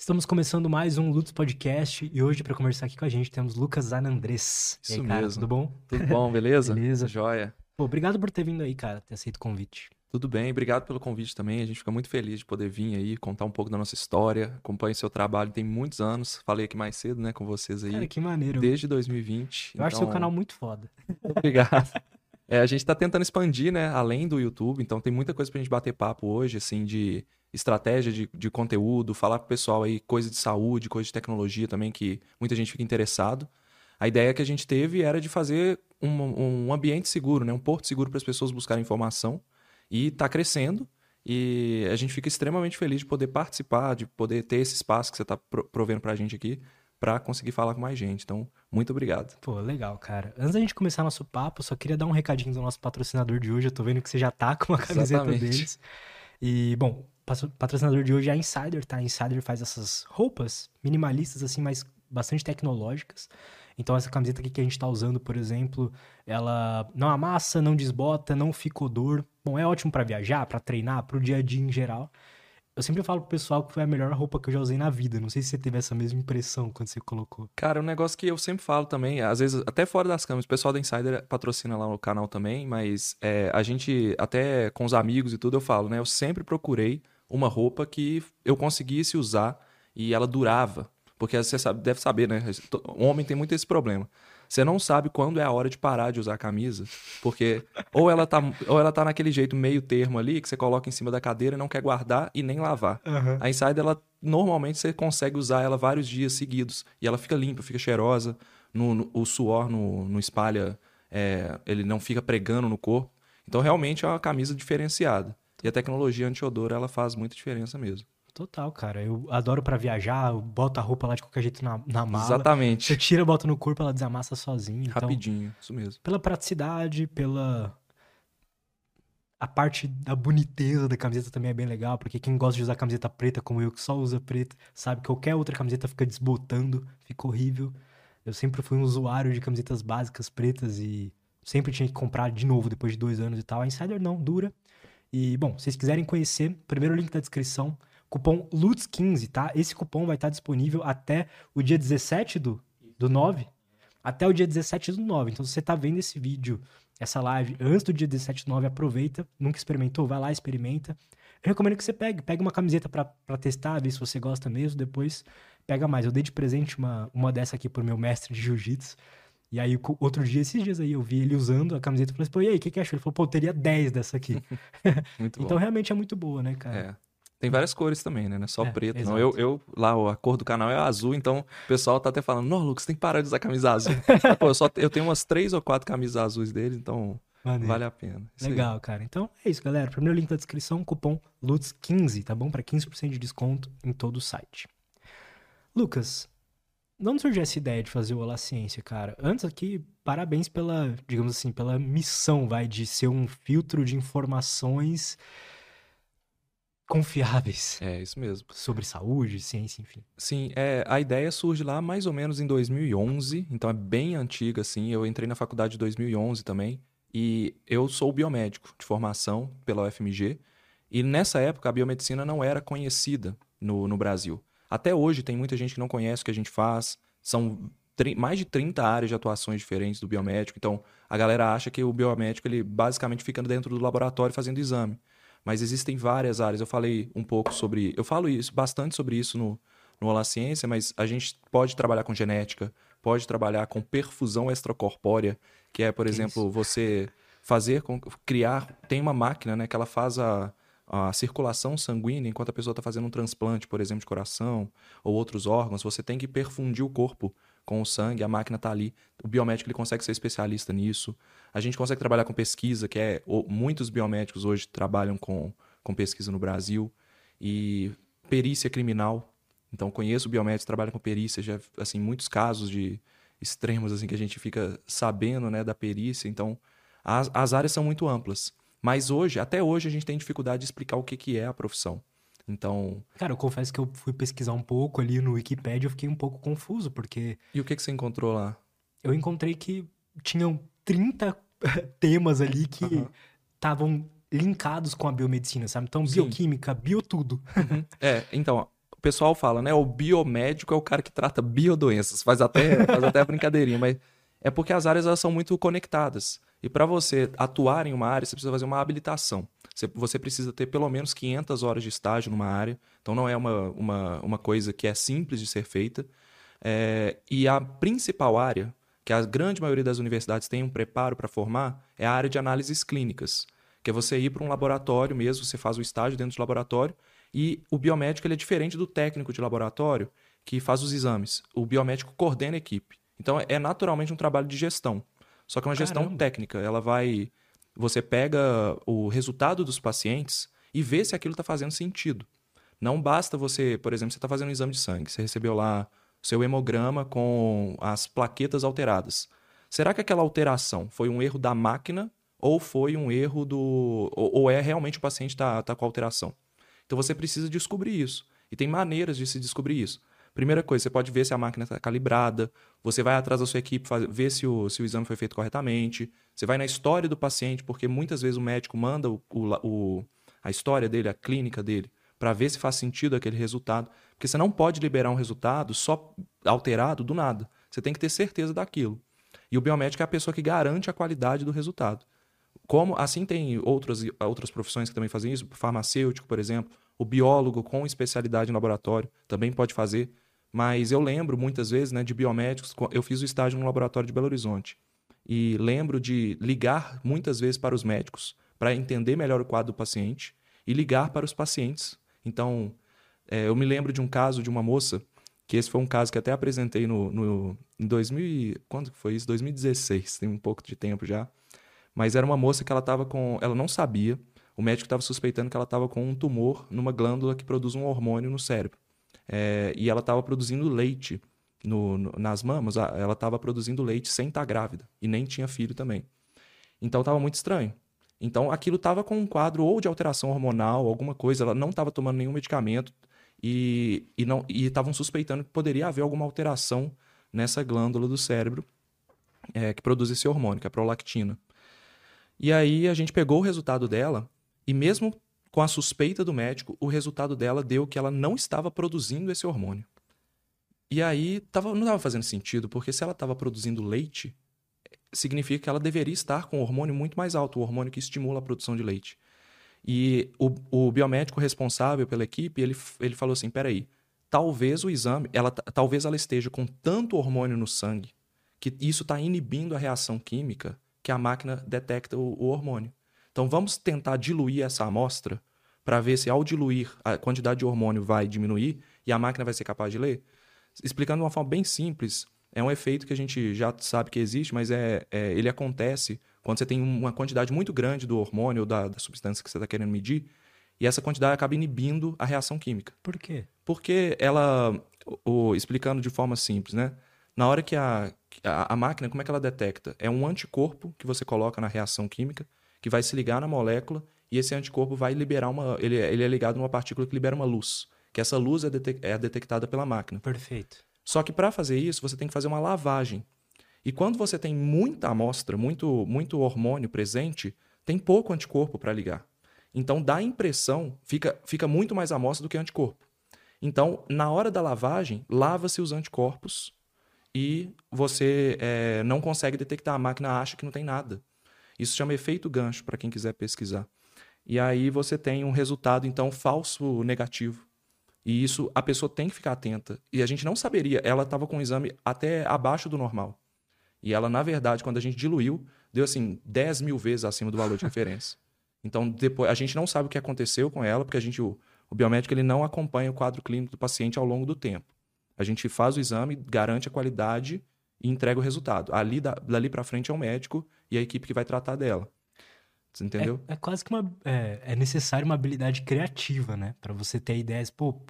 Estamos começando mais um Lutz Podcast e hoje para conversar aqui com a gente temos Lucas Zanandres. Isso e aí, cara, mesmo. tudo bom? Tudo bom, beleza? Beleza. Joia. Pô, obrigado por ter vindo aí, cara, ter aceito o convite. Tudo bem, obrigado pelo convite também. A gente fica muito feliz de poder vir aí, contar um pouco da nossa história. Acompanho seu trabalho tem muitos anos. Falei aqui mais cedo, né, com vocês aí. Cara, que maneiro. Desde 2020. Eu acho então, seu canal muito foda. Obrigado. É, a gente tá tentando expandir, né, além do YouTube, então tem muita coisa pra gente bater papo hoje, assim, de estratégia de, de conteúdo, falar pro pessoal aí coisa de saúde, coisa de tecnologia também, que muita gente fica interessado. A ideia que a gente teve era de fazer um, um ambiente seguro, né, um porto seguro para as pessoas buscarem informação e tá crescendo. E a gente fica extremamente feliz de poder participar, de poder ter esse espaço que você está provendo pra gente aqui, para conseguir falar com mais gente. Então, muito obrigado. Pô, legal, cara. Antes da gente começar nosso papo, só queria dar um recadinho do nosso patrocinador de hoje. Eu tô vendo que você já tá com a camiseta Exatamente. deles. E, bom, o patrocinador de hoje é a Insider, tá? A Insider faz essas roupas minimalistas, assim, mas bastante tecnológicas. Então, essa camiseta aqui que a gente tá usando, por exemplo, ela não amassa, não desbota, não fica odor. Bom, é ótimo para viajar, para treinar, pro dia a dia em geral. Eu sempre falo pro pessoal que foi a melhor roupa que eu já usei na vida. Não sei se você teve essa mesma impressão quando você colocou. Cara, um negócio que eu sempre falo também, às vezes até fora das câmeras, o pessoal da Insider patrocina lá no canal também, mas é, a gente, até com os amigos e tudo, eu falo, né? Eu sempre procurei uma roupa que eu conseguisse usar e ela durava. Porque você sabe, deve saber, né? Homem tem muito esse problema. Você não sabe quando é a hora de parar de usar a camisa, porque ou ela tá, ou ela tá naquele jeito meio termo ali, que você coloca em cima da cadeira e não quer guardar e nem lavar. Uhum. A Insider, ela, normalmente você consegue usar ela vários dias seguidos e ela fica limpa, fica cheirosa, no, no- o suor não, não espalha, é, ele não fica pregando no corpo. Então, realmente é uma camisa diferenciada. E a tecnologia anti-odor, ela faz muita diferença mesmo. Total, cara. Eu adoro pra viajar, eu boto a roupa lá de qualquer jeito na, na mala. Você Exatamente. tira, bota no corpo, ela desamassa sozinha. Então, Rapidinho, isso mesmo. pela praticidade, pela. A parte da boniteza da camiseta também é bem legal, porque quem gosta de usar camiseta preta, como eu, que só usa preta, sabe que qualquer outra camiseta fica desbotando, fica horrível. Eu sempre fui um usuário de camisetas básicas pretas e sempre tinha que comprar de novo depois de dois anos e tal. A Insider não, dura. E, bom, se vocês quiserem conhecer, primeiro link da descrição, cupom LUTS15, tá? Esse cupom vai estar disponível até o dia 17 do, do 9. Até o dia 17 do 9. Então, se você tá vendo esse vídeo, essa live, antes do dia 17 do 9, aproveita. Nunca experimentou, vai lá, experimenta. Eu recomendo que você pegue. Pegue uma camiseta pra pra testar, ver se você gosta mesmo. Depois, pega mais. Eu dei de presente uma, uma dessa aqui pro meu mestre de jiu-jitsu. E aí, outro dia, esses dias aí, eu vi ele usando a camiseta e falei assim, pô, e aí, o que, que achou? Ele falou, pô, teria 10 dessa aqui. Muito então, bom. realmente é muito boa, né, cara? É. Tem várias cores também, né? Não é só É, preto. Não. Eu, eu, lá, a cor do canal é azul, então o pessoal tá até falando, não, Lucas, tem que parar de usar camisa azul. Pô, eu, só, eu tenho umas três ou quatro camisas azuis dele, então Maneiro. vale a pena. Isso aí. Legal, cara. Então é isso, galera. Primeiro link da descrição, cupom LUTS15, tá bom? Pra 15% de desconto em todo o site. Lucas, onde surgiu essa ideia de fazer o Olá Ciência, cara? Antes aqui, parabéns pela, digamos assim, pela missão, vai, de ser um filtro de informações confiáveis É, isso mesmo. sobre saúde, ciência, enfim. Sim, é, a ideia surge lá mais ou menos em 2011, então é bem antiga, assim. Eu entrei na faculdade em 2011 também, e eu sou biomédico de formação pela UFMG, e nessa época a biomedicina não era conhecida no, no Brasil. Até hoje tem muita gente que não conhece o que a gente faz, são mais de 30 áreas de atuações diferentes do biomédico, então a galera acha que o biomédico ele basicamente fica dentro do laboratório fazendo exame. Mas existem várias áreas. Eu falei um pouco sobre. Eu falo isso, bastante sobre isso no, no Olá Ciência, mas a gente pode trabalhar com genética, pode trabalhar com perfusão extracorpórea, que é, por Que exemplo, você fazer com criar. Tem uma máquina, né, que ela faz a, a circulação sanguínea enquanto a pessoa está fazendo um transplante, por exemplo, de coração ou outros órgãos. Você tem que perfundir o corpo com o sangue, a máquina está ali. O biomédico ele consegue ser especialista nisso. A gente consegue trabalhar com pesquisa, que é. Muitos biomédicos hoje trabalham com, com pesquisa no Brasil. E perícia criminal. Então, conheço biomédicos trabalham com perícia, já, assim, muitos casos de extremos, assim, que a gente fica sabendo, né, da perícia. Então, as, as áreas são muito amplas. Mas hoje, até hoje, a gente tem dificuldade de explicar o que, que é a profissão. Então, Cara, eu confesso que eu fui pesquisar um pouco ali no Wikipedia, eu fiquei um pouco confuso, porque e o que, que você encontrou lá? eu encontrei que tinham 30 temas ali que estavam linkados com a biomedicina, sabe? Então, Sim. bioquímica, biotudo. É, então, o pessoal fala, né? O biomédico é o cara que trata biodoenças. Faz até, faz até brincadeirinha, mas é porque as áreas elas são muito conectadas. E para você atuar em uma área, você precisa fazer uma habilitação. Você, precisa ter pelo menos 500 horas de estágio numa área. Então não é uma, uma, uma coisa que é simples de ser feita. É, e a principal área, que a grande maioria das universidades tem um preparo para formar, é a área de análises clínicas. Que é você ir para um laboratório mesmo, você faz o estágio dentro do laboratório. E o biomédico ele é diferente do técnico de laboratório que faz os exames. O biomédico coordena a equipe. Então é naturalmente um trabalho de gestão. Só que é uma Caramba. gestão técnica. Ela vai. Você pega o resultado dos pacientes e vê se aquilo está fazendo sentido. Não basta você, por exemplo, você está fazendo um exame de sangue, você recebeu lá seu hemograma com as plaquetas alteradas. Será que aquela alteração foi um erro da máquina ou foi um erro do. ou, ou é realmente o paciente está tá com alteração? Então você precisa descobrir isso. E tem maneiras de se descobrir isso. Primeira coisa, você pode ver se a máquina está calibrada, você vai atrás da sua equipe ver se o, se o exame foi feito corretamente, você vai na história do paciente, porque muitas vezes o médico manda o, o, a história dele, a clínica dele, para ver se faz sentido aquele resultado. Porque você não pode liberar um resultado só alterado do nada. Você tem que ter certeza daquilo. E o biomédico é a pessoa que garante a qualidade do resultado. Como assim tem outras, outras profissões que também fazem isso, farmacêutico, por exemplo, o biólogo com especialidade em laboratório também pode fazer. Mas eu lembro muitas vezes né, de biomédicos, eu fiz o estágio no laboratório de Belo Horizonte. E lembro de ligar muitas vezes para os médicos para entender melhor o quadro do paciente e ligar para os pacientes. Então, é, eu me lembro de um caso de uma moça, que esse foi um caso que até apresentei no, no, em 2000, quando foi isso? 2016, tem um pouco de tempo já. Mas era uma moça que ela estava com, ela não sabia, o médico estava suspeitando que ela estava com um tumor numa glândula que produz um hormônio no cérebro é, e ela estava produzindo leite no, no, nas mamas, ela estava produzindo leite sem estar tá grávida e nem tinha filho também. Então estava muito estranho. Então aquilo estava com um quadro ou de alteração hormonal, alguma coisa, ela não estava tomando nenhum medicamento e estavam suspeitando que poderia haver alguma alteração nessa glândula do cérebro é, que produz esse hormônio, que é a prolactina. E aí a gente pegou o resultado dela e mesmo com a suspeita do médico, o resultado dela deu que ela não estava produzindo esse hormônio. E aí tava, não estava fazendo sentido, porque se ela estava produzindo leite, significa que ela deveria estar com um hormônio muito mais alto, o hormônio que estimula a produção de leite. E o, o biomédico responsável pela equipe, ele, ele falou assim, peraí, talvez o exame, ela, talvez ela esteja com tanto hormônio no sangue, que isso está inibindo a reação química que a máquina detecta o, o hormônio. Então vamos tentar diluir essa amostra para ver se ao diluir a quantidade de hormônio vai diminuir e a máquina vai ser capaz de ler. Explicando de uma forma bem simples, é um efeito que a gente já sabe que existe, mas é, é ele acontece quando você tem uma quantidade muito grande do hormônio ou da, da substância que você está querendo medir e essa quantidade acaba inibindo a reação química. Por quê? Porque ela, o, explicando de forma simples, né? Na hora que a, a, a máquina, como é que ela detecta? É um anticorpo que você coloca na reação química que vai se ligar na molécula e esse anticorpo vai liberar uma. Ele, ele é ligado numa partícula que libera uma luz. Que essa luz é, detec, é detectada pela máquina. Perfeito. Só que para fazer isso, você tem que fazer uma lavagem. E quando você tem muita amostra, muito, muito hormônio presente, tem pouco anticorpo para ligar. Então dá a impressão, fica, fica muito mais amostra do que anticorpo. Então, na hora da lavagem, lava-se os anticorpos e você é, não consegue detectar. A máquina acha que não tem nada. Isso chama efeito gancho, para quem quiser pesquisar. E aí você tem um resultado, então, falso negativo. E isso a pessoa tem que ficar atenta. E a gente não saberia, ela estava com um exame até abaixo do normal. E ela, na verdade, quando a gente diluiu, deu assim 10 mil vezes acima do valor de referência. Então, depois, a gente não sabe o que aconteceu com ela, porque a gente, o, o biomédico ele não acompanha o quadro clínico do paciente ao longo do tempo. A gente faz o exame, garante a qualidade e entrega o resultado. Ali, dali para frente é o médico e a equipe que vai tratar dela. Você entendeu? É, é quase que uma. É, é necessário uma habilidade criativa, né? para você ter ideias. Pô,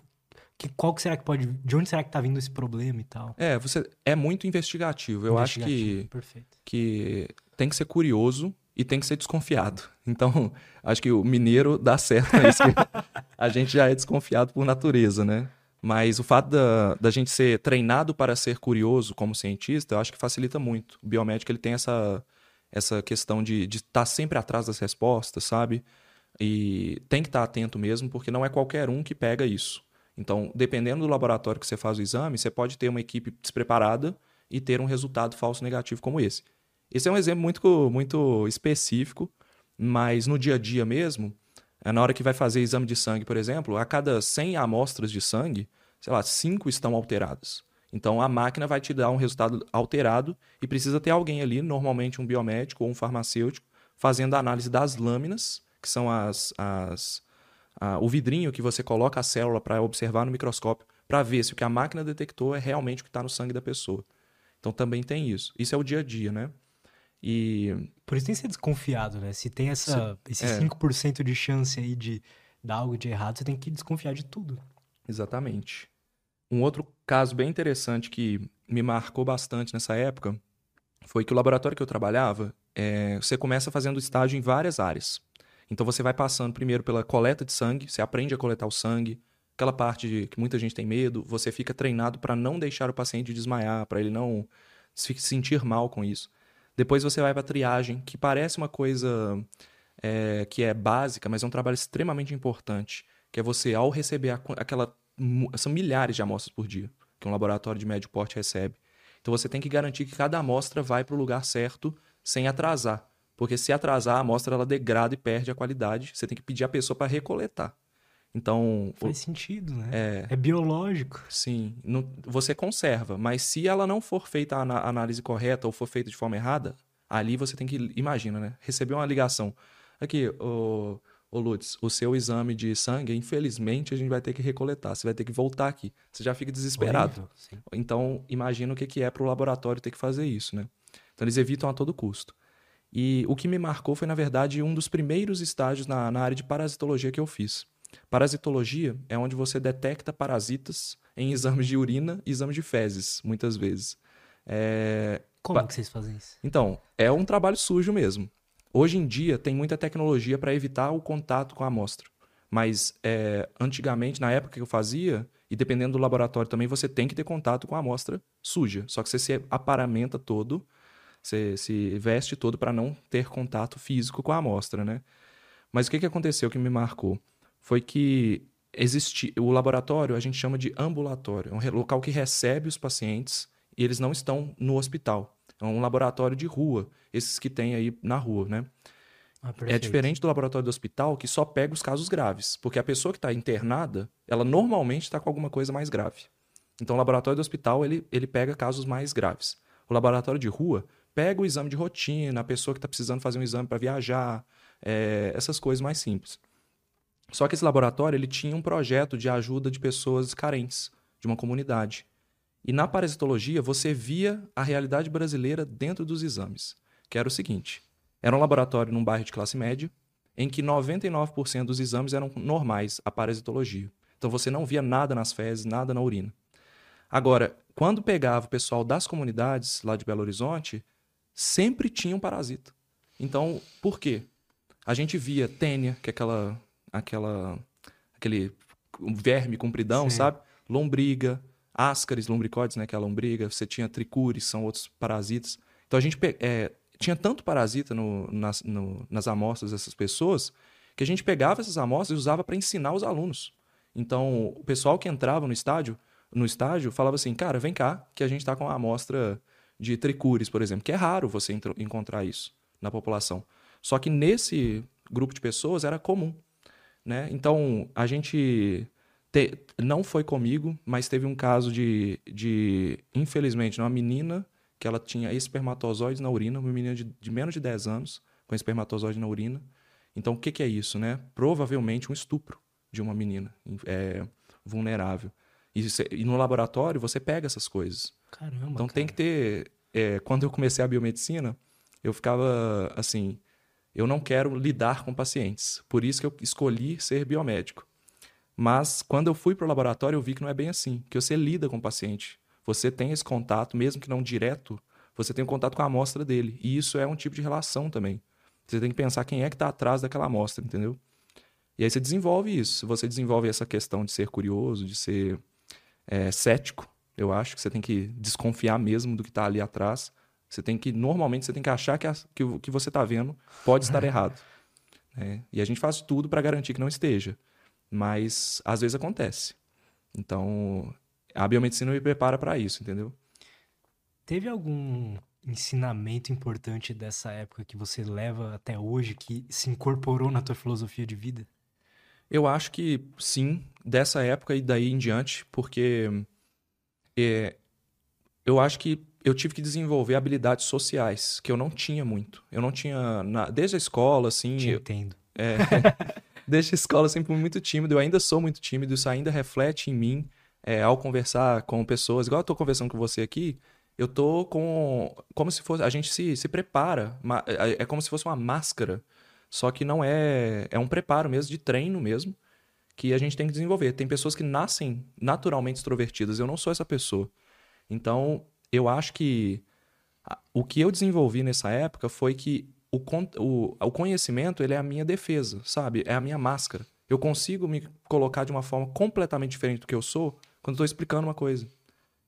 que, qual que será que pode. De onde será que tá vindo esse problema e tal? É, você é muito investigativo. Eu investigativo, acho que. Perfeito. Que tem que ser curioso e tem que ser desconfiado. Então, acho que o mineiro dá certo nisso. a gente já é desconfiado por natureza, né? Mas o fato da, da gente ser treinado para ser curioso como cientista, eu acho que facilita muito. O biomédico ele tem essa, essa questão de estar tá sempre atrás das respostas, sabe? E tem que estar tá atento mesmo, porque não é qualquer um que pega isso. Então, dependendo do laboratório que você faz o exame, você pode ter uma equipe despreparada e ter um resultado falso negativo como esse. Esse é um exemplo muito, muito específico, mas no dia a dia mesmo, é na hora que vai fazer exame de sangue, por exemplo, a cada 100 amostras de sangue, sei lá, 5 estão alteradas. Então a máquina vai te dar um resultado alterado e precisa ter alguém ali, normalmente um biomédico ou um farmacêutico, fazendo a análise das lâminas, que são as, as a, o vidrinho que você coloca a célula para observar no microscópio, para ver se o que a máquina detectou é realmente o que está no sangue da pessoa. Então também tem isso. Isso é o dia a dia, né? E. Por isso tem que ser desconfiado, né? Se tem essa, se, esse é. 5% de chance aí de dar algo de errado, você tem que desconfiar de tudo. Exatamente. Um outro caso bem interessante que me marcou bastante nessa época foi que o laboratório que eu trabalhava, é, você começa fazendo estágio em várias áreas. Então você vai passando primeiro pela coleta de sangue, você aprende a coletar o sangue, aquela parte de, que muita gente tem medo, você fica treinado para não deixar o paciente desmaiar, para ele não se sentir mal com isso. Depois você vai para a triagem, que parece uma coisa é, que é básica, mas é um trabalho extremamente importante, que é você, ao receber a, aquela... São milhares de amostras por dia que um laboratório de médio porte recebe. Então você tem que garantir que cada amostra vai para o lugar certo sem atrasar. Porque se atrasar, a amostra ela degrada e perde a qualidade. Você tem que pedir a pessoa para recoletar. Então. Faz o... sentido, né? É, é biológico. Sim. Não, você conserva, mas se ela não for feita a análise correta ou for feita de forma errada, ali você tem que. Imagina, né? Receber uma ligação. Aqui, o. Ô Lutz, o seu exame de sangue, infelizmente, a gente vai ter que recoletar. Você vai ter que voltar aqui. Você já fica desesperado. então, imagina o que, que é para o laboratório ter que fazer isso, né? Então, eles evitam a todo custo. E o que me marcou foi, na verdade, um dos primeiros estágios na, na área de parasitologia que eu fiz. Parasitologia é onde você detecta parasitas em exames de urina e exames de fezes, muitas vezes. É... Como pa... que vocês fazem isso? Então, é um trabalho sujo mesmo. Hoje em dia tem muita tecnologia para evitar o contato com a amostra. Mas é, antigamente, na época que eu fazia, e dependendo do laboratório também, você tem que ter contato com a amostra suja. Só que você se aparamenta todo, você se veste todo para não ter contato físico com a amostra, né? Mas o que, que aconteceu que me marcou? foi que existe o laboratório a gente chama de ambulatório, é um local que recebe os pacientes e eles não estão no hospital. É um laboratório de rua, esses que tem aí na rua, né? Ah, é diferente do laboratório do hospital que só pega os casos graves, porque a pessoa que está internada, ela normalmente está com alguma coisa mais grave. Então, o laboratório do hospital ele, ele pega casos mais graves. O laboratório de rua pega o exame de rotina, a pessoa que está precisando fazer um exame para viajar, é, essas coisas mais simples. Só que esse laboratório ele tinha um projeto de ajuda de pessoas carentes, de uma comunidade. E na parasitologia você via a realidade brasileira dentro dos exames, que era o seguinte: era um laboratório num bairro de classe média, em que 99% dos exames eram normais a parasitologia. Então você não via nada nas fezes, nada na urina. Agora, quando pegava o pessoal das comunidades lá de Belo Horizonte, sempre tinha um parasita. Então, por quê? A gente via tênia, que é aquela aquela aquele verme compridão, Sim. sabe? Lombriga, ascaris lombricoides, né, que é a lombriga, você tinha tricures, são outros parasitas. Então a gente é, tinha tanto parasita no, nas, no, nas amostras dessas pessoas que a gente pegava essas amostras e usava para ensinar os alunos. Então o pessoal que entrava no estádio, no estágio, falava assim, cara, vem cá, que a gente está com uma amostra de tricures, por exemplo, que é raro você encontrar isso na população. Só que nesse grupo de pessoas era comum. Né? Então, a gente te... não foi comigo, mas teve um caso de, de, infelizmente, uma menina que ela tinha espermatozoides na urina, uma menina de, de menos de 10 anos com espermatozoide na urina. Então, o que, que é isso? Né? Provavelmente um estupro de uma menina é, vulnerável. E, e, no laboratório você pega essas coisas. Caramba. Então cara. tem que ter. É, quando eu comecei a biomedicina, eu ficava assim eu não quero lidar com pacientes. Por isso que eu escolhi ser biomédico. Mas quando eu fui para o laboratório, eu vi que não é bem assim, que você lida com o paciente. Você tem esse contato, mesmo que não direto, você tem um contato com a amostra dele. E isso é um tipo de relação também. Você tem que pensar quem é que está atrás daquela amostra, entendeu? E aí você desenvolve isso. Você desenvolve essa questão de ser curioso, de ser é, cético. Eu acho que você tem que desconfiar mesmo do que está ali atrás. Você tem que, normalmente, você tem que achar que, a, que o que você está vendo pode estar errado. Né? E a gente faz tudo para garantir que não esteja. Mas às vezes acontece. Então, a biomedicina me prepara para isso, entendeu? Teve algum ensinamento importante dessa época que você leva até hoje, que se incorporou na tua filosofia de vida? Eu acho que sim, dessa época e daí em diante, porque é, eu acho que eu tive que desenvolver habilidades sociais que eu não tinha muito. Eu não tinha na, desde a escola, assim. Te eu, entendo. é, desde a escola sempre fui muito tímido. Eu ainda sou muito tímido. Isso ainda reflete em mim é, ao conversar com pessoas. Igual eu tô conversando com você aqui. Eu tô com como se fosse a gente se, se prepara. É, é como se fosse uma máscara. Só que não é é um preparo mesmo de treino mesmo que a gente tem que desenvolver. Tem pessoas que nascem naturalmente extrovertidas. Eu não sou essa pessoa. Então, eu acho que o que eu desenvolvi nessa época foi que o, o, o conhecimento ele é a minha defesa, sabe? É a minha máscara. Eu consigo me colocar de uma forma completamente diferente do que eu sou quando estou explicando uma coisa.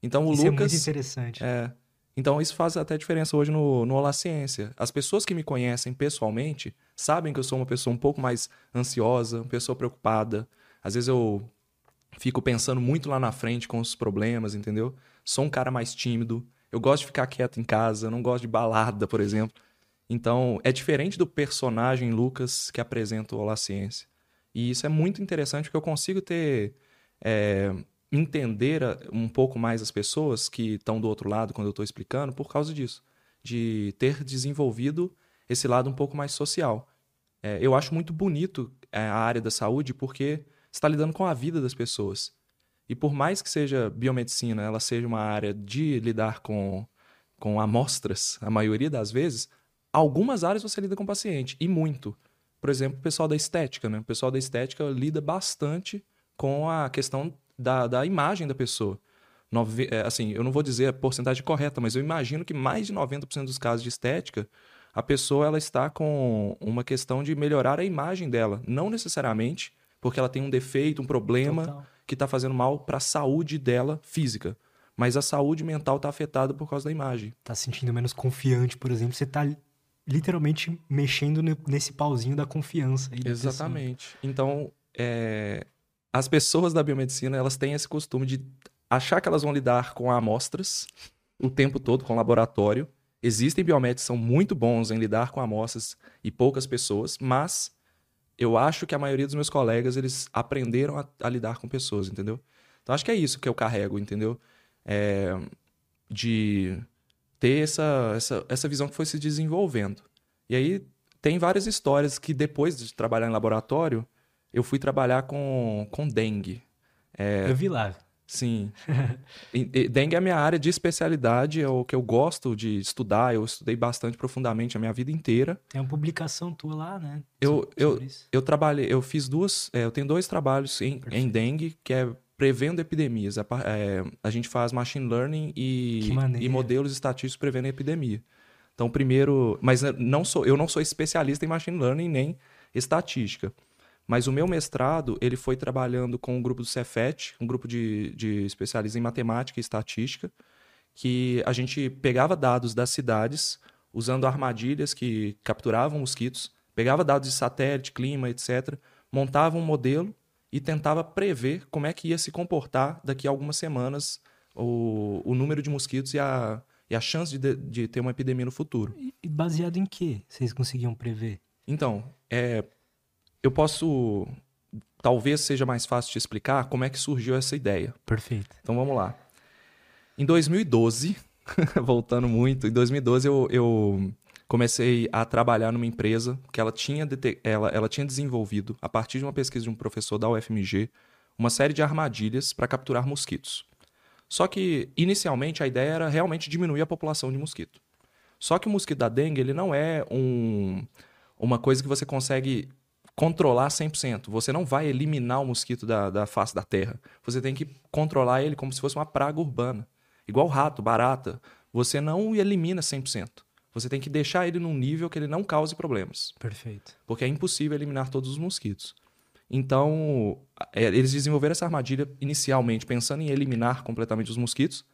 Então o isso Lucas. é muito interessante. É. Então isso faz até diferença hoje no, no Olá Ciência. As pessoas que me conhecem pessoalmente sabem que eu sou uma pessoa um pouco mais ansiosa, uma pessoa preocupada. Às vezes eu fico pensando muito lá na frente com os problemas, entendeu? Sou um cara mais tímido. Eu gosto de ficar quieto em casa, não gosto de balada, por exemplo. Então, é diferente do personagem Lucas que apresenta o Olá Ciência. E isso é muito interessante porque eu consigo ter. É, entender um pouco mais as pessoas que estão do outro lado quando eu estou explicando por causa disso. De ter desenvolvido esse lado um pouco mais social. É, eu acho muito bonito é, a área da saúde porque está lidando com a vida das pessoas. E por mais que seja biomedicina, ela seja uma área de lidar com, com amostras, a maioria das vezes, algumas áreas você lida com o paciente, e muito. Por exemplo, o pessoal da estética, né? O pessoal da estética lida bastante com a questão da, da imagem da pessoa. Nove, é, assim, eu não vou dizer a porcentagem correta, mas eu imagino que mais de 90% dos casos de estética, a pessoa ela está com uma questão de melhorar a imagem dela. Não necessariamente porque ela tem um defeito, um problema Total. que está fazendo mal para a saúde dela física. Mas a saúde mental está afetada por causa da imagem. Tá se sentindo menos confiante, por exemplo, você está literalmente mexendo nesse pauzinho da confiança. Exatamente. Então, é... as pessoas da biomedicina, elas têm esse costume de achar que elas vão lidar com amostras o tempo todo, com laboratório. Existem biomédicos que são muito bons em lidar com amostras e poucas pessoas, mas eu acho que a maioria dos meus colegas, eles aprenderam a, a lidar com pessoas, entendeu? Então, acho que é isso que eu carrego, entendeu? É, de ter essa, essa, essa visão que foi se desenvolvendo. E aí, tem várias histórias que depois de trabalhar em laboratório, eu fui trabalhar com, com dengue. É, eu vi lá. Sim. dengue é a minha área de especialidade, é o que eu gosto de estudar. Eu estudei bastante profundamente a minha vida inteira. Tem uma publicação tua lá, né? Eu, eu, eu trabalhei, eu fiz duas, é, eu tenho dois trabalhos em, em dengue, que é prevendo epidemias. A, é, a gente faz machine learning e, e modelos estatísticos prevendo epidemia. Então, primeiro, mas não sou, eu não sou especialista em machine learning nem estatística. Mas o meu mestrado, ele foi trabalhando com um grupo do Cefet, um grupo de, de especialistas em matemática e estatística, que a gente pegava dados das cidades, usando armadilhas que capturavam mosquitos, pegava dados de satélite, clima, etc., montava um modelo e tentava prever como é que ia se comportar daqui a algumas semanas o, o número de mosquitos e a, e a chance de, de ter uma epidemia no futuro. E baseado em que vocês conseguiam prever? Então, é, eu posso. Talvez seja mais fácil de explicar como é que surgiu essa ideia. Perfeito. Então vamos lá. Em 2012, voltando muito, em 2012 eu, eu comecei a trabalhar numa empresa que ela tinha, ela, ela tinha desenvolvido, a partir de uma pesquisa de um professor da UFMG, uma série de armadilhas para capturar mosquitos. Só que, inicialmente, a ideia era realmente diminuir a população de mosquito. Só que o mosquito da dengue ele não é um, uma coisa que você consegue controlar 100%. Você não vai eliminar o mosquito da, da face da terra. Você tem que controlar ele como se fosse uma praga urbana. Igual rato, barata. Você não elimina 100%. Você tem que deixar ele num nível que ele não cause problemas. Perfeito. Porque é impossível eliminar todos os mosquitos. Então, é, eles desenvolveram essa armadilha inicialmente pensando em eliminar completamente os mosquitos,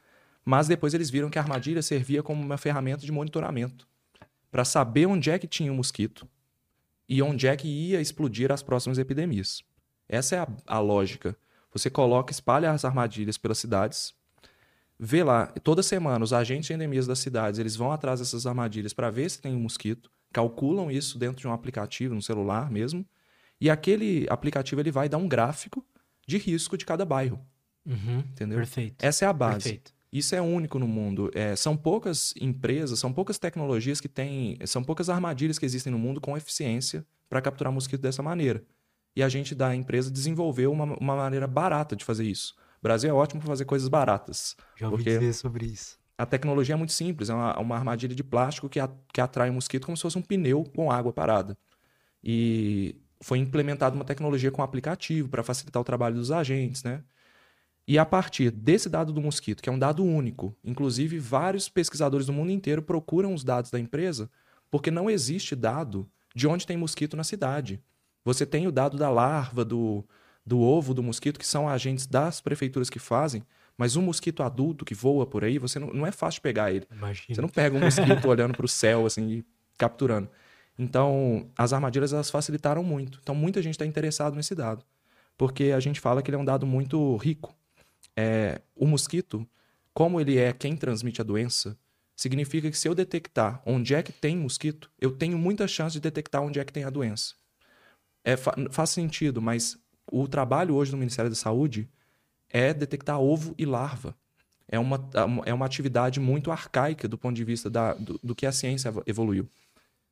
mas depois eles viram que a armadilha servia como uma ferramenta de monitoramento para saber onde é que tinha o mosquito e onde é que ia explodir as próximas epidemias. Essa é a, a lógica. Você coloca, espalha as armadilhas pelas cidades, vê lá, toda semana os agentes de endemias das cidades, eles vão atrás dessas armadilhas para ver se tem um mosquito, calculam isso dentro de um aplicativo, no celular mesmo, e aquele aplicativo ele vai dar um gráfico de risco de cada bairro. Uhum, Entendeu? Perfeito. Essa é a base. Perfeito. Isso é único no mundo. É, são poucas empresas, são poucas tecnologias que têm. São poucas armadilhas que existem no mundo com eficiência para capturar mosquito dessa maneira. E a gente da empresa desenvolveu uma, uma maneira barata de fazer isso. O Brasil é ótimo para fazer coisas baratas. Já ouvi dizer sobre isso. A tecnologia é muito simples, é uma, uma armadilha de plástico que, a- que atrai o mosquito como se fosse um pneu com água parada. E foi implementada uma tecnologia com aplicativo para facilitar o trabalho dos agentes, né? E a partir desse dado do mosquito, que é um dado único, inclusive vários pesquisadores do mundo inteiro procuram os dados da empresa porque não existe dado de onde tem mosquito na cidade. Você tem o dado da larva, do, do ovo do mosquito, que são agentes das prefeituras que fazem, mas um mosquito adulto que voa por aí, você não, não é fácil pegar ele. Imagina. Você não pega um mosquito olhando para o céu assim e capturando. Então, as armadilhas elas facilitaram muito. Então, muita gente está interessado nesse dado, porque a gente fala que ele é um dado muito rico. É, o mosquito, como ele é quem transmite a doença, significa que se eu detectar onde é que tem mosquito, eu tenho muita chance de detectar onde é que tem a doença. É, fa- faz sentido, mas o trabalho hoje do Ministério da Saúde é detectar ovo e larva. É uma, é uma atividade muito arcaica do ponto de vista da, do, do que a ciência evo- evoluiu.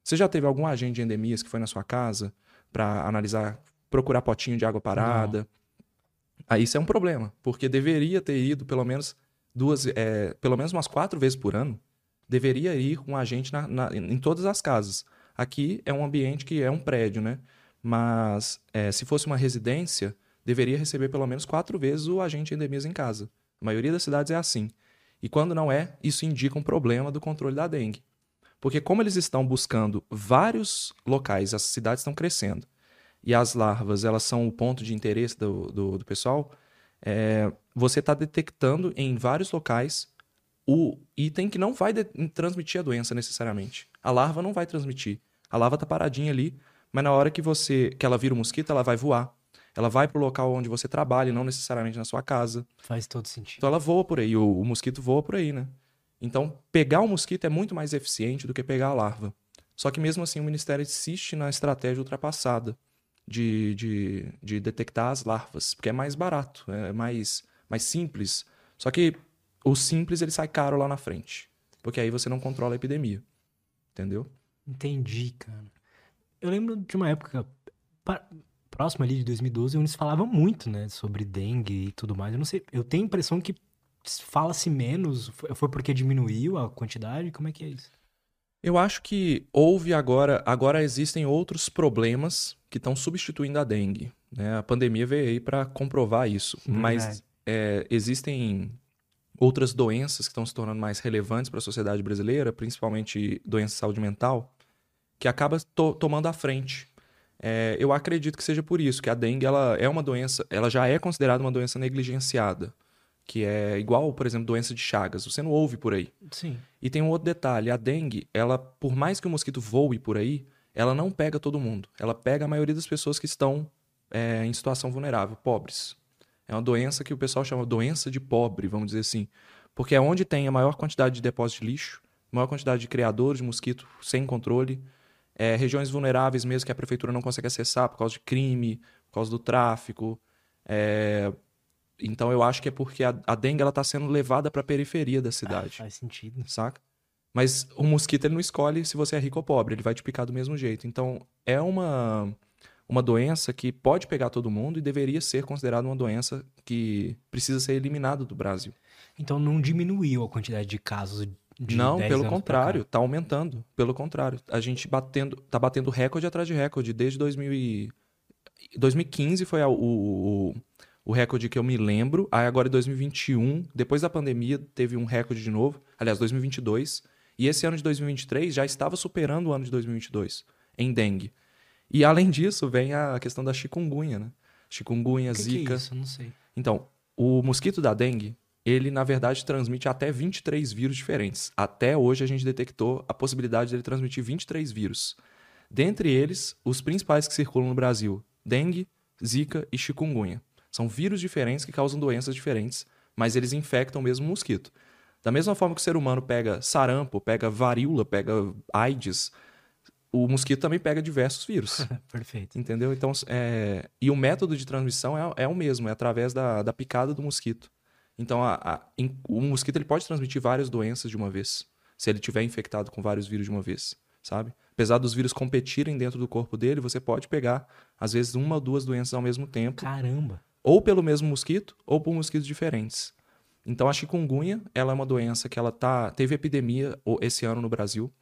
Você já teve algum agente de endemias que foi na sua casa para analisar, procurar potinho de água parada? Aí isso é um problema, porque deveria ter ido pelo menos duas, é, pelo menos umas quatro vezes por ano, deveria ir um agente na- na- em todas as casas. Aqui é um ambiente que é um prédio, né? Mas é, se fosse uma residência, deveria receber pelo menos quatro vezes o agente de endemias em casa. A maioria das cidades é assim. E quando não é, isso indica um problema do controle da dengue. Porque como eles estão buscando vários locais, as cidades estão crescendo, e as larvas elas são o ponto de interesse do, do, do pessoal, é, você está detectando em vários locais o item que não vai transmitir a doença necessariamente. A larva não vai transmitir. A larva está paradinha ali, mas na hora que você que ela vira um mosquito, ela vai voar. Ela vai para o local onde você trabalha, não necessariamente na sua casa. Faz todo sentido. Então ela voa por aí, o, o mosquito voa por aí, né? Então, pegar o mosquito é muito mais eficiente do que pegar a larva. Só que mesmo assim o Ministério insiste na estratégia ultrapassada de, de, de detectar as larvas, porque é mais barato, é mais, mais simples. Só que o simples ele sai caro lá na frente, porque aí você não controla a epidemia. Entendeu? Entendi, cara. Eu lembro de uma época próxima ali de 2012, onde se falava muito, né, sobre dengue e tudo mais. Eu não sei, eu tenho a impressão que fala-se menos. Foi porque diminuiu a quantidade? Como é que é isso? Eu acho que houve agora, agora existem outros problemas que estão substituindo a dengue. Né? A pandemia veio aí para comprovar isso. Mas Verdade. é, existem outras doenças que estão se tornando mais relevantes para a sociedade brasileira, principalmente doença de saúde mental, que acaba to- tomando a frente. É, eu acredito que seja por isso que a dengue ela é uma doença, ela já é considerada uma doença negligenciada, que é igual, por exemplo, doença de Chagas. Você não ouve por aí. Sim. E tem um outro detalhe, a dengue, ela, por mais que o mosquito voe por aí, ela não pega todo mundo. Ela pega a maioria das pessoas que estão é, em situação vulnerável, pobres. É uma doença que o pessoal chama doença de pobre, vamos dizer assim. Porque é onde tem a maior quantidade de depósito de lixo, maior quantidade de criadores de mosquito sem controle, é, regiões vulneráveis mesmo que a prefeitura não consegue acessar por causa de crime, por causa do tráfico. é, Então eu acho que é porque a, a dengue está sendo levada para a periferia da cidade Faz sentido. saca? Mas o mosquito ele não escolhe se você é rico ou pobre, ele vai te picar do mesmo jeito. Então, é uma uma doença que pode pegar todo mundo e deveria ser considerada uma doença que precisa ser eliminada do Brasil. Então não diminuiu a quantidade de casos não, 10 pelo contrário, tá aumentando. Pelo contrário, a gente batendo, tá batendo recorde atrás de recorde desde 2000 e... 2015 foi a- o, o, o recorde que eu me lembro. Aí agora em 2021, depois da pandemia, teve um recorde de novo. Aliás, 2022. E esse ano de 2023 já estava superando o ano de 2022 em dengue. E além disso, vem a questão da chikungunya, né? Chikungunya, que que zika. é isso? Eu não sei. Então, o mosquito da dengue, ele na verdade transmite até 23 vírus diferentes. Até hoje a gente detectou a possibilidade dele transmitir 23 vírus. Dentre eles, os principais que circulam no Brasil: dengue, zika e chikungunya. São vírus diferentes que causam doenças diferentes, mas eles infectam o mesmo mosquito. Da mesma forma que o ser humano pega sarampo, pega varíola, pega AIDS, o mosquito também pega diversos vírus. Perfeito. Entendeu? Então, é... e o método de transmissão é, é o mesmo, é através da, da picada do mosquito. Então, a, a, em, o mosquito ele pode transmitir várias doenças de uma vez, se ele tiver infectado com vários vírus de uma vez, sabe? Apesar dos vírus competirem dentro do corpo dele, você pode pegar, às vezes, uma ou duas doenças ao mesmo tempo. Caramba! Ou pelo mesmo mosquito, ou por mosquitos diferentes. Então, a chikungunya, ela é uma doença que ela tá, teve epidemia esse ano no Brasil.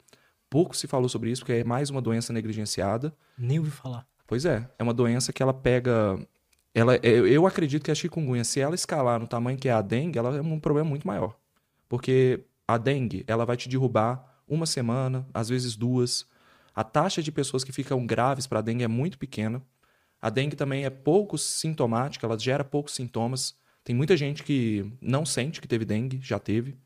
Pouco se falou sobre isso, porque é mais uma doença negligenciada. Nem ouvi falar. Pois é, é uma doença que ela pega. Ela, eu acredito que a chikungunya, se ela escalar no tamanho que é a dengue, ela é um problema muito maior. Porque a dengue, ela vai te derrubar uma semana, às vezes duas. A taxa de pessoas que ficam graves para a dengue é muito pequena. A dengue também é pouco sintomática, ela gera poucos sintomas. Tem muita gente que não sente que teve dengue, já teve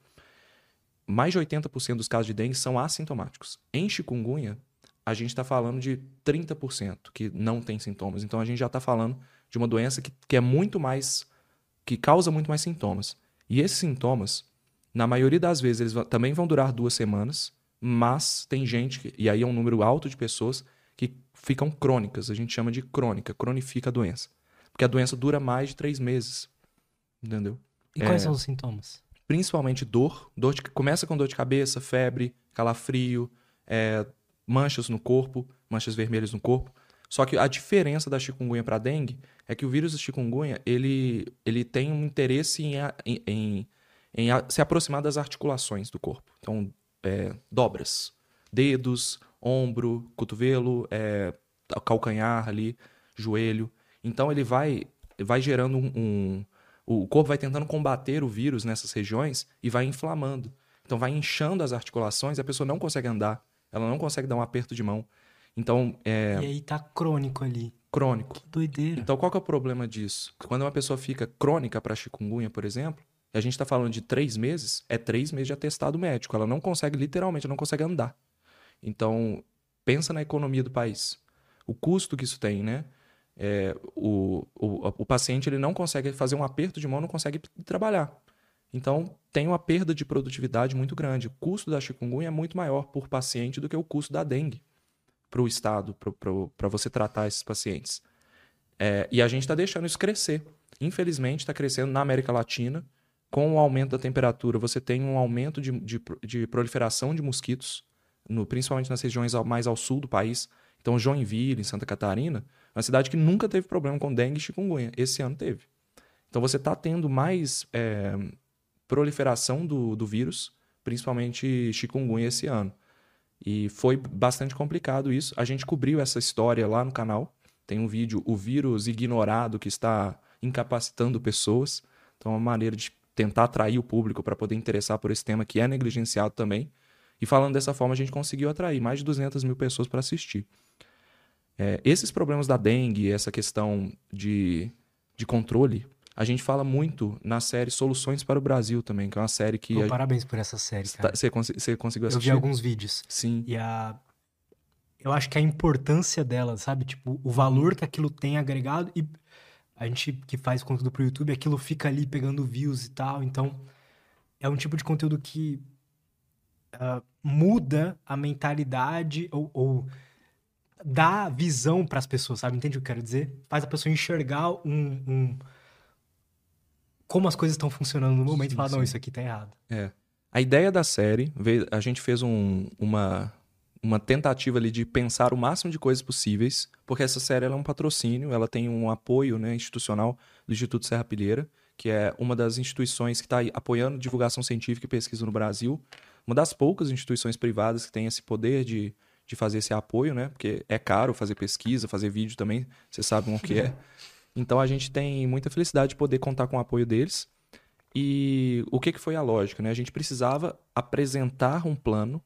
mais de 80% dos casos de dengue são assintomáticos. Em chikungunya, a gente está falando de 30% que não tem sintomas. Então a gente já está falando de uma doença que, que é muito mais. que causa muito mais sintomas. E esses sintomas, na maioria das vezes, eles também vão durar duas semanas, mas tem gente, que, e aí é um número alto de pessoas, que ficam crônicas. A gente chama de crônica, cronifica a doença. Porque a doença dura mais de três meses. Entendeu? E quais é... são os sintomas? principalmente dor. dor de, começa com dor de cabeça, febre, calafrio, é, manchas no corpo, manchas vermelhas no corpo. Só que a diferença da chikungunya para dengue é que o vírus da chikungunya ele, ele tem um interesse em, em, em, em se aproximar das articulações do corpo. Então, é, dobras, dedos, ombro, cotovelo, é, calcanhar ali, joelho. Então, ele vai, vai gerando um, um o corpo vai tentando combater o vírus nessas regiões e vai inflamando. Então vai inchando as articulações e a pessoa não consegue andar, ela não consegue dar um aperto de mão. Então, é... E aí tá crônico ali. Crônico. Que doideira. Então qual que é o problema disso? Quando uma pessoa fica crônica para chikungunya, por exemplo, e a gente está falando de três meses, é três meses de atestado médico. Ela não consegue, literalmente, não consegue andar. Então, pensa na economia do país. O custo que isso tem, né? é, o, o, o paciente ele não consegue fazer um aperto de mão, não consegue trabalhar. Então, tem uma perda de produtividade muito grande. O custo da chikungunya é muito maior por paciente do que o custo da dengue para o Estado, para você tratar esses pacientes. É, e a gente está deixando isso crescer. Infelizmente, está crescendo na América Latina. Com o aumento da temperatura, você tem um aumento de, de, de proliferação de mosquitos, no, principalmente nas regiões mais ao sul do país. Então, Joinville, em Santa Catarina, uma cidade que nunca teve problema com dengue e chikungunya. Esse ano teve. Então você está tendo mais é, proliferação do, do vírus, principalmente chikungunya esse ano. E foi bastante complicado isso. A gente cobriu essa história lá no canal. Tem um vídeo, o vírus ignorado que está incapacitando pessoas. Então, é uma maneira de tentar atrair o público para poder interessar por esse tema que é negligenciado também. E falando dessa forma, a gente conseguiu atrair mais de 200 mil pessoas para assistir. É, esses problemas da dengue, essa questão de, de controle, a gente fala muito na série Soluções para o Brasil também, que é uma série que. Pô, a... Parabéns por essa série, cara. Você, você conseguiu assistir? Eu vi alguns vídeos. Sim. E a. Eu acho que a importância dela, sabe? Tipo, o valor que aquilo tem agregado. E a gente que faz conteúdo pro YouTube, aquilo fica ali pegando views e tal. Então, é um tipo de conteúdo que uh, muda a mentalidade ou, ou dá visão para as pessoas, sabe? Entende o que eu quero dizer? Faz a pessoa enxergar um, um... como as coisas estão funcionando no momento sim, e falar, não, isso aqui tá errado. É. A ideia da série, a gente fez um, uma, uma tentativa ali de pensar o máximo de coisas possíveis, porque essa série é um patrocínio, ela tem um apoio né, institucional do Instituto Serra Pilheira, que é uma das instituições que está apoiando divulgação científica e pesquisa no Brasil, uma das poucas instituições privadas que tem esse poder de de fazer esse apoio, né? Porque é caro fazer pesquisa, fazer vídeo também, vocês sabem o que é. Então a gente tem muita felicidade de poder contar com o apoio deles. E o que, que foi a lógica? Né? A gente precisava apresentar um plano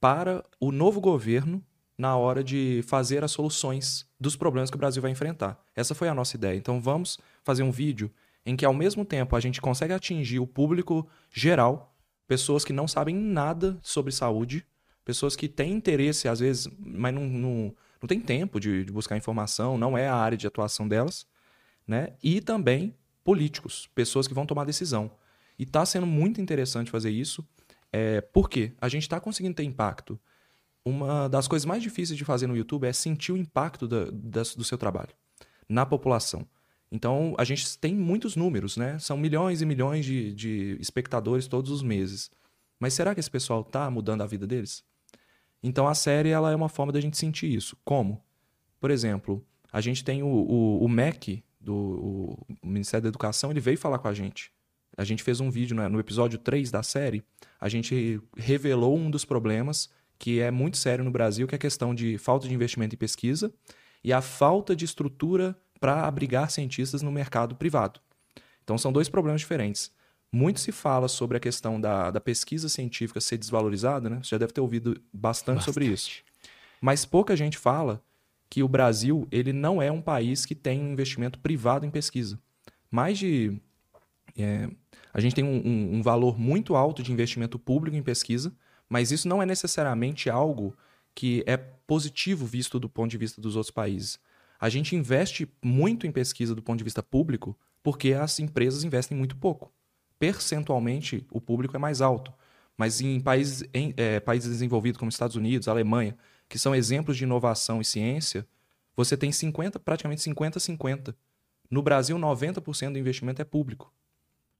para o novo governo na hora de fazer as soluções dos problemas que o Brasil vai enfrentar. Essa foi a nossa ideia. Então vamos fazer um vídeo em que ao mesmo tempo a gente consegue atingir o público geral, pessoas que não sabem nada sobre saúde, Pessoas que têm interesse, às vezes, mas não, não, não tem tempo de, de buscar informação, não é a área de atuação delas. Né? E também políticos, pessoas que vão tomar decisão. E está sendo muito interessante fazer isso. É, por quê? A gente está conseguindo ter impacto. Uma das coisas mais difíceis de fazer no YouTube é sentir o impacto da, da, do seu trabalho na população. Então, a gente tem muitos números, né? São milhões e milhões de, de espectadores todos os meses. Mas será que esse pessoal está mudando a vida deles? Então, a série ela é uma forma da gente sentir isso. Como? Por exemplo, a gente tem o, o, o MEC, do Ministério da Educação, ele veio falar com a gente. A gente fez um vídeo né, no episódio 3 da série, a gente revelou um dos problemas que é muito sério no Brasil, que é a questão de falta de investimento em pesquisa e a falta de estrutura para abrigar cientistas no mercado privado. Então são dois problemas diferentes. Muito se fala sobre a questão da, da pesquisa científica ser desvalorizada, né? Você já deve ter ouvido bastante, bastante. sobre isso. Mas pouca gente fala que o Brasil ele não é um país que tem um investimento privado em pesquisa. Mais de. É, a gente tem um, um, um valor muito alto de investimento público em pesquisa, mas isso não é necessariamente algo que é positivo visto do ponto de vista dos outros países. A gente investe muito em pesquisa do ponto de vista público porque as empresas investem muito pouco. Percentualmente, o público é mais alto. Mas em países, em, é, países desenvolvidos como Estados Unidos, Alemanha, que são exemplos de inovação e ciência, você tem 50, praticamente 50-50. No Brasil, 90% do investimento é público.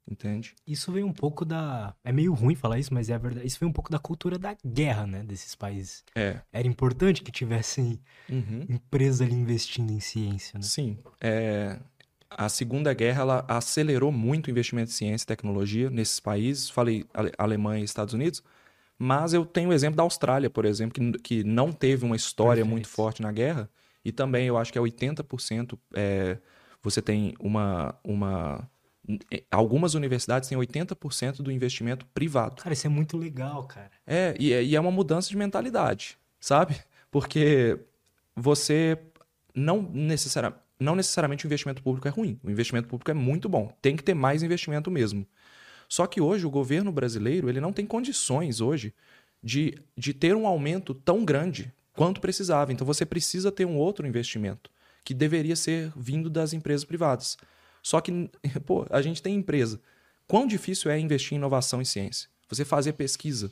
Entende? Isso vem um pouco da. É meio ruim falar isso, mas é verdade. Isso vem um pouco da cultura da guerra, né? Desses países. É. Era importante que tivessem uhum. empresas ali investindo em ciência, né? Sim. É... A Segunda Guerra ela acelerou muito o investimento em ciência e tecnologia nesses países. Falei Alemanha e Estados Unidos. Mas eu tenho o exemplo da Austrália, por exemplo, que, que não teve uma história Perfeito. muito forte na guerra. E também eu acho que é 80%. É, você tem uma, uma. Algumas universidades têm 80% do investimento privado. Cara, isso é muito legal, cara. É, e, é, e é uma mudança de mentalidade, sabe? Porque você não necessariamente. Não necessariamente o investimento público é ruim. O investimento público é muito bom. Tem que ter mais investimento mesmo. Só que hoje o governo brasileiro ele não tem condições hoje de, de ter um aumento tão grande quanto precisava. Então você precisa ter um outro investimento que deveria ser vindo das empresas privadas. Só que, pô, a gente tem empresa. Quão difícil é investir em inovação e ciência? Você fazer pesquisa.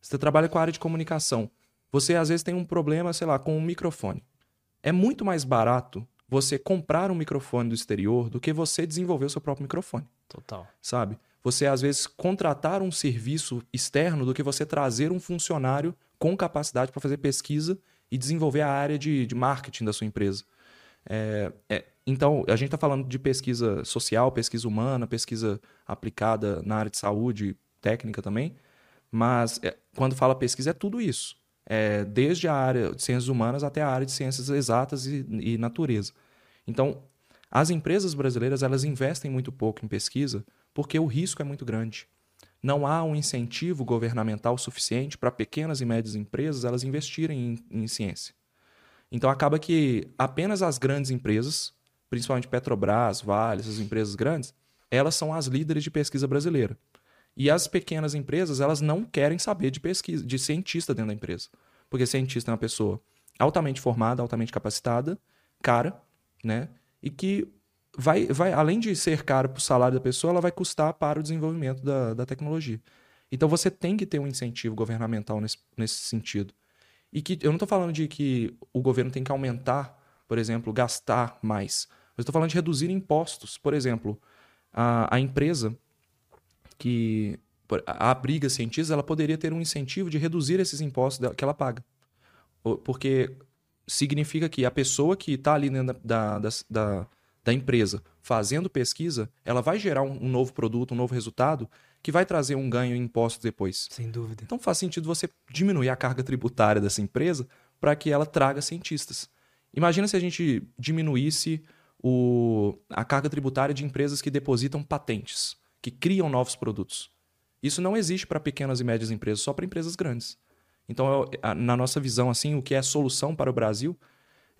Você trabalha com a área de comunicação. Você às vezes tem um problema, sei lá, com um microfone. É muito mais barato você comprar um microfone do exterior do que você desenvolver o seu próprio microfone. Total. Sabe? Você às vezes contratar um serviço externo do que você trazer um funcionário com capacidade para fazer pesquisa e desenvolver a área de, de marketing da sua empresa. É, é, então, a gente está falando de pesquisa social, pesquisa humana, pesquisa aplicada na área de saúde, técnica também, mas é, quando fala pesquisa é tudo isso. É, desde a área de ciências humanas até a área de ciências exatas e, e natureza. Então, as empresas brasileiras elas investem muito pouco em pesquisa porque o risco é muito grande. Não há um incentivo governamental suficiente para pequenas e médias empresas elas investirem em, em ciência. Então acaba que apenas as grandes empresas, principalmente Petrobras, Vale, essas empresas grandes, elas são as líderes de pesquisa brasileira. E as pequenas empresas, elas não querem saber de pesquisa, de cientista dentro da empresa. Porque cientista é uma pessoa altamente formada, altamente capacitada, cara, né? E que vai, vai além de ser caro para o salário da pessoa, ela vai custar para o desenvolvimento da, da tecnologia. Então você tem que ter um incentivo governamental nesse, nesse sentido. E que eu não estou falando de que o governo tem que aumentar, por exemplo, gastar mais. Eu estou falando de reduzir impostos. Por exemplo, a, a empresa que abriga cientistas, ela poderia ter um incentivo de reduzir esses impostos que ela paga. Porque significa que a pessoa que está ali dentro da, da, da, da empresa fazendo pesquisa, ela vai gerar um, um, novo produto, um novo resultado que vai trazer um ganho em impostos depois. Sem dúvida. Então faz sentido você diminuir a carga tributária dessa empresa para que ela traga cientistas. Imagina se a gente diminuísse o, a carga tributária de empresas que depositam patentes, que criam novos produtos. Isso não existe para pequenas e médias empresas, só para empresas grandes. Então, na nossa visão, assim, o que é solução para o Brasil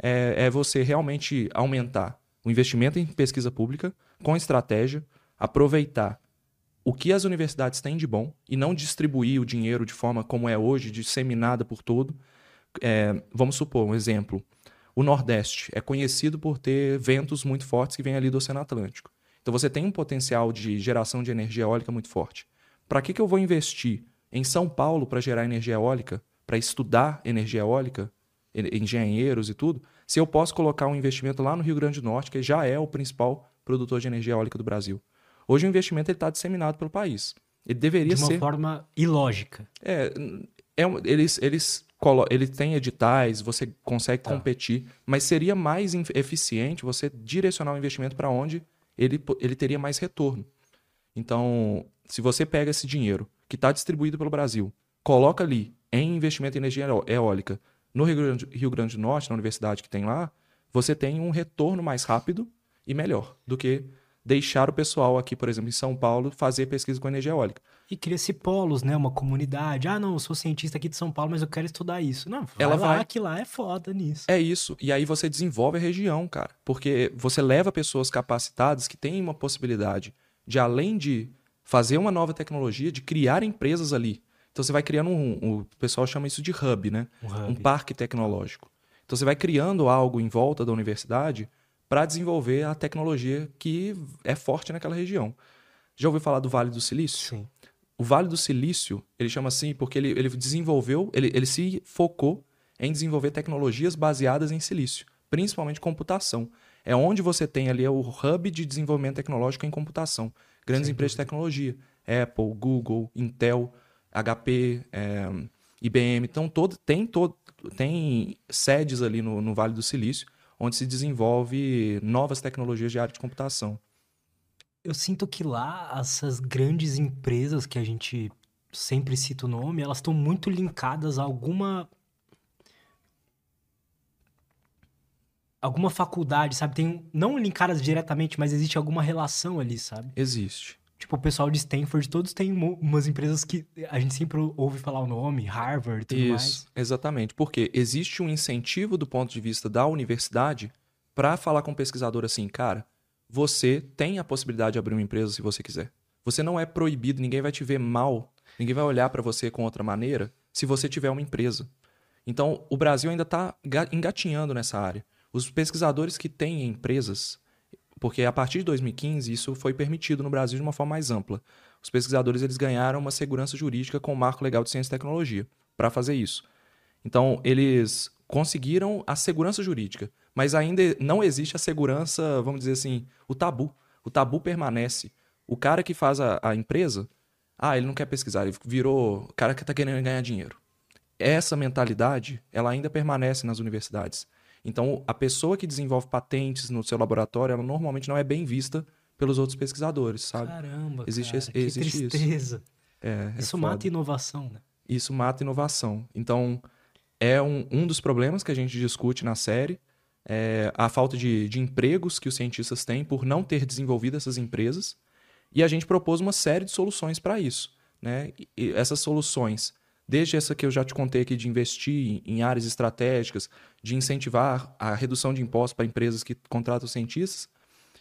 é, é você realmente aumentar o investimento em pesquisa pública com estratégia, aproveitar o que as universidades têm de bom e não distribuir o dinheiro de forma como é hoje, disseminada por todo. É, vamos supor um exemplo. o Nordeste é conhecido por ter ventos muito fortes que vêm ali do Oceano Atlântico. Então você tem um potencial de geração de energia eólica muito forte. Para que, que eu vou investir em São Paulo para gerar energia eólica, para estudar energia eólica, engenheiros e tudo, se eu posso colocar um investimento lá no Rio Grande do Norte, que já é o principal produtor de energia eólica do Brasil? Hoje o investimento está disseminado pelo país. Ele deveria De uma ser. forma ilógica. É, é um- eles, eles, ele tem editais, você consegue Tá. competir, mas seria mais eficiente você direcionar o investimento para onde ele, ele teria mais retorno. Então, se você pega esse dinheiro que está distribuído pelo Brasil, coloca ali em investimento em energia eó- eólica no Rio Grande, Rio Grande do Norte, na universidade que tem lá, você tem um retorno mais rápido e melhor do que deixar o pessoal aqui, por exemplo, em São Paulo, fazer pesquisa com energia eólica. E cria-se polos, né? Uma comunidade. Ah, não, eu sou cientista aqui de São Paulo, mas eu quero estudar isso. Não, vai Ela lá, vai. que lá é foda nisso. É isso. E aí você desenvolve a região, cara. Porque você leva pessoas capacitadas que têm uma possibilidade de, além de fazer uma nova tecnologia, de criar empresas ali. Então você vai criando um. um- o pessoal chama isso de hub, né? Um Um hub. parque tecnológico. Então você vai criando algo em volta da universidade para desenvolver a tecnologia que é forte naquela região. Já ouviu falar do Vale do Silício? Sim. O Vale do Silício, ele chama assim porque ele, ele desenvolveu, ele, ele se focou em desenvolver tecnologias baseadas em silício, principalmente computação. É onde você tem ali o hub de desenvolvimento tecnológico em computação. Grandes Sem empresas de tecnologia. Apple, Google, Intel, HP, é, IBM. Então, todo, tem, todo, tem sedes ali no, no Vale do Silício, onde se desenvolve novas tecnologias de área de computação. Eu sinto que lá, essas grandes empresas que a gente sempre cita o nome, elas estão muito linkadas a alguma. Alguma faculdade, sabe? Tem, não linkadas diretamente, mas existe alguma relação ali, sabe? Existe. Tipo, o pessoal de Stanford, todos têm umas empresas que a gente sempre ouve falar o nome, Harvard e tudo mais. Isso, exatamente. Porque existe um incentivo do ponto de vista da universidade para falar com o pesquisador assim, cara, você tem a possibilidade de abrir uma empresa se você quiser. Você não é proibido, ninguém vai te ver mal, ninguém vai olhar para você com outra maneira se você tiver uma empresa. Então, o Brasil ainda está engatinhando nessa área. Os pesquisadores que têm empresas, porque a partir de 2015 isso foi permitido no Brasil de uma forma mais ampla. Os pesquisadores eles ganharam uma segurança jurídica com o Marco Legal de Ciência e Tecnologia para fazer isso. Então, eles conseguiram a segurança jurídica, mas ainda não existe a segurança, vamos dizer assim, o tabu. O tabu permanece. O cara que faz a, a empresa, ah, ele não quer pesquisar, ele virou cara que está querendo ganhar dinheiro. Essa mentalidade, ela ainda permanece nas universidades. Então, a pessoa que desenvolve patentes no seu laboratório, ela normalmente não é bem vista pelos outros pesquisadores, sabe? Caramba, Existe cara, que existe isso. tristeza. É, é Isso foda. mata inovação, né? Isso mata inovação. Então, é um, um dos problemas que a gente discute na série. É a falta de, de empregos que os cientistas têm por não ter desenvolvido essas empresas. E a gente propôs uma série de soluções para isso. Né? E essas soluções, desde essa que eu já te contei aqui de investir em, áreas estratégicas, de incentivar a redução de impostos para empresas que contratam cientistas,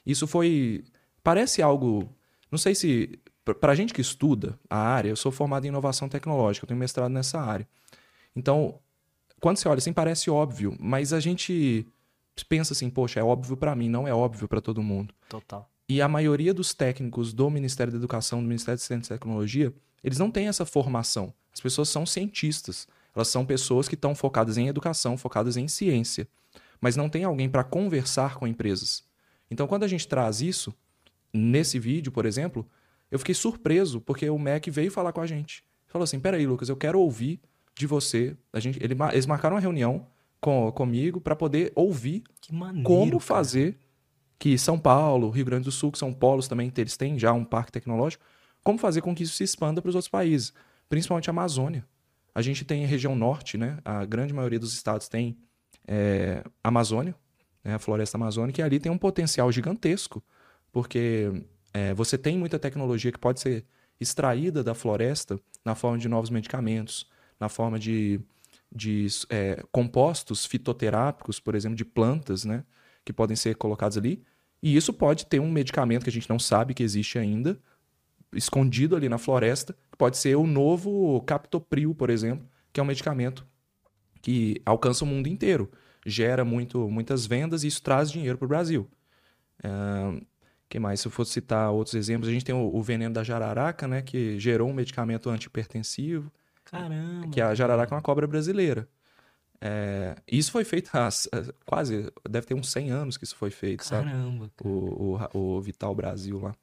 isso foi. Parece algo. Não sei se. Para a gente que estuda a área, eu sou formado em inovação tecnológica, eu tenho mestrado nessa área. Então, quando você olha assim, parece óbvio, mas a gente pensa assim, poxa, é óbvio para mim, não é óbvio para todo mundo. Total. E a maioria dos técnicos do Ministério da Educação, do Ministério de Ciência e Tecnologia, eles não têm essa formação. As pessoas são cientistas. Elas são pessoas que estão focadas em educação, focadas em ciência. Mas não tem alguém para conversar com empresas. Então, quando a gente traz isso, nesse vídeo, por exemplo, eu fiquei surpreso, porque o MEC veio falar com a gente. Falou assim: peraí, Lucas, eu quero ouvir de você. A gente, ele, eles marcaram uma reunião com, comigo para poder ouvir maneiro. como cara. Que São Paulo, Rio Grande do Sul, que são polos também, eles têm já um parque tecnológico, como fazer com que isso se expanda para os outros países, principalmente a Amazônia. A gente tem a região norte, né? A grande maioria dos estados tem é, Amazônia, né? a floresta amazônica, e ali tem um potencial gigantesco, porque é, você tem muita tecnologia que pode ser extraída da floresta na forma de novos medicamentos, na forma de, de é, compostos fitoterápicos, por exemplo, de plantas, né? Que podem ser colocados ali. E isso pode ter um medicamento que a gente não sabe que existe ainda, escondido ali na floresta, que pode ser o novo captopril, por exemplo, que é um medicamento que alcança o mundo inteiro. gera muito, muitas vendas e isso traz dinheiro para o Brasil. Uh, que mais? Se eu fosse citar outros exemplos, a gente tem o, o, veneno da jararaca, né? Que gerou um medicamento antipertensivo. Caramba! Que a jararaca é uma cobra brasileira. É, isso foi feito há quase, deve ter uns 100 anos que isso foi feito, Caramba, sabe? O, o, o Vital Brasil lá.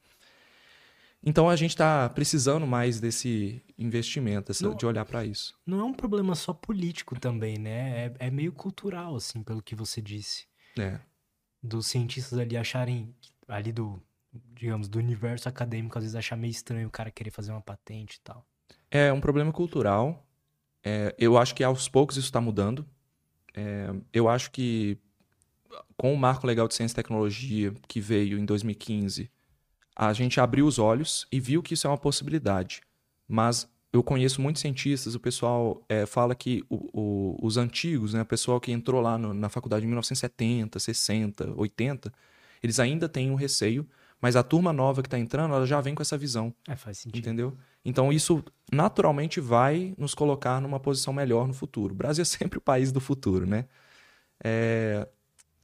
Então a gente está precisando mais desse investimento, essa, não, de olhar para isso. Não é um problema só político também, né? É, é, meio cultural, assim, pelo que você disse. É. Dos cientistas ali acharem, ali do, digamos, do universo acadêmico, às vezes achar meio estranho o cara querer fazer uma patente e tal. É um problema cultural. É, eu acho que aos poucos isso está mudando. É, eu acho que com o marco legal de ciência e tecnologia que veio em 2015 a gente abriu os olhos e viu que isso é uma possibilidade. Mas eu conheço muitos cientistas, o pessoal é, fala que o, o, os antigos, né, o pessoal que entrou lá no, na faculdade em 1970, 60, 80, eles ainda têm um receio, mas a turma nova que está entrando, ela já vem com essa visão. É, faz sentido. Entendeu? Então isso naturalmente vai nos colocar numa posição melhor no futuro. O Brasil é sempre o país do futuro, né? É...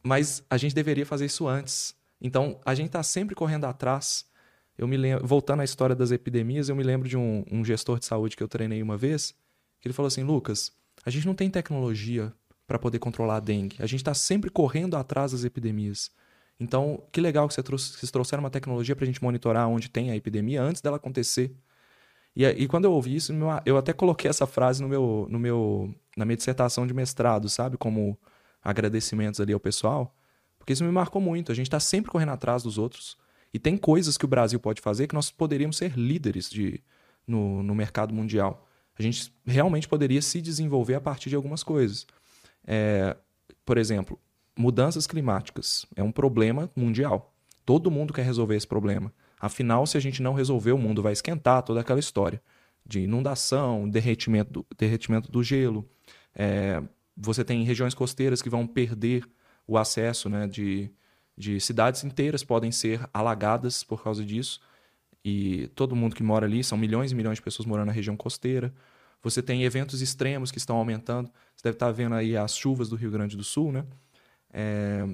Mas a gente deveria fazer isso antes. Então, a gente está sempre correndo atrás. Eu me lembro, voltando à história das epidemias, eu me lembro de um, um gestor de saúde que eu treinei uma vez, que ele falou assim: Lucas, a gente não tem tecnologia para poder controlar a dengue. A gente está sempre correndo atrás das epidemias. Então, que legal que você trouxe, vocês trouxeram uma tecnologia para a gente monitorar onde tem a epidemia antes dela acontecer. E, e quando eu ouvi isso, eu até coloquei essa frase no meu, no meu, na minha dissertação de mestrado, sabe? Como agradecimentos ali ao pessoal. Porque isso me marcou muito. A gente está sempre correndo atrás dos outros. E tem coisas que o Brasil pode fazer que nós poderíamos ser líderes de, no, no mercado mundial. A gente realmente poderia se desenvolver a partir de algumas coisas. É, por exemplo, mudanças climáticas é um problema mundial. Todo mundo quer resolver esse problema. Afinal, se a gente não resolver, o mundo vai esquentar toda aquela história de inundação, derretimento do, derretimento do gelo. É, você tem regiões costeiras que vão perder o acesso né, de, de cidades inteiras podem ser alagadas por causa disso. E todo mundo que mora ali, são milhões e milhões de pessoas morando na região costeira. Você tem eventos extremos que estão aumentando. Você deve estar vendo aí as chuvas do Rio Grande do Sul, né? É,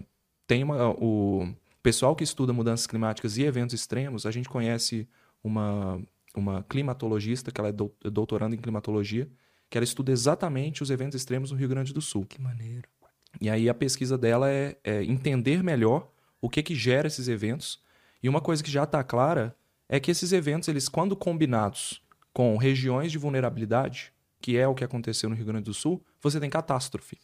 tem uma, o pessoal que estuda mudanças climáticas e eventos extremos, a gente conhece uma, uma climatologista, que ela é doutorando em climatologia, que ela estuda exatamente os eventos extremos no Rio Grande do Sul. Que maneiro. E aí a pesquisa dela é, é entender melhor o que que gera esses eventos. E uma coisa que já está clara é que esses eventos, eles quando combinados com regiões de vulnerabilidade, que é o que aconteceu no Rio Grande do Sul, você tem catástrofe.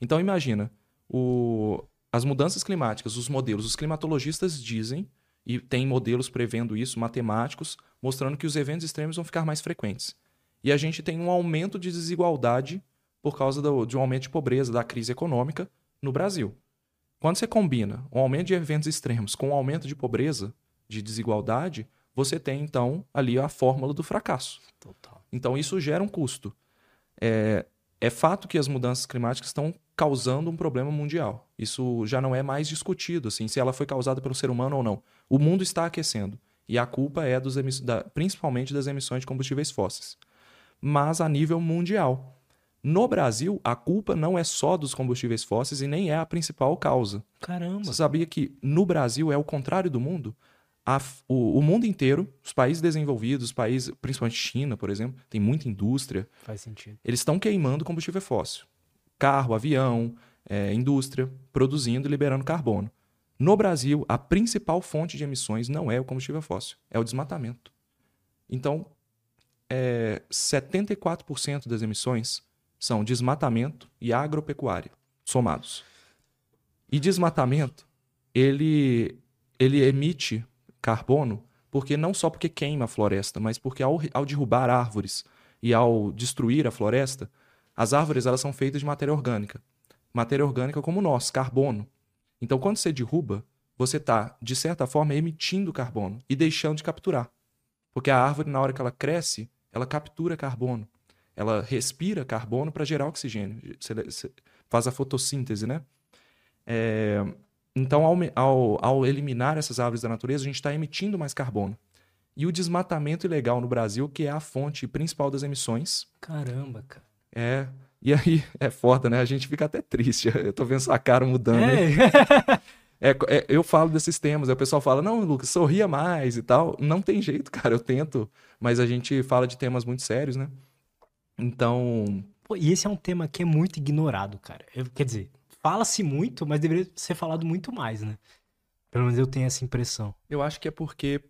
Então imagina, o, as mudanças climáticas, os modelos, os climatologistas dizem, e tem modelos prevendo isso, matemáticos, mostrando que os eventos extremos vão ficar mais frequentes. E a gente tem um aumento de desigualdade por causa do, de um aumento de pobreza, da crise econômica no Brasil. Quando você combina um aumento de eventos extremos com um aumento de pobreza, de desigualdade, você tem então ali a fórmula do fracasso. Total. Então isso gera um custo. É, é fato que as mudanças climáticas estão causando um problema mundial. Isso já não é mais discutido, assim, se ela foi causada pelo ser humano ou não. O mundo está aquecendo e a culpa é dos da, principalmente das emissões de combustíveis fósseis, mas a nível mundial. No Brasil, a culpa não é só dos combustíveis fósseis e nem é a principal causa. Caramba. Você sabia que no Brasil é o contrário do mundo? A, o, o, mundo inteiro, os países desenvolvidos, os países, principalmente China, por exemplo, tem muita indústria. Faz sentido. Eles estão queimando combustível fóssil. Carro, avião, é, indústria, produzindo e liberando carbono. No Brasil, a principal fonte de emissões não é o combustível fóssil, é o desmatamento. Então, é, 74% das emissões são desmatamento e agropecuária, somados. E desmatamento, ele, ele emite carbono porque não só porque queima a floresta, mas porque ao, ao derrubar árvores e ao destruir a floresta, as árvores elas são feitas de matéria orgânica. Matéria orgânica como nós, carbono. Então, quando você derruba, você está, de certa forma, emitindo carbono e deixando de capturar. Porque a árvore, na hora que ela cresce, ela captura carbono. Ela respira carbono para gerar oxigênio, faz a fotossíntese, né? É, então, ao, ao, ao, eliminar essas árvores da natureza, a gente está emitindo mais carbono. E o desmatamento ilegal no Brasil, que é a fonte principal das emissões. Caramba, cara. É. E aí é foda, né? A gente fica até triste. Eu tô vendo sua cara mudando. É. É, é, eu falo desses temas, aí o pessoal fala, não, Lucas, sorria mais e tal. Não tem jeito, cara, eu tento, mas a gente fala de temas muito sérios, né? Então, Pô, e esse é um tema que é muito ignorado, cara. Eu- quer dizer, fala-se muito, mas deveria ser falado muito mais, né? Pelo menos eu tenho essa impressão. eu acho que é porque.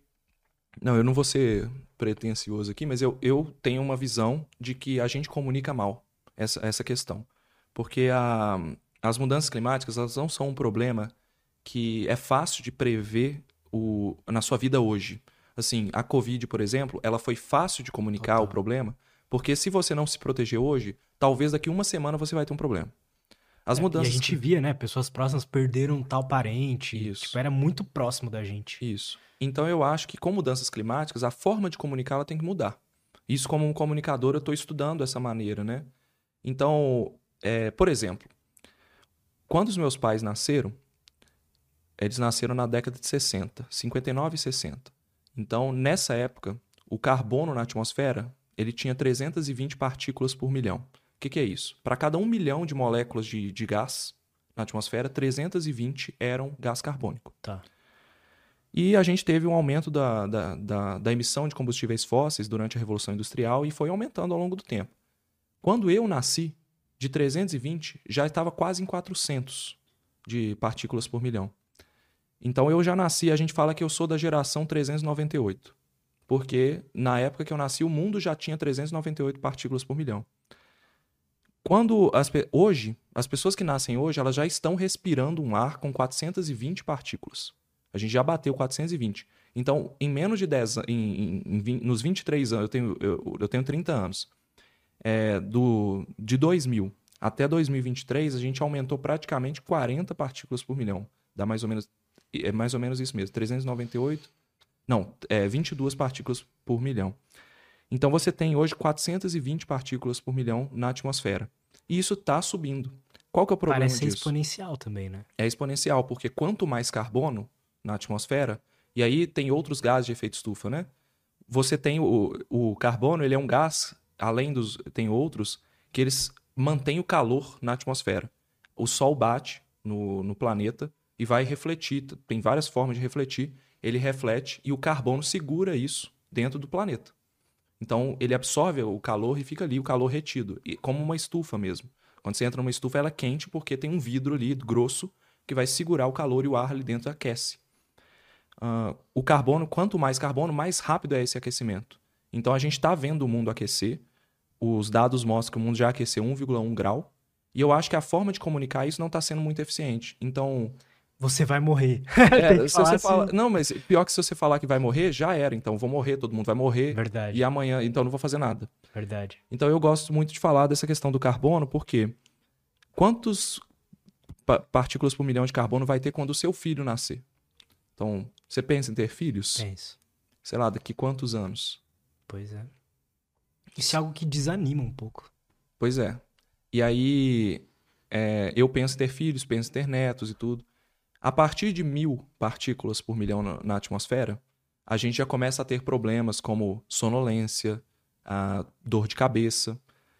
Não, eu não vou ser pretencioso aqui, mas eu, eu tenho uma visão de que a gente comunica mal essa, essa questão. Porque a, as mudanças climáticas, elas não são um problema que é fácil de prever o, na sua vida hoje. Assim, a Covid, por exemplo, ela foi fácil de comunicar Total. o problema, porque se você não se proteger hoje, talvez daqui uma semana você vai ter um problema. As É, mudanças. E a gente via, né? Pessoas próximas perderam tal parente. Isso. Tipo, era muito próximo da gente. Isso. Então eu acho que com mudanças climáticas, a forma de comunicar ela tem que mudar. Isso como um comunicador eu estou estudando essa maneira, né? Então, é, por exemplo, quando os meus pais nasceram, eles nasceram na década de 60, 59 e 60. Então, nessa época, o carbono na atmosfera, ele tinha 320 partículas por milhão. O que, que é isso? Para cada um milhão de moléculas de, de gás na atmosfera, 320 eram gás carbônico. Tá. E a gente teve um aumento da, da, da, da emissão de combustíveis fósseis durante a Revolução Industrial e foi aumentando ao longo do tempo. Quando eu nasci, de 320 já estava quase em 400 de partículas por milhão. Então eu já nasci, a gente fala que eu sou da geração 398. Porque na época que eu nasci, o mundo já tinha 398 partículas por milhão. Quando as, hoje, as pessoas que nascem hoje, elas já estão respirando um ar com 420 partículas. A gente já bateu 420. Então, em menos de 10 anos, em, em- em nos 23 anos, eu tenho, eu, eu tenho 30 anos, é, do, de 2000 até 2023, a gente aumentou praticamente 40 partículas por milhão. Dá mais ou menos, é mais ou menos isso mesmo, 398, não, é 22 partículas por milhão. Então você tem hoje 420 partículas por milhão na atmosfera. E isso está subindo. Qual que é o problema Parece disso? exponencial também, né? é exponencial, porque quanto mais carbono na atmosfera, e aí tem outros gases de efeito estufa, né? Você tem o, o carbono, ele é um gás, além dos. Tem outros, que eles mantêm o calor na atmosfera. O Sol bate no, no planeta e vai refletir. Tem várias formas de refletir. Ele reflete e o carbono segura isso dentro do planeta. Então ele absorve o calor e fica ali o calor retido, e- como uma estufa mesmo. Quando você entra numa estufa, ela é quente porque tem um vidro ali grosso que vai segurar o calor e o ar ali dentro aquece. Ah, o carbono, quanto mais carbono, mais rápido é esse aquecimento. Então a gente está vendo o mundo aquecer. Os dados mostram que o mundo já aqueceu 1,1 grau. E eu acho que a forma de comunicar isso não está sendo muito eficiente. Então, Você vai morrer. é, se você assim. fala, não, mas pior que se você falar que vai morrer, já era. Então, vou morrer, todo mundo vai morrer. Verdade, E amanhã, então não vou fazer nada. verdade. Então eu gosto muito de falar dessa questão do carbono, porque quantos pa- partículas por milhão de carbono vai ter quando o seu filho nascer? Então, você pensa em ter filhos? Isso. Sei lá, daqui quantos anos? Pois é. Isso é algo que desanima um pouco. Pois é. E aí, é, eu penso em ter filhos, penso em ter netos e tudo. A partir de mil partículas por milhão na, atmosfera, a gente já começa a ter problemas como sonolência, dor de cabeça.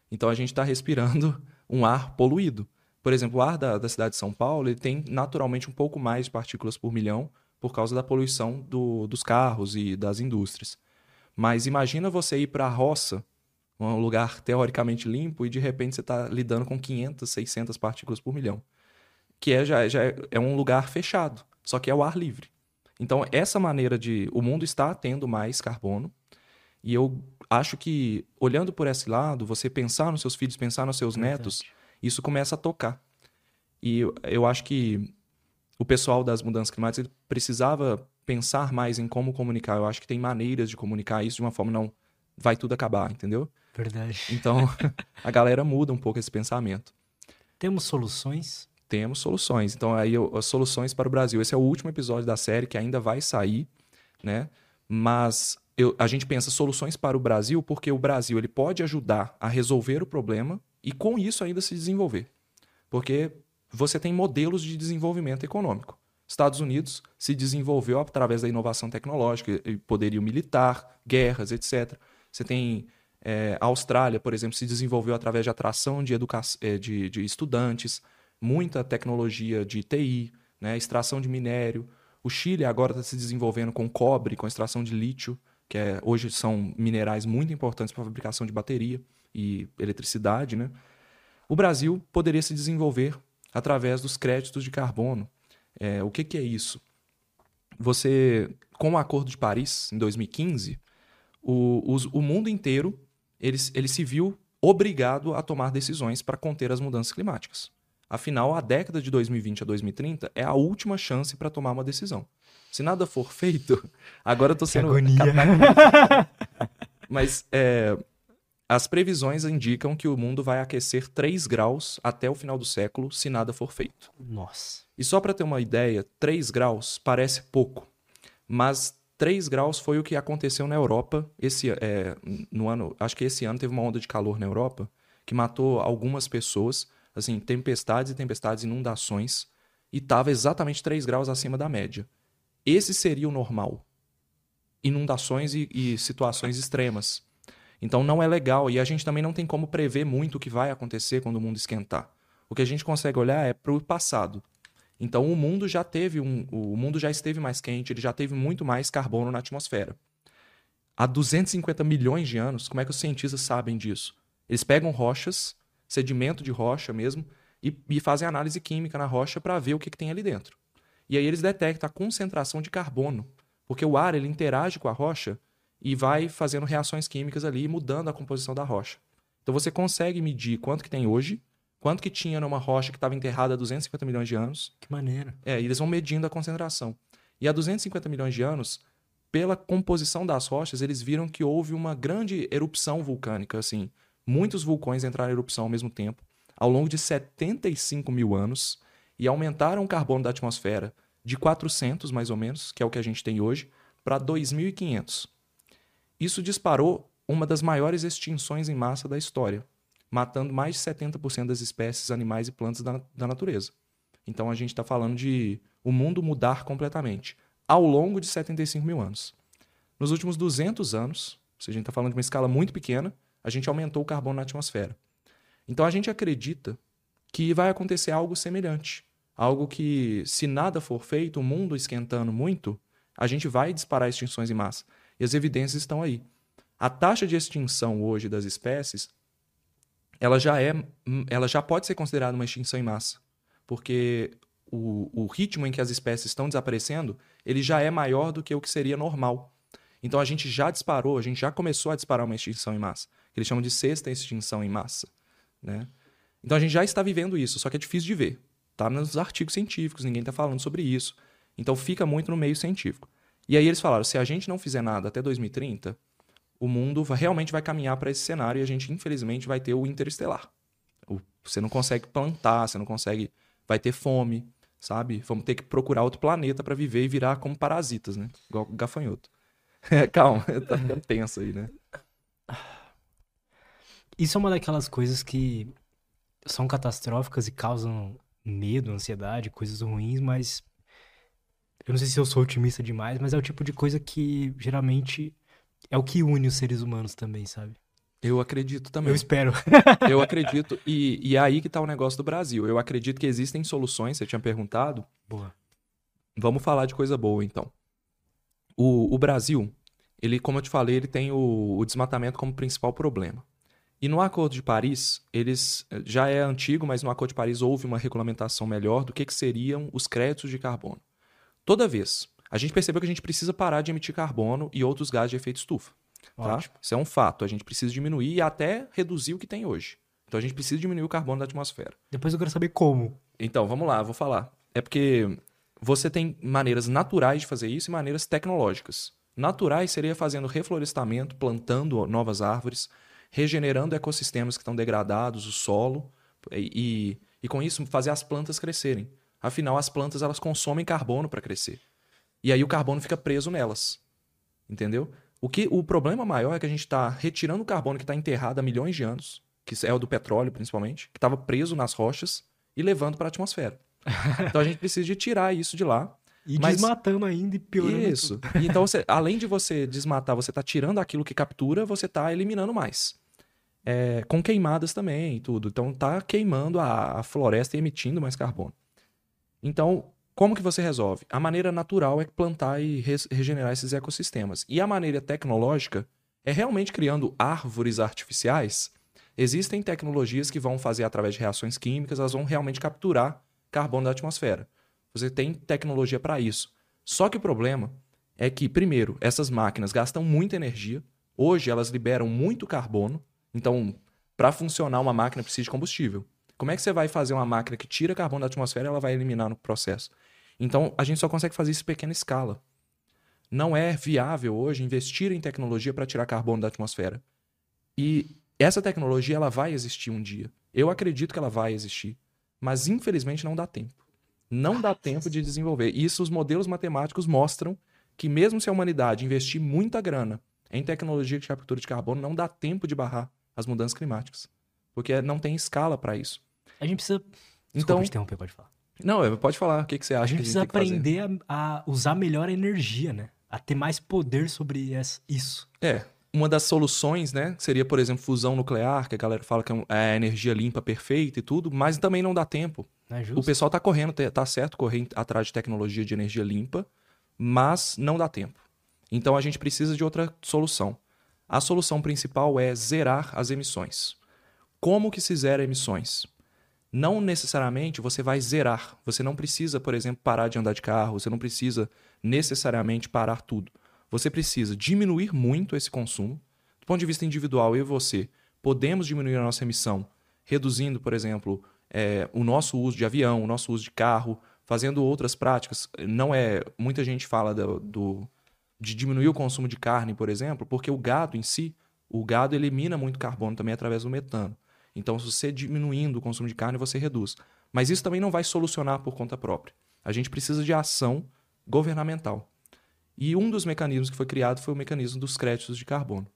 Então a gente está respirando um ar poluído. Por exemplo, o ar da, da cidade de São Paulo ele tem naturalmente um pouco mais de partículas por milhão por causa da poluição do- dos carros e das indústrias. Mas imagina você ir para a roça, um lugar teoricamente limpo, e de repente você está lidando com 500, 600 partículas por milhão. Que é, já, já é, é um lugar fechado, só que é o ar livre. Então, essa maneira de. O mundo está tendo mais carbono, e eu acho que, olhando por esse lado, você pensar nos seus filhos, pensar nos seus netos, isso começa a tocar. E eu, eu acho que o pessoal das mudanças climáticas precisava pensar mais em como comunicar. Eu acho que tem maneiras de comunicar isso de uma forma não vai tudo acabar, entendeu? Verdade. Então a galera muda um pouco esse pensamento. Temos soluções. Temos soluções. Então aí as soluções para o Brasil. Esse é o último episódio da série que ainda vai sair, né? Mas eu- a gente pensa soluções para o Brasil porque o Brasil ele pode ajudar a resolver o problema e com isso ainda se desenvolver. Porque você tem modelos de desenvolvimento econômico. Estados Unidos se desenvolveu através da inovação tecnológica, poderio militar, guerras, etc. Você tem É, a Austrália, por exemplo, se desenvolveu através de atração de, educa é, de, de estudantes, muita tecnologia de TI, né, extração de minério. O Chile agora está se desenvolvendo com cobre, com extração de lítio, que é, hoje são minerais muito importantes para a fabricação de bateria e eletricidade. Né? O Brasil poderia se desenvolver através dos créditos de carbono. É, o que, que é isso? Você, com o Acordo de Paris, em 2015, o, os, o mundo inteiro ele, ele se viu obrigado a tomar decisões para conter as mudanças climáticas. Afinal, a década de 2020 a 2030 é a última chance para tomar uma decisão. Se nada for feito, agora eu estou sendo. Mas é, as previsões indicam que o mundo vai aquecer 3 graus até o final do século, se nada for feito. Nossa. E só para ter uma ideia, 3 graus parece pouco, mas 3 graus foi o que aconteceu na Europa esse é, no ano. Acho que esse ano teve uma onda de calor na Europa que matou algumas pessoas, assim, tempestades e tempestades, inundações, e estava exatamente 3 graus acima da média. Esse seria o normal. Inundações e, e situações extremas. Então não é legal e a gente também não tem como prever muito o que vai acontecer quando o mundo esquentar. O que a gente consegue olhar é para o passado. Então o mundo já teve um, o mundo já esteve mais quente, ele já teve muito mais carbono na atmosfera. Há 250 milhões de anos, como é que os cientistas sabem disso? Eles pegam rochas, sedimento de rocha mesmo, e, e fazem análise química na rocha para ver o que, que tem ali dentro. E aí eles detectam a concentração de carbono, porque o ar ele interage com a rocha e vai fazendo reações químicas ali, mudando a composição da rocha. Então você consegue medir quanto que tem hoje, Quanto que tinha numa rocha que estava enterrada há 250 milhões de anos? Que maneiro. É, e eles vão medindo a concentração. E há 250 milhões de anos, pela composição das rochas, eles viram que houve uma grande erupção vulcânica, assim. Muitos vulcões entraram em erupção ao mesmo tempo, ao longo de 75 mil anos, e aumentaram o carbono da atmosfera de 400, mais ou menos, que é o que a gente tem hoje, para 2.500. Isso disparou uma das maiores extinções em massa da história matando mais de 70% das espécies animais e plantas da, da natureza. Então a gente está falando de o mundo mudar completamente ao longo de 75 mil anos. Nos últimos 200 anos, a gente está falando de uma escala muito pequena, a gente aumentou o carbono na atmosfera. Então a gente acredita que vai acontecer algo semelhante. Algo que, se nada for feito, o mundo esquentando muito, a gente vai disparar extinções em massa. E as evidências estão aí. A taxa de extinção hoje das espécies ela já é, ela já pode ser considerada uma extinção em massa, porque o, o ritmo em que as espécies estão desaparecendo, ele já é maior do que o que seria normal. Então a gente já disparou, a gente já começou a disparar uma extinção em massa, que eles chamam de sexta extinção em massa, né? Então a gente já está vivendo isso, só que é difícil de ver. Tá nos artigos científicos, ninguém está falando sobre isso. Então fica muito no meio científico. E aí eles falaram, se a gente não fizer nada até 2030, o mundo realmente vai caminhar para esse cenário e a gente, infelizmente, vai ter o interestelar. Você não consegue plantar, você não consegue. Vai ter fome, sabe? Vamos ter que procurar outro planeta para viver e virar como parasitas, né? Igual gafanhoto. Calma, tá ficando tenso aí, né? Isso é uma daquelas coisas que são catastróficas e causam medo, ansiedade, coisas ruins, mas eu não sei se eu sou otimista demais, mas é o tipo de coisa que geralmente é o que une os seres humanos também, sabe? Eu acredito também. Eu espero. eu acredito. E, e é aí que está o negócio do Brasil. Eu acredito que existem soluções, você tinha perguntado. Boa. Vamos falar de coisa boa, então. O, o Brasil, ele, como eu te falei, ele tem o, o desmatamento como principal problema. E no Acordo de Paris, eles já é antigo, mas no Acordo de Paris houve uma regulamentação melhor do que, que seriam os créditos de carbono. Toda vez a gente percebeu que a gente precisa parar de emitir carbono e outros gases de efeito estufa. Tá? Isso é um fato. A gente precisa diminuir e até reduzir o que tem hoje. Então a gente precisa diminuir o carbono da atmosfera. Depois eu quero saber como. Então, vamos lá, vou falar. É porque você tem maneiras naturais de fazer isso e maneiras tecnológicas. Naturais seria fazendo reflorestamento, plantando novas árvores, regenerando ecossistemas que estão degradados, o solo, e, e, com isso fazer as plantas crescerem. Afinal, as plantas elas consomem carbono para crescer. E aí o carbono fica preso nelas. Entendeu? O, que, o problema maior é que a gente está retirando o carbono que está enterrado há milhões de anos, que é o do petróleo principalmente, que estava preso nas rochas, e levando para a atmosfera. então a gente precisa de tirar isso de lá. E Mas- desmatando ainda e piorando. Isso. Então, você- além de você desmatar, você tá tirando aquilo que captura, você tá eliminando mais. É, com queimadas também e tudo. Então, tá queimando a, a floresta e emitindo mais carbono. Então, como que você resolve? A maneira natural é plantar e res- regenerar esses ecossistemas. E a maneira tecnológica é realmente criando árvores artificiais. Existem tecnologias que vão fazer através de reações químicas, elas vão realmente capturar carbono da atmosfera. Você tem tecnologia para isso. Só que o problema é que, primeiro, essas máquinas gastam muita energia. Hoje elas liberam muito carbono. Então, para funcionar uma máquina precisa de combustível. Como é que você vai fazer uma máquina que tira carbono da atmosfera e ela vai eliminar no processo? Então, a gente só consegue fazer isso em pequena escala. Não é viável hoje investir em tecnologia para tirar carbono da atmosfera. E essa tecnologia ela vai existir um dia. Eu acredito que ela vai existir, mas infelizmente não dá tempo. Não dá tempo de desenvolver. E isso os modelos matemáticos mostram que mesmo se a humanidade investir muita grana em tecnologia de captura de carbono, não dá tempo de barrar as mudanças climáticas, porque não tem escala para isso. A gente precisa. Então, Desculpa te interromper, pode falar. não, pode falar. O que, que você acha A gente que precisa aprender a, a usar melhor a energia, né? A ter mais poder sobre essa- isso. É. Uma das soluções, né, seria, por exemplo, fusão nuclear, que a galera fala que é é a energia limpa perfeita e tudo, mas também não dá tempo. Não é O pessoal tá correndo, tá certo correr atrás de tecnologia de energia limpa, mas não dá tempo. Então a gente precisa de outra solução. A solução principal é zerar as emissões. Como que se zera emissões? Não necessariamente você vai zerar. Você não precisa, por exemplo, parar de andar de carro, você não precisa necessariamente parar tudo. Você precisa diminuir muito esse consumo. Do ponto de vista individual, eu e você podemos diminuir a nossa emissão, reduzindo, por exemplo, é, o nosso uso de avião, o nosso uso de carro, fazendo outras práticas. Não é muita gente fala do, do- de diminuir o consumo de carne, por exemplo, porque o gado em si, o gado elimina muito carbono também através do metano. Então, se você diminuindo o consumo de carne, você reduz. Mas isso também não vai solucionar por conta própria. A gente precisa de ação governamental. E um dos mecanismos que foi criado foi o mecanismo dos créditos de carbono.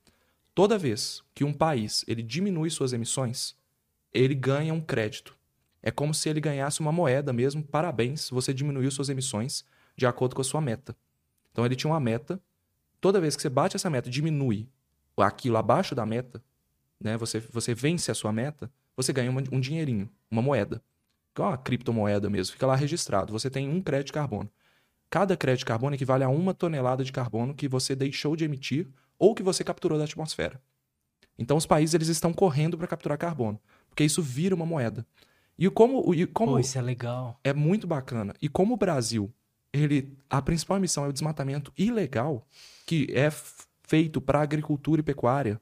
Toda vez que um país ele diminui suas emissões, ele ganha um crédito. É como se ele ganhasse uma moeda mesmo. Parabéns, você diminuiu suas emissões de acordo com a sua meta. Então ele tinha uma meta. Toda vez que você bate essa meta, e diminui aquilo abaixo da meta, né? Você, você vence a sua meta, você ganha uma- um dinheirinho, uma moeda. Que é uma criptomoeda mesmo, fica lá registrado. Você tem um crédito de carbono. Cada crédito de carbono equivale a uma tonelada de carbono que você deixou de emitir ou que você capturou da atmosfera. Então os países eles estão correndo para capturar carbono, porque isso vira uma moeda. E como, e como Pô, isso é legal. é muito bacana. E como o Brasil, ele a principal missão é o desmatamento ilegal, que é feito para agricultura e pecuária.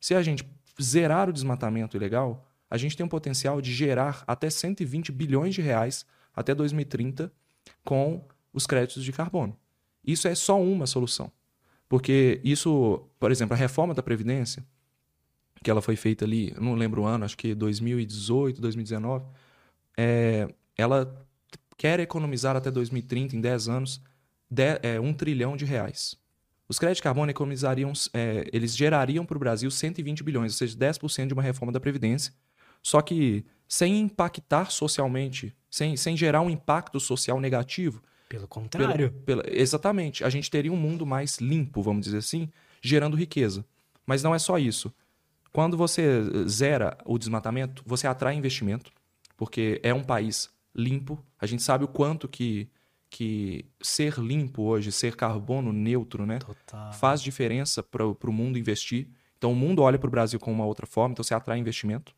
Se a gente zerar o desmatamento ilegal, a gente tem um potencial de gerar até 120 bilhões de reais até 2030 com os créditos de carbono. Isso é só uma solução. Porque isso, por exemplo, a reforma da Previdência, que ela foi feita ali, não lembro o ano, acho que 2018, 2019, é, ela quer economizar até 2030, em 10 anos, de, é, um trilhão de reais. Os créditos de carbono economizariam, é, eles gerariam para o Brasil 120 bilhões, ou seja, 10% de uma reforma da Previdência. Só que sem impactar socialmente, sem, sem gerar um impacto social negativo. Pelo contrário. pela- exatamente. A gente teria um mundo mais limpo, vamos dizer assim, gerando riqueza. Mas não é só isso. Quando você zera o desmatamento, você atrai investimento, porque é um país limpo. A gente sabe o quanto que, que ser limpo hoje, ser carbono neutro, né? Total. faz diferença para o mundo investir. Então, o mundo olha para o Brasil com uma outra forma, então você atrai investimento.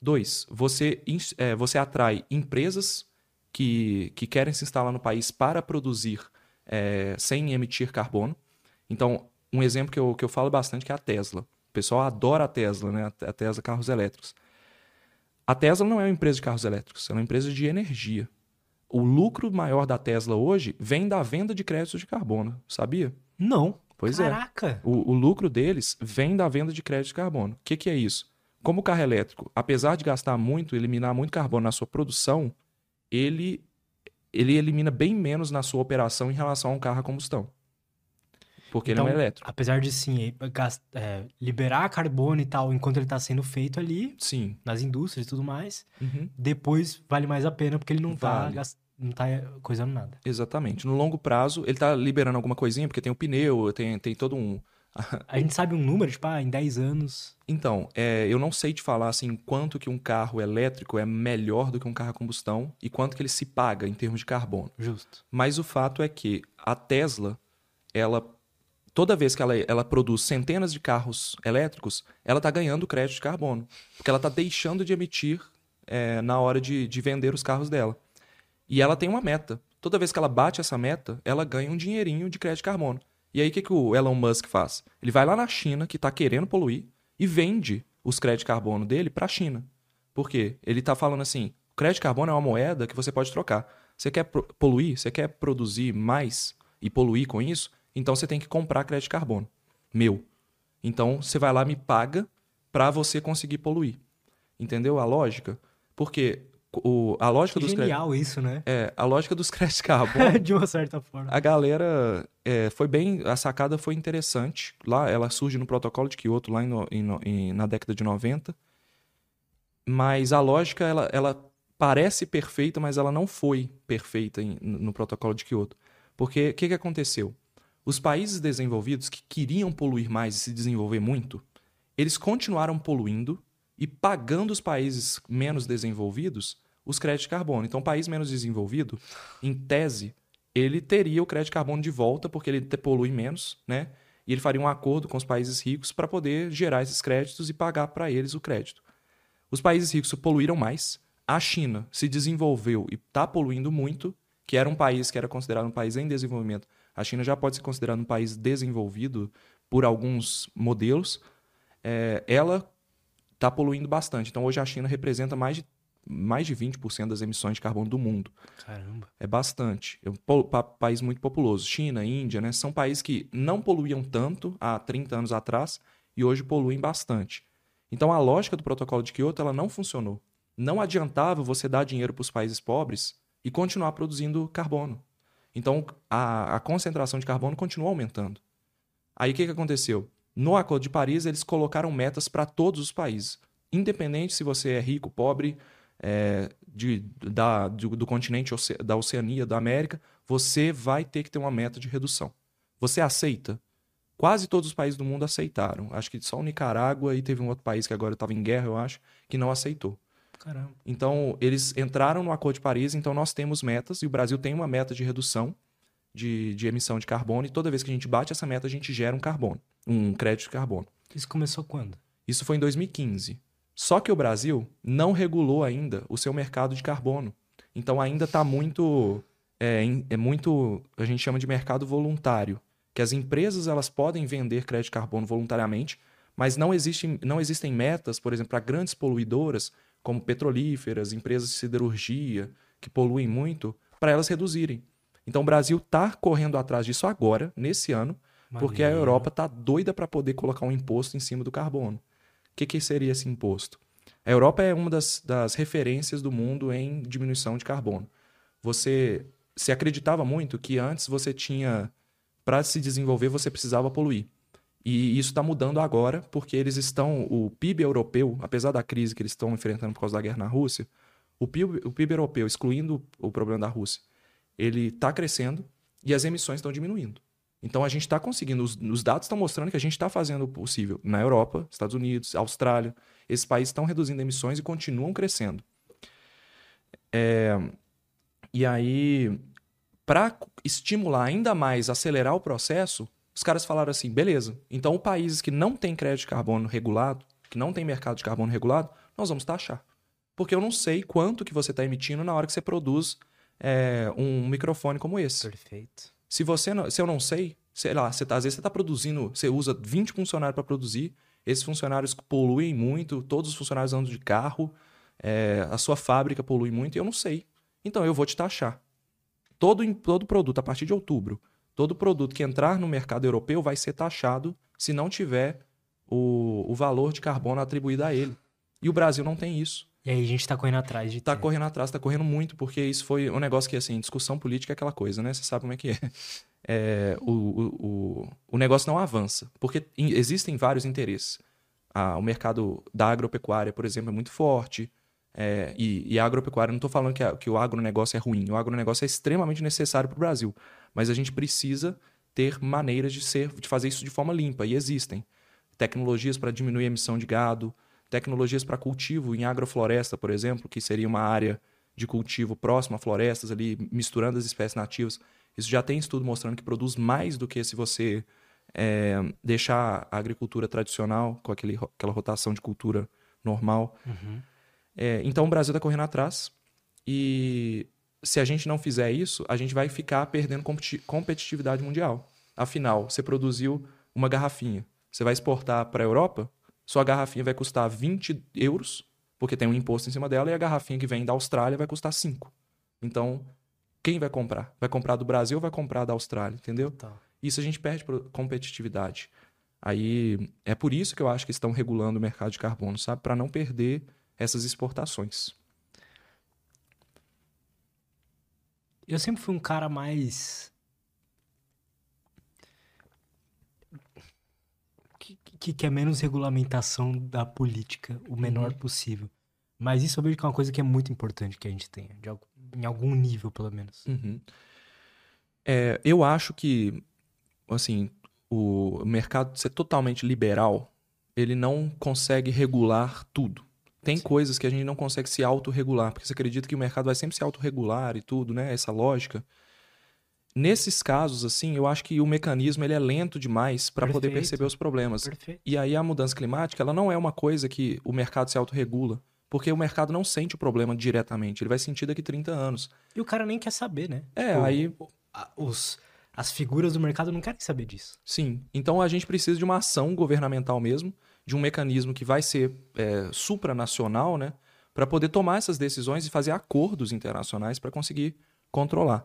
Dois, você, é, você atrai empresas que, que querem se instalar no país para produzir é, sem emitir carbono. Então, um exemplo que eu, que eu falo bastante que é a Tesla. O pessoal adora a Tesla, né? A Tesla carros elétricos. A Tesla não é uma empresa de carros elétricos, ela é uma empresa de energia. O lucro maior da Tesla hoje vem da venda de créditos de carbono, sabia? Não. Pois é. Caraca. O, o lucro deles vem da venda de crédito de carbono. O que, que é isso? Como o carro elétrico, apesar de gastar muito, eliminar muito carbono na sua produção, ele, ele elimina bem menos na sua operação em relação a um carro a combustão. Porque ele não é Então, elétrico. Apesar de sim, é, liberar carbono e tal, enquanto ele tá sendo feito ali, Sim. nas indústrias e tudo mais, Uhum. depois vale mais a pena, porque ele não tá Vale. gas- não tá coisando nada. Exatamente. No longo prazo, ele tá liberando alguma coisinha, porque tem o pneu, tem, tem todo um. A gente sabe um número, tipo, ah, em 10 anos. Então, é, eu não sei te falar assim quanto que um carro elétrico é melhor do que um carro a combustão e quanto que ele se paga em termos de carbono. Justo. Mas o fato é que a Tesla, ela toda vez que ela, ela produz centenas de carros elétricos, ela está ganhando crédito de carbono. Porque ela está deixando de emitir é, na hora de, de vender os carros dela. E ela tem uma meta. Toda vez que ela bate essa meta, ela ganha um dinheirinho de crédito de carbono. E aí o que, que o Elon Musk faz? Ele vai lá na China, que está querendo poluir, e vende os créditos de carbono dele para a China. Por quê? Ele está falando assim: crédito de carbono é uma moeda que você pode trocar. Você quer poluir? Você quer produzir mais e poluir com isso? Então você tem que comprar crédito de carbono. Meu. Então você vai lá me paga para você conseguir poluir. Entendeu a lógica? Porque o, a lógica que dos genial isso, né? É, a lógica dos créditos de carbono. de uma certa forma. A galera é, foi bem. A sacada foi interessante. Lá, ela surge no protocolo de Kyoto, lá em, em, em, na década de 90. Mas a lógica, ela, ela parece perfeita, mas ela não foi perfeita no protocolo de Kyoto. Porque o que, que aconteceu? Os países desenvolvidos que queriam poluir mais e se desenvolver muito, eles continuaram poluindo e pagando os países menos desenvolvidos os créditos de carbono. Então, o país menos desenvolvido, em tese, ele teria o crédito de carbono de volta, porque ele polui menos, né? E ele faria um acordo com os países ricos para poder gerar esses créditos e pagar para eles o crédito. Os países ricos poluíram mais. A China se desenvolveu e está poluindo muito, que era um país que era considerado um país em desenvolvimento. A China já pode ser considerada um país desenvolvido por alguns modelos. É, ela está poluindo bastante. Então, hoje a China representa mais de, mais de 20% das emissões de carbono do mundo. Caramba. É bastante. É um país muito populoso. China, Índia, né? São países que não poluíam tanto há 30 anos atrás e hoje poluem bastante. Então, a lógica do protocolo de Kyoto ela não funcionou. Não adiantava você dar dinheiro para os países pobres e continuar produzindo carbono. Então, a, a concentração de carbono continua aumentando. Aí, o que, que aconteceu? No Acordo de Paris, eles colocaram metas para todos os países, independente se você é rico, pobre, é, de, da, do, do continente da Oceania, da América, você vai ter que ter uma meta de redução. Você aceita? Quase todos os países do mundo aceitaram. Acho que só o Nicarágua e teve um outro país que agora estava em guerra, eu acho, que não aceitou. Caramba. Então, eles entraram no Acordo de Paris, então nós temos metas, e o Brasil tem uma meta de redução de, de emissão de carbono, e toda vez que a gente bate essa meta, a gente gera um carbono um crédito de carbono. Isso começou quando? Isso foi em 2015. Só que o Brasil não regulou ainda o seu mercado de carbono. Então ainda está muito. É, é, muito. A gente chama de mercado voluntário. Que as empresas elas podem vender crédito de carbono voluntariamente, mas não, existe, não existem metas, por exemplo, para grandes poluidoras, como petrolíferas, empresas de siderurgia, que poluem muito, para elas reduzirem. Então o Brasil está correndo atrás disso agora, nesse ano, porque a Europa está doida para poder colocar um imposto em cima do carbono. O que, que seria esse imposto? A Europa é uma das, das referências do mundo em diminuição de carbono. Você se acreditava muito que antes você tinha, para se desenvolver, você precisava poluir. E isso está mudando agora, porque eles estão, o PIB europeu, apesar da crise que eles estão enfrentando por causa da guerra na Rússia, o PIB, o PIB europeu, excluindo o problema da Rússia, ele está crescendo e as emissões estão diminuindo. Então a gente está conseguindo, os, os, dados estão mostrando que a gente está fazendo o possível. Na Europa, Estados Unidos, Austrália, esses países estão reduzindo emissões e continuam crescendo. É, e aí, para estimular ainda mais, acelerar o processo, os caras falaram assim: beleza, então países que não têm crédito de carbono regulado, que não têm mercado de carbono regulado, nós vamos taxar. Porque eu não sei quanto que você está emitindo na hora que você produz é, um microfone como esse. Perfeito. Se você não, se eu não sei, sei lá, você tá, às vezes você está produzindo, você usa 20 funcionários para produzir, esses funcionários poluem muito, todos os funcionários andam de carro, é, a sua fábrica polui muito e eu não sei. Então eu vou te taxar. Todo, todo produto, a partir de outubro, todo produto que entrar no mercado europeu vai ser taxado se não tiver o, o valor de carbono atribuído a ele. E o Brasil não tem isso. E aí a gente tá correndo atrás de. Tá ter. correndo atrás, tá correndo muito, porque isso foi um negócio que, assim, discussão política é aquela coisa, né? Você sabe como é que é. é o, o, o, o negócio não avança, porque existem vários interesses. Ah, o mercado da agropecuária, por exemplo, é muito forte. É, e, e agropecuária, não estou falando que, a, que o agronegócio é ruim. O agronegócio é extremamente necessário para o Brasil. Mas a gente precisa ter maneiras de, ser, de fazer isso de forma limpa. E existem. Tecnologias para diminuir a emissão de gado, tecnologias para cultivo em agrofloresta, por exemplo, que seria uma área de cultivo próxima a florestas, ali misturando as espécies nativas. Isso já tem estudo mostrando que produz mais do que se você é, deixar a agricultura tradicional, com aquele, aquela rotação de cultura normal. Uhum. É, então o Brasil está correndo atrás e se a gente não fizer isso, a gente vai ficar perdendo competitividade mundial. Afinal, você produziu uma garrafinha, você vai exportar para a Europa, sua garrafinha vai custar 20 euros, porque tem um imposto em cima dela, e a garrafinha que vem da Austrália vai custar 5. Então, quem vai comprar? Vai comprar do Brasil ou vai comprar da Austrália, entendeu? Tá. Isso a gente perde competitividade. Aí é por isso que eu acho que estão regulando o mercado de carbono, sabe? Para não perder essas exportações. Eu sempre fui um cara mais. Que, que quer menos regulamentação da política, o menor Uhum. possível. Mas isso eu vejo que é uma coisa que é muito importante que a gente tenha, de em algum nível, pelo menos. Uhum. É, eu acho que, assim, o mercado ser totalmente liberal, ele não consegue regular tudo. Tem Sim. coisas que a gente não consegue se autorregular, porque você acredita que o mercado vai sempre se autorregular e tudo, né? Essa lógica. Nesses casos, assim, eu acho que o mecanismo ele é lento demais para poder perceber os problemas. Perfeito. E aí a mudança climática, ela não é uma coisa que o mercado se autorregula, porque o mercado não sente o problema diretamente, ele vai sentir daqui 30 anos. E o cara nem quer saber, né? É, Tipo, aí os, as figuras do mercado não querem saber disso. Sim. Então a gente precisa de uma ação governamental mesmo, de um mecanismo que vai ser é, supranacional, né? Para poder tomar essas decisões e fazer acordos internacionais para conseguir controlar.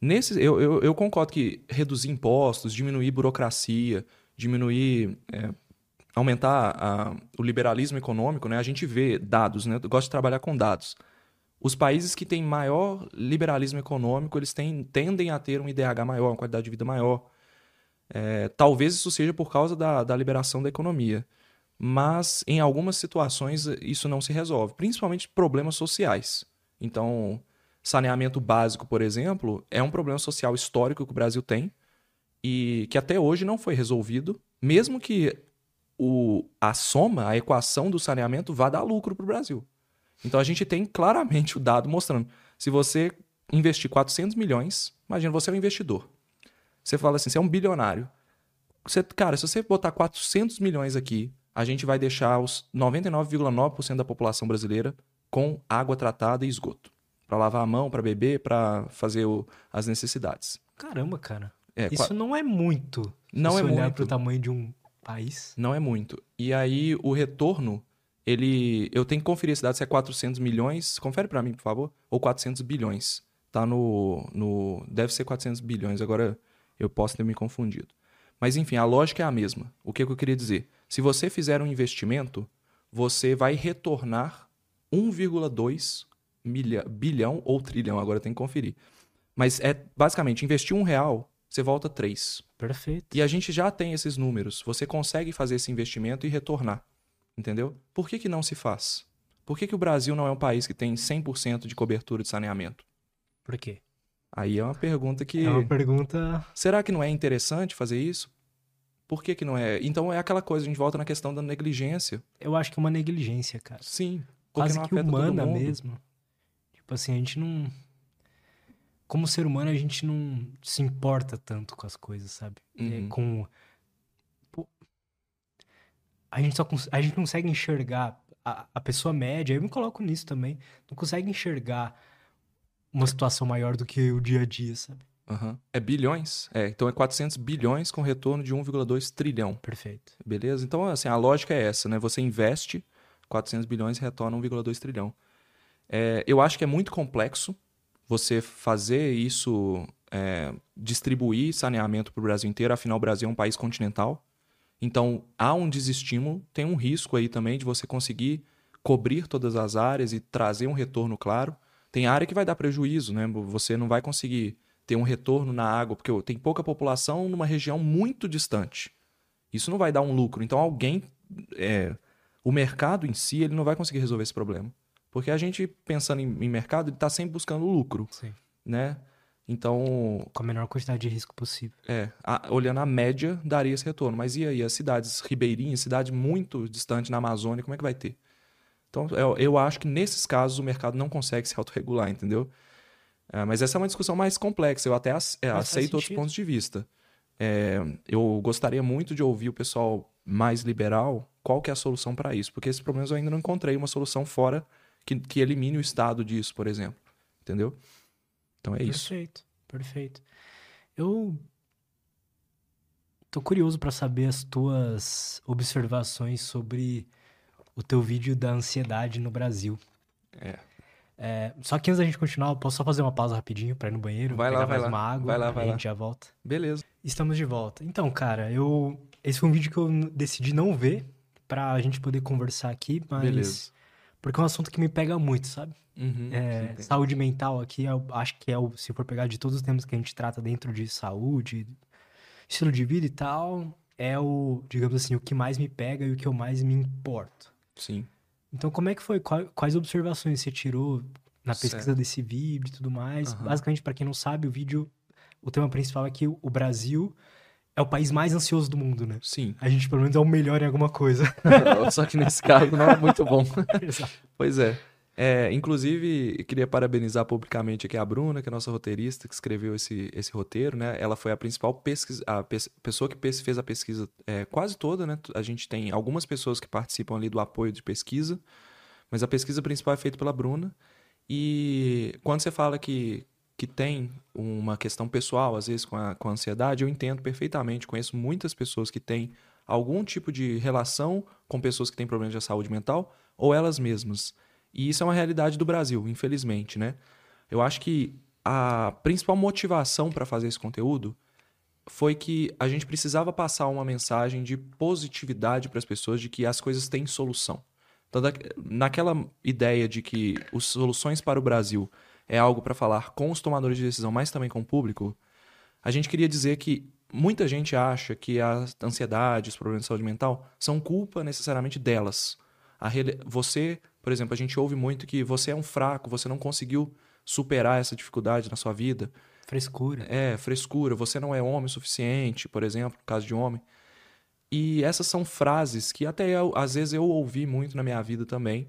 Nesse, eu, eu, eu concordo que reduzir impostos, diminuir burocracia, diminuir. é, aumentar a- o liberalismo econômico, né? A gente vê dados, né? Eu gosto de trabalhar com dados. Os países que têm maior liberalismo econômico, eles têm, tendem a ter um IDH maior, uma qualidade de vida maior. É, talvez isso seja por causa da, da liberação da economia. Mas em algumas situações isso não se resolve, principalmente problemas sociais. Então, saneamento básico, por exemplo, é um problema social histórico que o Brasil tem e que até hoje não foi resolvido, mesmo que o, a soma, a equação do saneamento vá dar lucro para o Brasil. Então a gente tem claramente o dado mostrando. Se você investir 400 milhões, imagina você é um investidor. Você fala assim, você é um bilionário. Você, cara, se você botar 400 milhões aqui, a gente vai deixar os 99,9% da população brasileira com água tratada e esgoto. Para lavar a mão, para beber, para fazer o- as necessidades. Caramba, cara. É, Isso qua- não é muito. se não você é olhar muito. pro tamanho de um país. Não é muito. E aí o retorno, ele, eu tenho que conferir esse dado se é 400 milhões, confere para mim, por favor, ou 400 bilhões. Tá no no deve ser 400 bilhões, agora eu posso ter me confundido. Mas enfim, a lógica é a mesma. O que, que eu queria dizer? Se você fizer um investimento, você vai retornar 1,2 milha- bilhão ou trilhão, agora tem que conferir. Mas é basicamente investir um real, você volta três. Perfeito. E a gente já tem esses números. Você consegue fazer esse investimento e retornar. Entendeu? Por que, que não se faz? Por que, que o Brasil não é um país que tem 100% de cobertura de saneamento? Por quê? Aí é uma pergunta que. É uma pergunta. Será que não é interessante fazer isso? Por que, que não é? Então é aquela coisa, a gente volta na questão da negligência. Eu acho que é uma negligência, cara. Sim. Porque Quase que humana mesmo. Tipo assim, a gente não. Como ser humano, a gente não se importa tanto com as coisas, sabe? É, Uhum. com. Pô, A gente só cons... a gente não consegue enxergar. A, a pessoa média, eu me coloco nisso também, não consegue enxergar uma situação maior do que o dia a dia, sabe? Aham. É bilhões? É, então é 400 bilhões com retorno de 1,2 trilhão. Perfeito. Beleza? Então, assim, a lógica é essa, né? Você investe 400 bilhões e retorna 1,2 trilhão. É, eu acho que é muito complexo você fazer isso, é, distribuir saneamento para o Brasil inteiro, afinal o Brasil é um país continental. Então, há um desestímulo, tem um risco aí também de você conseguir cobrir todas as áreas e trazer um retorno claro. Tem área que vai dar prejuízo, né? Você não vai conseguir ter um retorno na água, porque tem pouca população numa região muito distante. Isso não vai dar um lucro. Então, alguém. é, o mercado em si ele não vai conseguir resolver esse problema. Porque a gente, pensando em, em mercado, ele está sempre buscando lucro, Sim. né? Então, Com a menor quantidade de risco possível. é, a- olhando a média, daria esse retorno. Mas e aí, as cidades ribeirinhas, cidade muito distante na Amazônia, como é que vai ter? Então, eu, eu acho que nesses casos o mercado não consegue se autorregular, entendeu? É, mas essa é uma discussão mais complexa. Eu até ace- é, Mas aceito outros pontos de vista. É, eu gostaria muito de ouvir o pessoal mais liberal qual que é a solução para isso, porque esses problemas eu ainda não encontrei uma solução fora que, que elimine o Estado disso, por exemplo. Entendeu? Então é isso. Perfeito, perfeito. Eu tô curioso pra saber as tuas observações sobre o teu vídeo da ansiedade no Brasil. É. É, só que antes da gente continuar, eu posso só fazer uma pausa rapidinho pra ir no banheiro, Vai lá, pegar vai mais lá. uma água, Vai lá, vai a lá. gente já volta. Beleza. Estamos de volta. Então, cara, eu esse foi um vídeo que eu decidi não ver pra gente poder conversar aqui, mas Beleza. porque é um assunto que me pega muito, sabe? Uhum, É, saúde mental aqui, eu acho que é o, se for pegar de todos os temas que a gente trata dentro de saúde, estilo de vida e tal, é o, digamos assim, o que mais me pega e o que eu mais me importo. Sim. Então, como é que foi? Quais observações você tirou na pesquisa Certo. desse vídeo e tudo mais? Aham. Basicamente, pra quem não sabe, o vídeo, o tema principal é que o Brasil é o país mais ansioso do mundo, né? Sim. A gente, pelo menos, é o melhor em alguma coisa. Só que nesse caso não é muito bom. Pois é. É, inclusive, queria parabenizar publicamente aqui a Bruna, que é a nossa roteirista, que escreveu esse, esse roteiro, né? Ela foi a principal pesquisa, a pes- pessoa que fez a pesquisa é, quase toda, né? A gente tem algumas pessoas que participam ali do apoio de pesquisa, mas a pesquisa principal é feita pela Bruna. E quando você fala que, que tem uma questão pessoal, às vezes, com a, com a ansiedade, eu entendo perfeitamente. Conheço muitas pessoas que têm algum tipo de relação com pessoas que têm problemas de saúde mental ou elas mesmas. E isso é uma realidade do Brasil, infelizmente, né? Eu acho que a principal motivação para fazer esse conteúdo foi que a gente precisava passar uma mensagem de positividade para as pessoas de que as coisas têm solução. Então, naquela ideia de que as soluções para o Brasil é algo para falar com os tomadores de decisão, mas também com o público, a gente queria dizer que muita gente acha que a ansiedade, os problemas de saúde mental são culpa necessariamente delas. Você, por exemplo, a gente ouve muito que você é um fraco, você não conseguiu superar essa dificuldade na sua vida. Frescura. É, frescura, você não é homem o suficiente, por exemplo, no caso de homem. E essas são frases que até eu, às vezes eu ouvi muito na minha vida também,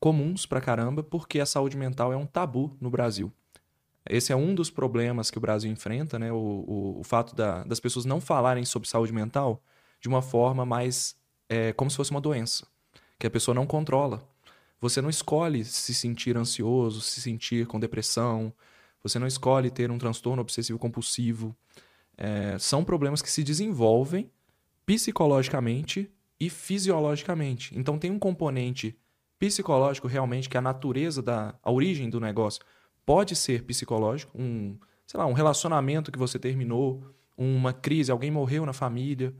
comuns pra caramba, porque a saúde mental é um tabu no Brasil. Esse é um dos problemas que o Brasil enfrenta, né? O, o, o fato da- das pessoas não falarem sobre saúde mental de uma forma mais é, como se fosse uma doença, que a pessoa não controla. Você não escolhe se sentir ansioso, se sentir com depressão, você não escolhe ter um transtorno obsessivo compulsivo. É, são problemas que se desenvolvem psicologicamente e fisiologicamente. Então tem um componente psicológico realmente que a natureza da a origem do negócio pode ser psicológico, um, sei lá, um relacionamento que você terminou, uma crise, alguém morreu na família,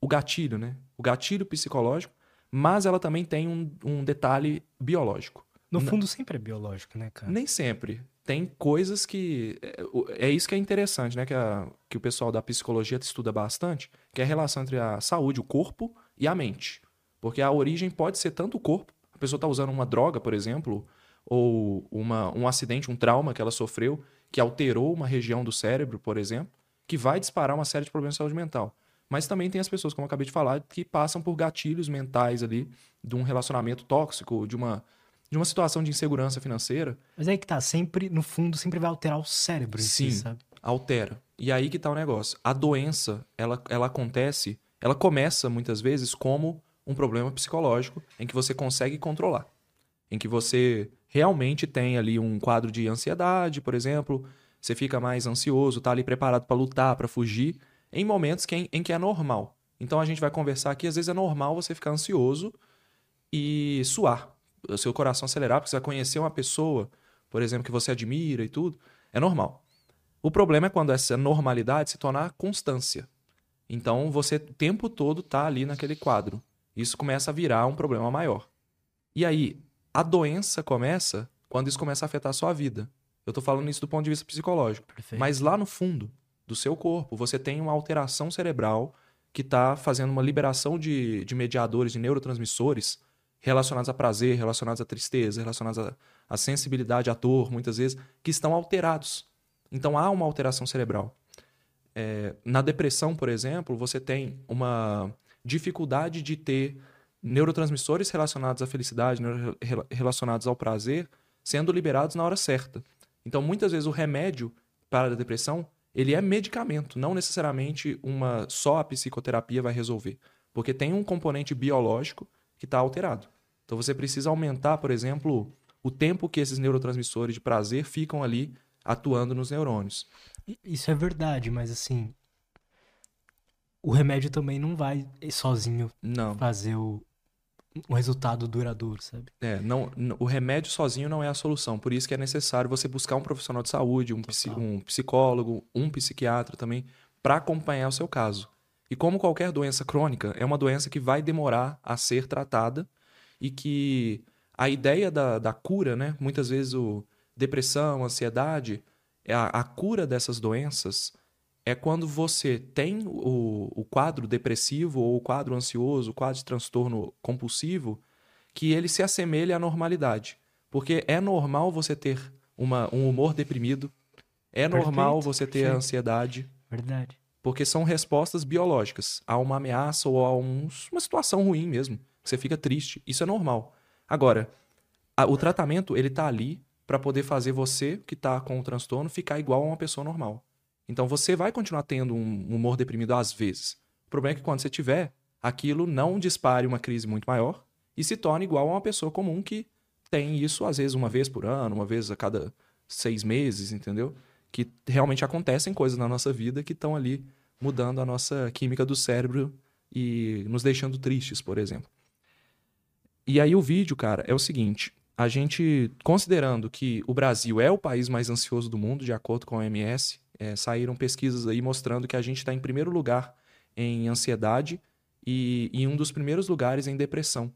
o gatilho, né? O gatilho psicológico, mas ela também tem um, um detalhe biológico. No fundo, sempre é biológico, né, cara? Nem sempre. Tem coisas que. É, é isso que é interessante, né? Que, a- que o pessoal da psicologia estuda bastante, que é a relação entre a saúde, o corpo e a mente. Porque a origem pode ser tanto o corpo, a pessoa está usando uma droga, por exemplo, ou uma, um acidente, um trauma que ela sofreu, que alterou uma região do cérebro, por exemplo, que vai disparar uma série de problemas de saúde mental. Mas também tem as pessoas, como eu acabei de falar, que passam por gatilhos mentais ali, de um relacionamento tóxico, de uma, de uma situação de insegurança financeira, Mas aí que tá, sempre, no fundo, sempre vai alterar o cérebro em si, Sim. sabe? altera. E aí que tá o negócio. A doença, ela, ela acontece, ela começa muitas vezes como um problema psicológico em que você consegue controlar. Em que você realmente tem ali um quadro de ansiedade, por exemplo, você fica mais ansioso, tá ali preparado para lutar, para fugir, em momentos que, em, em que é normal. Então a gente vai conversar aqui, às vezes é normal você ficar ansioso e suar, o seu coração acelerar, porque você vai conhecer uma pessoa, por exemplo, que você admira e tudo, é normal. O problema é quando essa normalidade se torna constância. Então você o tempo todo tá ali naquele quadro. Isso começa a virar um problema maior. E aí, a doença começa quando isso começa a afetar a sua vida. Eu tô falando isso do ponto de vista psicológico. Perfeito. Mas lá no fundo do seu corpo, você tem uma alteração cerebral que está fazendo uma liberação de, de mediadores, de neurotransmissores relacionados a prazer, relacionados à tristeza, relacionados à, à sensibilidade à dor, muitas vezes, que estão alterados. Então há uma alteração cerebral. É, na depressão, por exemplo, você tem uma dificuldade de ter neurotransmissores relacionados à felicidade, relacionados ao prazer, sendo liberados na hora certa. Então, muitas vezes o remédio para a depressão, ele é medicamento, não necessariamente uma só a psicoterapia vai resolver, porque tem um componente biológico que está alterado. Então, você precisa aumentar, por exemplo, o tempo que esses neurotransmissores de prazer ficam ali atuando nos neurônios. Isso é verdade, mas assim, o remédio também não vai sozinho não. fazer o, um resultado duradouro, sabe? É, não, o remédio sozinho não é a solução. Por isso que é necessário você buscar um profissional de saúde, um, um psicólogo, um psiquiatra também, para acompanhar o seu caso. E como qualquer doença crônica, é uma doença que vai demorar a ser tratada e que a ideia da, da cura, né? Muitas vezes o depressão, ansiedade, é a, a cura dessas doenças é quando você tem o, o quadro depressivo ou o quadro ansioso, o quadro de transtorno compulsivo, que ele se assemelha à normalidade. Porque é normal você ter uma, um humor deprimido, é perfeito, normal você ter perfeito. ansiedade. Verdade. Porque são respostas biológicas a uma ameaça ou a um, uma situação ruim mesmo. Você fica triste. Isso é normal. Agora, a, o tratamento, ele tá ali para poder fazer você, que tá com o transtorno, ficar igual a uma pessoa normal. Então você vai continuar tendo um humor deprimido às vezes. O problema é que quando você tiver, aquilo não dispare uma crise muito maior e se torne igual a uma pessoa comum que tem isso às vezes uma vez por ano, uma vez a cada seis meses, entendeu? Que realmente acontecem coisas na nossa vida que estão ali mudando a nossa química do cérebro e nos deixando tristes, por exemplo. E aí o vídeo, cara, é o seguinte: a gente, considerando que o Brasil é o país mais ansioso do mundo, de acordo com a OMS, é, saíram pesquisas aí mostrando que a gente está em primeiro lugar em ansiedade e em um dos primeiros lugares em depressão.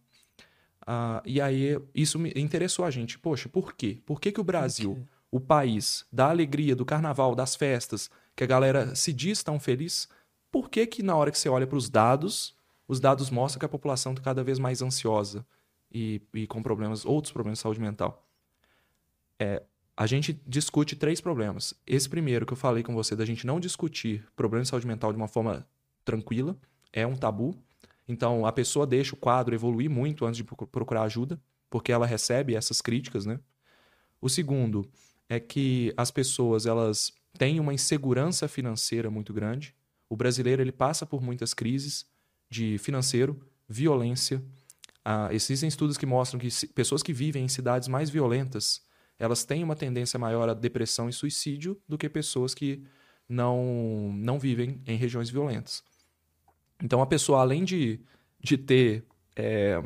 Uh, e aí isso me interessou a gente. Poxa, por quê? Por que, que o Brasil, o país da alegria, do carnaval, das festas, que a galera se diz tão feliz, por que, que na hora que você olha para os dados, os dados mostram que a população está cada vez mais ansiosa e, e com problemas, outros problemas de saúde mental? É, a gente discute três problemas. Esse primeiro que eu falei com você, da gente não discutir problemas de saúde mental de uma forma tranquila, é um tabu. Então, a pessoa deixa o quadro evoluir muito antes de procurar ajuda, porque ela recebe essas críticas, né? O segundo é que as pessoas, elas têm uma insegurança financeira muito grande. O brasileiro, ele passa por muitas crises de financeiro, violência. Ah, existem estudos que mostram que pessoas que vivem em cidades mais violentas, elas têm uma tendência maior a depressão e suicídio do que pessoas que não, não vivem em regiões violentas. Então, a pessoa, além de, de ter é,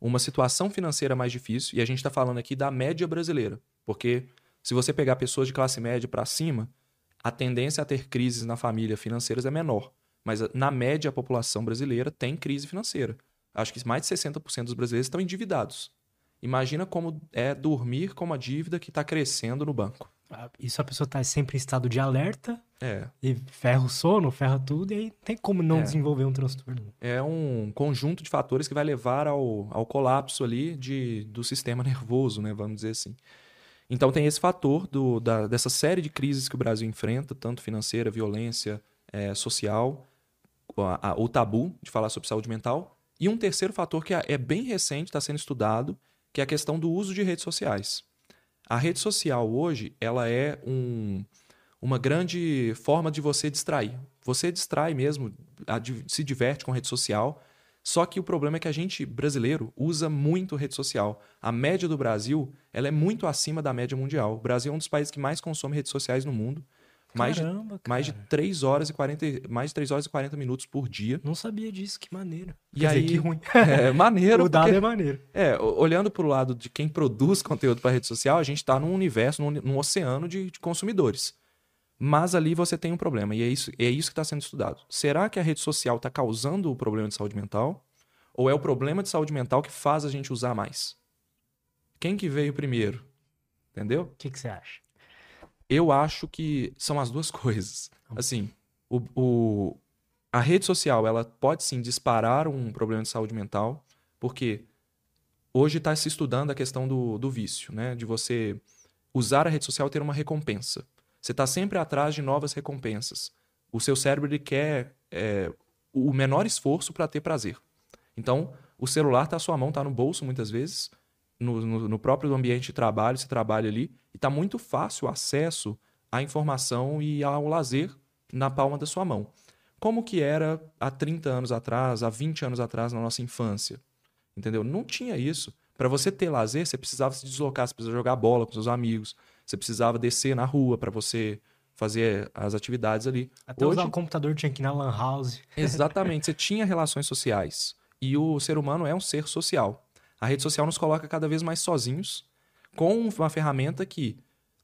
uma situação financeira mais difícil, e a gente está falando aqui da média brasileira, porque se você pegar pessoas de classe média para cima, a tendência a ter crises na família financeiras é menor. Mas na média, a população brasileira tem crise financeira. Acho que mais de 60% dos brasileiros estão endividados. Imagina como é dormir com uma dívida que está crescendo no banco. Ah, isso a pessoa está sempre em estado de alerta. É. E ferra o sono, ferra tudo, e aí tem como não é. desenvolver um transtorno. É um conjunto de fatores que vai levar ao, ao colapso ali de, do sistema nervoso, né? Vamos dizer assim. Então tem esse fator do, da, dessa série de crises que o Brasil enfrenta, tanto financeira, violência, é, social, a, a, o tabu de falar sobre saúde mental. E um terceiro fator que é, é bem recente, está sendo estudado, que é a questão do uso de redes sociais. A rede social hoje, ela é um, uma grande forma de você distrair. Você distrai mesmo, se diverte com rede social, só que o problema é que a gente, brasileiro, usa muito rede social. A média do Brasil ela é muito acima da média mundial. O Brasil é um dos países que mais consome redes sociais no mundo. Mais, Caramba, de, mais de 3 horas e 40 mais de 3 horas e 40 minutos por dia. Não sabia disso, que maneiro. E Quer aí, dizer, que ruim. É, maneiro. o dado porque, é maneiro. É, olhando para o lado de quem produz conteúdo para rede social, a gente está num universo, num, num oceano de, de, consumidores. Mas ali você tem um problema, e é isso, é isso que está sendo estudado. Será que a rede social está causando o problema de saúde mental? Ou é o problema de saúde mental que faz a gente usar mais? Quem que veio primeiro? Entendeu? O que, que você acha? Eu acho que são as duas coisas. Assim, o, o, a rede social ela pode sim disparar um problema de saúde mental, porque hoje está se estudando a questão do, do vício, né? De você usar a rede social e ter uma recompensa. Você está sempre atrás de novas recompensas. O seu cérebro ele quer é, o menor esforço para ter prazer. Então, o celular está à sua mão, está no bolso muitas vezes, no, no, no, próprio ambiente de trabalho, você trabalha ali, e está muito fácil o acesso à informação e ao lazer na palma da sua mão. Como que era há 30 anos atrás, há 20 anos atrás, na nossa infância? Entendeu? Não tinha isso. Para você ter lazer, você precisava se deslocar, você precisava jogar bola com seus amigos, você precisava descer na rua para você fazer as atividades ali. Até Hoje, usar o computador tinha que ir na lan house. Exatamente, você tinha relações sociais. E o ser humano é um ser social. A rede social nos coloca cada vez mais sozinhos, com uma ferramenta que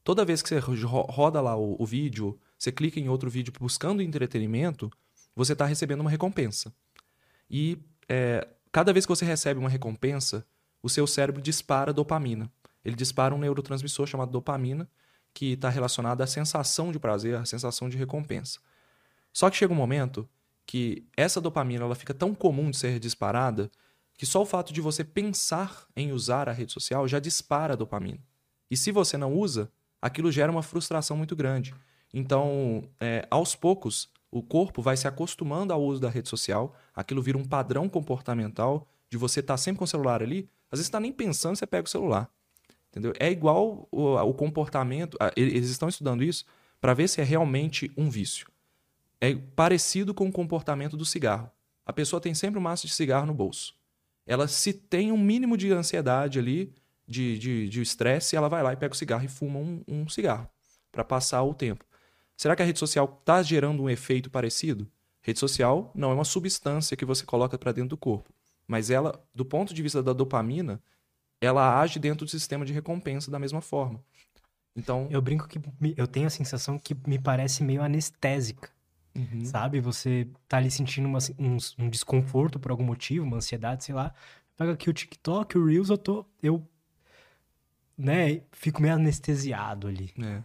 toda vez que você roda lá o, o vídeo, você clica em outro vídeo buscando entretenimento, você está recebendo uma recompensa. E é, cada vez que você recebe uma recompensa, o seu cérebro dispara dopamina. Ele dispara um neurotransmissor chamado dopamina, que está relacionado à sensação de prazer, à sensação de recompensa. Só que chega um momento que essa dopamina ela fica tão comum de ser disparada que só o fato de você pensar em usar a rede social já dispara a dopamina. E se você não usa, aquilo gera uma frustração muito grande. Então, é, aos poucos, o corpo vai se acostumando ao uso da rede social, aquilo vira um padrão comportamental de você estar tá sempre com o celular ali. Às vezes está nem pensando, você pega o celular. Entendeu? É igual o, o comportamento. Eles estão estudando isso para ver se é realmente um vício. É parecido com o comportamento do cigarro. A pessoa tem sempre um maço de cigarro no bolso. Ela, se tem um mínimo de ansiedade ali, de estresse, ela vai lá e pega o cigarro e fuma um, um cigarro para passar o tempo. Será que a rede social está gerando um efeito parecido? Rede social não é uma substância que você coloca para dentro do corpo, mas ela, do ponto de vista da dopamina, ela age dentro do sistema de recompensa da mesma forma. Então, eu brinco que eu tenho a sensação que me parece meio anestésica. Uhum. Sabe? Você tá ali sentindo uma, um, um, desconforto por algum motivo, uma ansiedade, sei lá. Pega aqui o TikTok, o Reels, eu tô. Eu. Né? Fico meio anestesiado ali. É.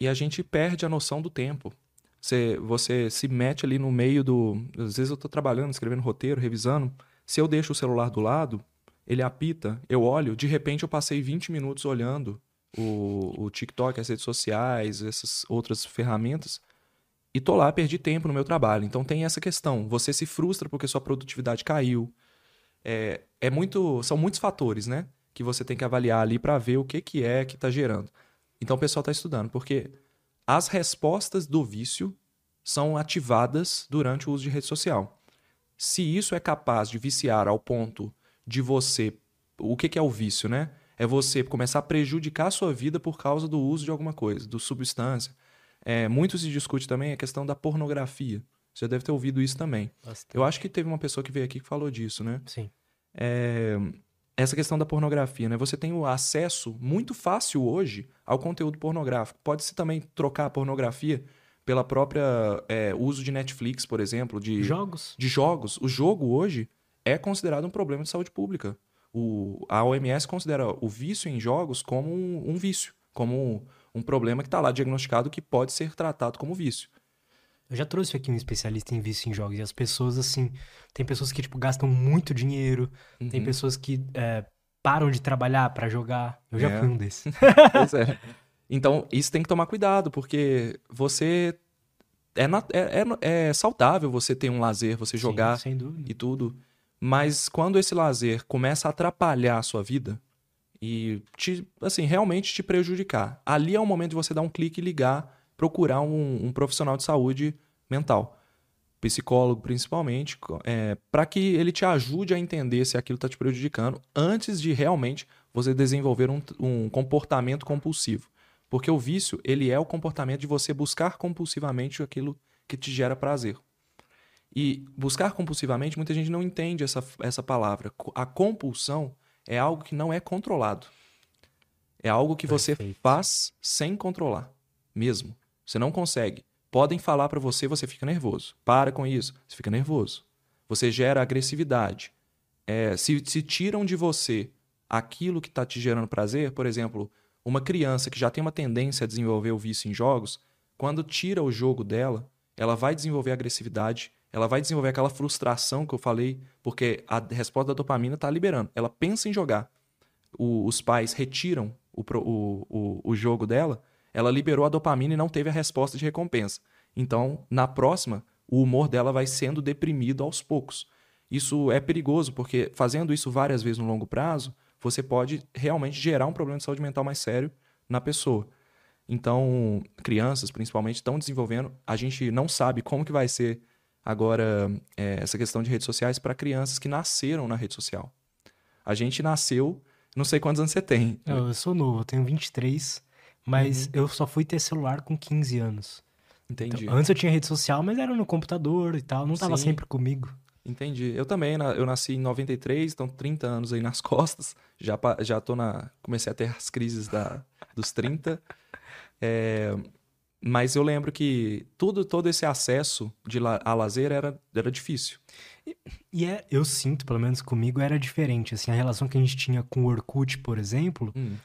E a gente perde a noção do tempo. Você, você se mete ali no meio do. Às vezes eu tô trabalhando, escrevendo roteiro, revisando. Se eu deixo o celular do lado, ele apita, eu olho, de repente eu passei 20 minutos olhando o, o TikTok, as redes sociais, essas outras ferramentas, e tô lá, perdi tempo no meu trabalho. Então tem essa questão, você se frustra porque sua produtividade caiu. É, é muito, são muitos fatores, né, que você tem que avaliar ali para ver o que que é que está gerando. Então o pessoal está estudando, porque as respostas do vício são ativadas durante o uso de rede social. Se isso é capaz de viciar ao ponto de você. O que, que é o vício, né? É você começar a prejudicar a sua vida por causa do uso de alguma coisa, do substância. É, muito se discute também a questão da pornografia. Você deve ter ouvido isso também. Bastante. Eu acho que teve uma pessoa que veio aqui que falou disso, né? Sim. É, essa questão da pornografia, né? Você tem o acesso muito fácil hoje ao conteúdo pornográfico. Pode-se também trocar a pornografia pela própria é, uso de Netflix, por exemplo, de jogos. De jogos. O jogo hoje é considerado um problema de saúde pública. O, a OMS considera o vício em jogos como um, um vício, como um, problema que está lá diagnosticado que pode ser tratado como vício. Eu já trouxe aqui um especialista em vício em jogos e as pessoas, assim, tem pessoas que, tipo, gastam muito dinheiro, uhum. tem pessoas que é, param de trabalhar para jogar. Eu já é. fui um desses. pois é. Então, isso tem que tomar cuidado, porque você. É, é, é, é saudável você ter um lazer, você jogar Sim, e tudo. Mas quando esse lazer começa a atrapalhar a sua vida e te, assim, realmente te prejudicar, ali é o momento de você dar um clique e ligar, procurar um, um profissional de saúde mental, psicólogo principalmente, é, para que ele te ajude a entender se aquilo está te prejudicando antes de realmente você desenvolver um, um comportamento compulsivo. Porque o vício, ele é o comportamento de você buscar compulsivamente aquilo que te gera prazer. E buscar compulsivamente, muita gente não entende essa, essa palavra. A compulsão é algo que não é controlado. É algo que você faz sem controlar, mesmo. Você não consegue. Podem falar para você, você fica nervoso. Para com isso, você fica nervoso. Você gera agressividade. É, se, se tiram de você aquilo que está te gerando prazer, por exemplo, uma criança que já tem uma tendência a desenvolver o vício em jogos, quando tira o jogo dela, ela vai desenvolver agressividade, ela vai desenvolver aquela frustração que eu falei Porque a resposta da dopamina está liberando. Ela pensa em jogar. O- os pais retiram o, o, o jogo dela, ela liberou a dopamina e não teve a resposta de recompensa. Então, na próxima, o humor dela vai sendo deprimido aos poucos. Isso é perigoso, porque fazendo isso várias vezes no longo prazo, você pode realmente gerar um problema de saúde mental mais sério na pessoa. Então, crianças, principalmente, estão desenvolvendo. A gente não sabe como que vai ser agora é, essa questão de redes sociais para crianças que nasceram na rede social. A gente nasceu, não sei quantos anos você tem. Eu, eu sou novo, eu tenho 23, mas eu só fui ter celular com 15 anos. Entendi. Então, antes eu tinha rede social, mas era no computador e tal, não tava Sim. sempre comigo. Entendi. Eu também, eu nasci em 93, então 30 anos aí nas costas. Já, já tô na. Comecei a ter as crises da, dos 30. É, mas eu lembro que tudo, todo esse acesso de la- a lazer era, era difícil. E é, eu sinto, pelo menos comigo, era diferente. Assim, a relação que a gente tinha com o Orkut, por exemplo, Hum,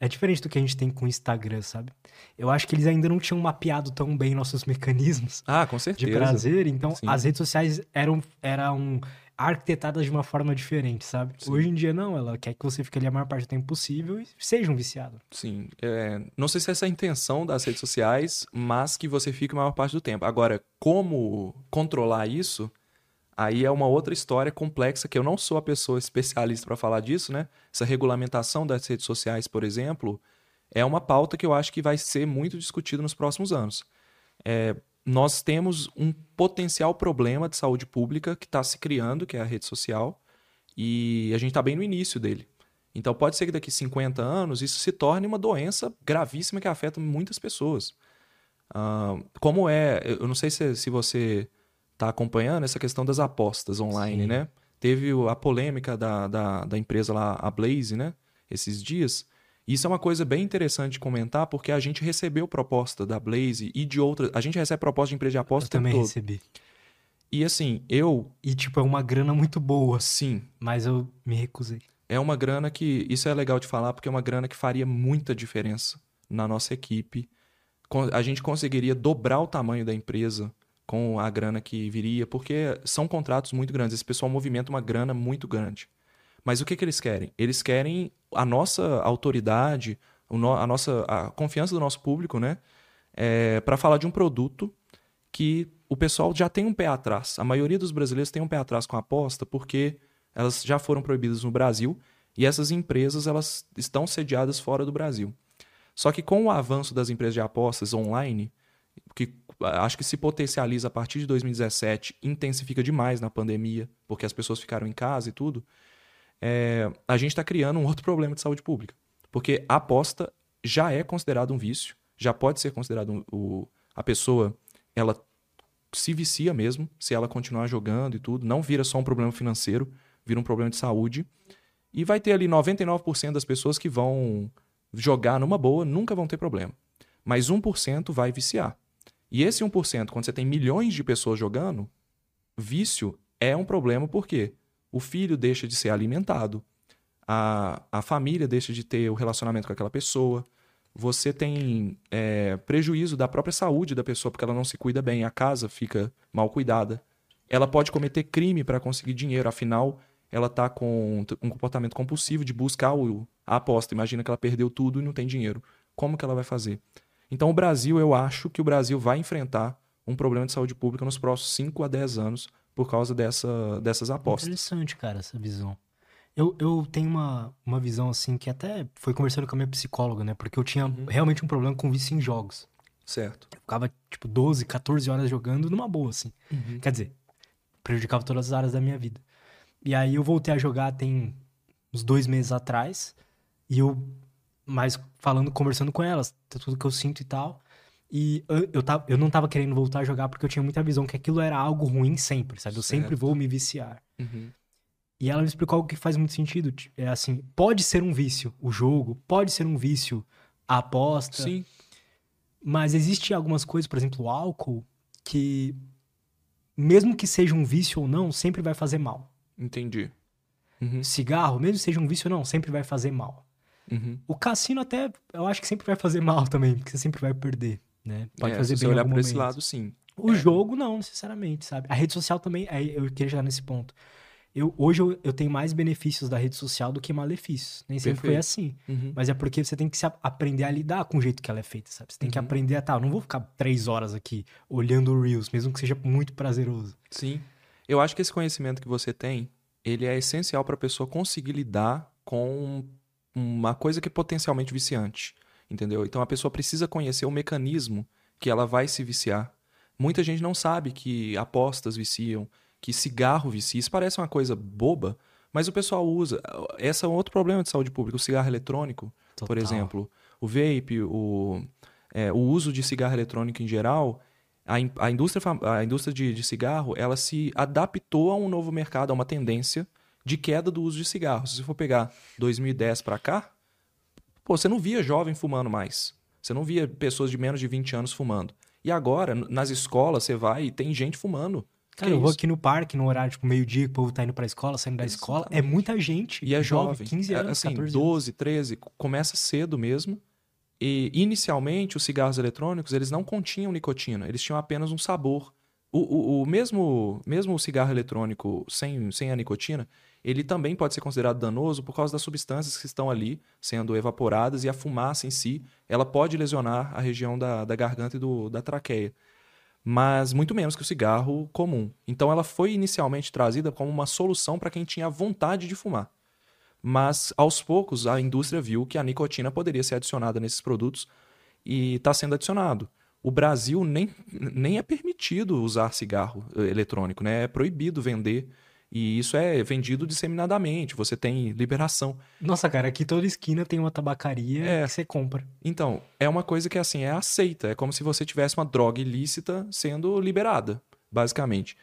é diferente do que a gente tem com o Instagram, sabe? Eu acho que eles ainda não tinham mapeado tão bem nossos mecanismos Ah, com de certeza. prazer, então Sim. as redes sociais eram, eram arquitetadas de uma forma diferente, sabe? Sim. Hoje em dia, não, ela quer que você fique ali a maior parte do tempo possível e seja um viciado. Sim. É, não sei se essa é a intenção das redes sociais, mas que você fique a maior parte do tempo. Agora, como controlar isso? Aí é uma outra história complexa que eu não sou a pessoa especialista para falar disso, né? Essa regulamentação das redes sociais, por exemplo, é uma pauta que eu acho que vai ser muito discutida nos próximos anos. É, nós temos um potencial problema de saúde pública que está se criando, que é a rede social, e a gente está bem no início dele. Então pode ser que daqui 50 anos isso se torne uma doença gravíssima que afeta muitas pessoas. Ah, como é, eu não sei se, se você está acompanhando essa questão das apostas online, Sim. né? Teve a polêmica da, da, da empresa lá, a Blaze, né? Esses dias. Isso é uma coisa bem interessante de comentar, porque a gente recebeu proposta da Blaze e de outras. A gente recebe proposta de empresa de aposta eu também todo. recebi. E assim, eu, E, tipo, é uma grana muito boa, sim, mas eu me recusei. é uma grana que. Isso é legal de falar, porque é uma grana que faria muita diferença na nossa equipe. A gente conseguiria dobrar o tamanho da empresa com a grana que viria, porque são contratos muito grandes. Esse pessoal movimenta uma grana muito grande. Mas o que, que eles querem? Eles querem a nossa autoridade, a nossa a confiança do nosso público, né? para falar de um produto que o pessoal já tem um pé atrás. A maioria dos brasileiros tem um pé atrás com a aposta porque elas já foram proibidas no Brasil e essas empresas elas estão sediadas fora do Brasil. Só que com o avanço das empresas de apostas online, que acho que se potencializa a partir de 2017, intensifica demais na pandemia, porque as pessoas ficaram em casa e tudo, é, a gente está criando um outro problema de saúde pública. Porque a aposta já é considerado um vício, já pode ser considerado um- o, a pessoa, ela se vicia mesmo, se ela continuar jogando e tudo, não vira só um problema financeiro, vira um problema de saúde. E vai ter ali 99% das pessoas que vão jogar numa boa, nunca vão ter problema. Mas 1% vai viciar. E esse 1%, quando você tem milhões de pessoas jogando, vício é um problema porque o filho deixa de ser alimentado, a, a família deixa de ter o relacionamento com aquela pessoa, você tem é, prejuízo da própria saúde da pessoa porque ela não se cuida bem, a casa fica mal cuidada. Ela pode cometer crime para conseguir dinheiro, afinal, ela está com um comportamento compulsivo de buscar o, a aposta. Imagina que ela perdeu tudo e não tem dinheiro. Como que ela vai fazer? Então, o Brasil, eu acho que o Brasil vai enfrentar um problema de saúde pública nos próximos 5 a 10 anos por causa dessa, dessas apostas. Interessante, cara, essa visão. Eu, eu tenho uma, uma visão assim que até foi conversando com a minha psicóloga, né? Porque eu tinha Uhum. realmente um problema com vício em jogos. Certo. Eu ficava, tipo, 12, 14 horas jogando numa boa, assim. Quer dizer, prejudicava todas as áreas da minha vida. E aí eu voltei a jogar tem uns dois meses atrás. E eu, mais falando, conversando com elas, tá tudo que eu sinto e tal. E eu, eu, tava, eu não tava querendo voltar a jogar porque eu tinha muita visão que aquilo era algo ruim sempre, sabe? Eu sempre Certo. vou me viciar. Uhum. E ela me explicou algo que faz muito sentido. ti- É assim, pode ser um vício o jogo, pode ser um vício a aposta, Sim. mas existe algumas coisas, por exemplo, o álcool, que mesmo que seja um vício ou não, sempre vai fazer mal. Entendi. Uhum. Cigarro, mesmo que seja um vício ou não, sempre vai fazer mal. Uhum. O cassino até, eu acho que sempre vai fazer mal também, porque você sempre vai perder, né? Pode É, fazer se bem em olhar por esse momento. lado, sim. O jogo, não, necessariamente, sabe? A rede social também, aí eu queria chegar nesse ponto. Eu, hoje eu, eu tenho mais benefícios da rede social do que malefícios. Nem sempre foi Perfeito. assim. Uhum. Mas é porque você tem que se a- aprender a lidar com o jeito que ela é feita, sabe? Você tem que Uhum. aprender a, tá, eu não vou ficar três horas aqui olhando o Reels, mesmo que seja muito prazeroso. Sim. Eu acho que esse conhecimento que você tem, ele é essencial para a pessoa conseguir lidar com uma coisa que é potencialmente viciante, entendeu? Então a pessoa precisa conhecer o mecanismo que ela vai se viciar. Muita gente não sabe que apostas viciam, que cigarro vicia. Isso parece uma coisa boba, mas o pessoal usa. Esse é um outro problema de saúde pública, o cigarro eletrônico, por Total. exemplo, o vape, o, é, o uso de cigarro eletrônico em geral, a, in- a indústria, a indústria de, de cigarro, ela se adaptou a um novo mercado, a uma tendência de queda do uso de cigarro. Se você for pegar 2010 para cá, pô, você não via jovem fumando mais. Você não via pessoas de menos de 20 anos fumando. E agora, nas escolas, você vai e tem gente fumando. Cara, Que eu vou isso? aqui no parque, no horário, tipo, meio-dia, que o povo tá indo pra escola, saindo da escola. É muita gente. E é jovem. 15 É, anos, assim, 14 anos. 12, 13, começa cedo mesmo. E inicialmente os cigarros eletrônicos, eles não continham nicotina, eles tinham apenas um sabor. O, o, o mesmo, mesmo o cigarro eletrônico sem, sem a nicotina, ele também pode ser considerado danoso por causa das substâncias que estão ali sendo evaporadas e a fumaça em si, ela pode lesionar a região da, da garganta e do, da traqueia. Mas muito menos que o cigarro comum. Então ela foi inicialmente trazida como uma solução para quem tinha vontade de fumar. Mas aos poucos a indústria viu que a nicotina poderia ser adicionada nesses produtos e está sendo adicionado. O Brasil nem, nem é permitido usar cigarro eh, eletrônico, né? É proibido vender. E isso é vendido disseminadamente. Você tem liberação. Nossa, cara, aqui toda esquina tem uma tabacaria É. que você compra. Então, é uma coisa que assim é aceita. É como se você tivesse uma droga ilícita sendo liberada, basicamente.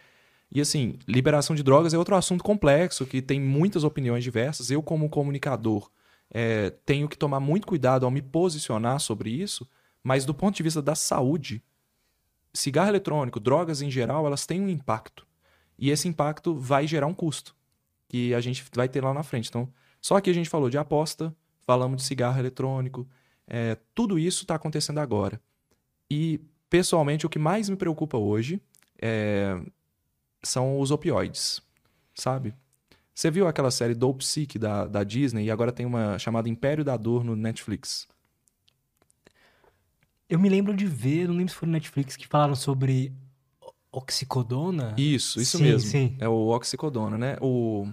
E assim, liberação de drogas é outro assunto complexo que tem muitas opiniões diversas. Eu, como comunicador, é, tenho que tomar muito cuidado ao me posicionar sobre isso, mas do ponto de vista da saúde, cigarro eletrônico, drogas em geral, elas têm um impacto. E esse impacto vai gerar um custo que a gente vai ter lá na frente. Então, só que a gente falou de aposta, falamos de cigarro eletrônico, é, tudo isso está acontecendo agora. E, pessoalmente, o que mais me preocupa hoje é, são os opioides, sabe? Você viu aquela série Dope Sick da, da Disney e agora tem uma chamada Império da Dor no Netflix? Eu me lembro de ver, não lembro se foi no Netflix, que falaram sobre oxicodona. Isso, isso Sim, mesmo. sim. É o oxicodona, né? O...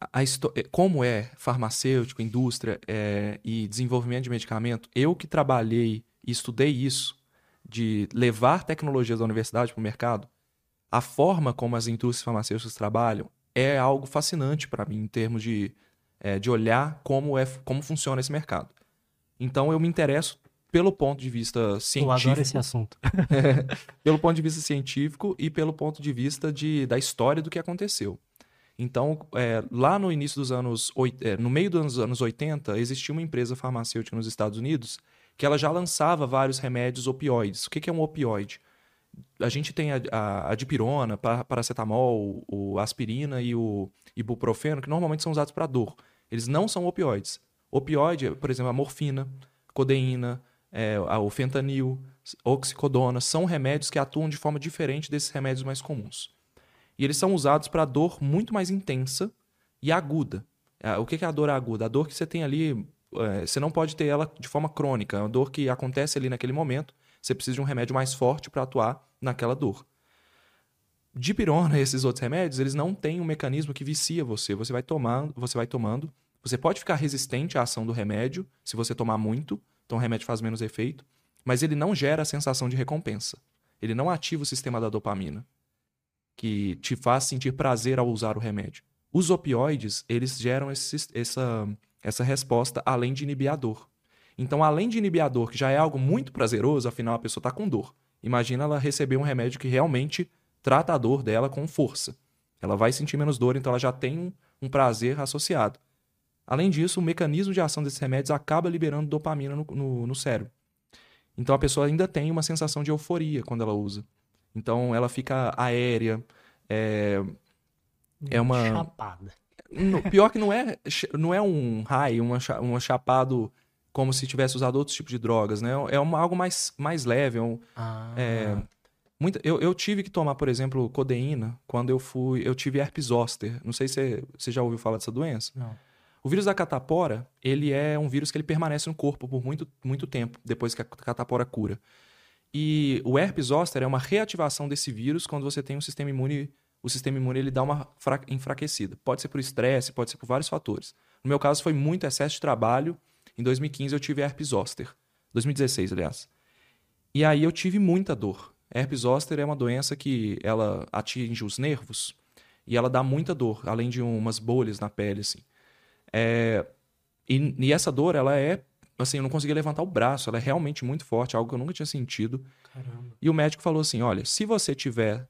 a- A é, Como é farmacêutico, indústria é, e desenvolvimento de medicamento, eu que trabalhei e estudei isso, de levar tecnologias da universidade para o mercado, a forma como as indústrias farmacêuticas trabalham é algo fascinante para mim, em termos de, é, de olhar como, é, como funciona esse mercado. Então eu me interesso pelo ponto de vista Eu científico adoro esse assunto. pelo ponto de vista científico e pelo ponto de vista de, da história do que aconteceu. Então, é, lá no início dos anos, é, no meio dos anos 80, existia uma empresa farmacêutica nos Estados Unidos que ela já lançava vários remédios opioides. O que que é um opioide? A gente tem a, a, a dipirona, pa- paracetamol, o aspirina e o ibuprofeno, que normalmente são usados para dor. Eles não são opioides. Opioide, é, por exemplo, a morfina, codeína, é, o fentanil, oxicodona, são remédios que atuam de forma diferente desses remédios mais comuns. E eles são usados para dor muito mais intensa e aguda. Ah, O que que é a dor aguda? A dor que você tem ali, é, você não pode ter ela de forma crônica. É uma dor que acontece ali naquele momento. Você precisa de um remédio mais forte para atuar naquela dor. Dipirona e esses outros remédios, eles não têm um mecanismo que vicia você. Você vai tomando, você vai tomando. Você pode ficar resistente à ação do remédio se você tomar muito, então o remédio faz menos efeito, mas ele não gera a sensação de recompensa. Ele não ativa o sistema da dopamina, que te faz sentir prazer ao usar o remédio. Os opioides, eles geram esse- essa, essa resposta além de inibir a dor. Então, além de inibir a dor, que já é algo muito prazeroso, afinal a pessoa está com dor. Imagina ela receber um remédio que realmente trata a dor dela com força. Ela vai sentir menos dor, então ela já tem um, um prazer associado. Além disso, o mecanismo de ação desses remédios acaba liberando dopamina no, no, no cérebro. Então a pessoa ainda tem uma sensação de euforia quando ela usa. Então ela fica aérea. É, É uma- Chapada. no- pior que não é, não é um high, uma, cha- um chapado como se tivesse usado outros tipos de drogas, né? É uma, algo mais, mais leve. é um- Ah, é, Muita, eu, eu tive que tomar, por exemplo, codeína quando eu fui. Eu tive herpes zoster. Não sei se você, você já ouviu falar dessa doença. Não. O vírus da catapora, ele é um vírus que ele permanece no corpo por muito, muito tempo, depois que a catapora cura. E o herpes zoster é uma reativação desse vírus quando você tem um sistema imune, o sistema imune ele dá uma enfraquecida. Pode ser por estresse, pode ser por vários fatores. No meu caso foi muito excesso de trabalho. Em 2015 eu tive herpes zoster. 2016, aliás. E aí eu tive muita dor. Herpes zoster é uma doença que ela atinge os nervos e ela dá muita dor, além de umas bolhas na pele assim. É... E, e essa dor, ela é assim, eu não conseguia levantar o braço, ela é realmente muito forte, algo que eu nunca tinha sentido. Caramba. E o médico falou assim: olha, se você tiver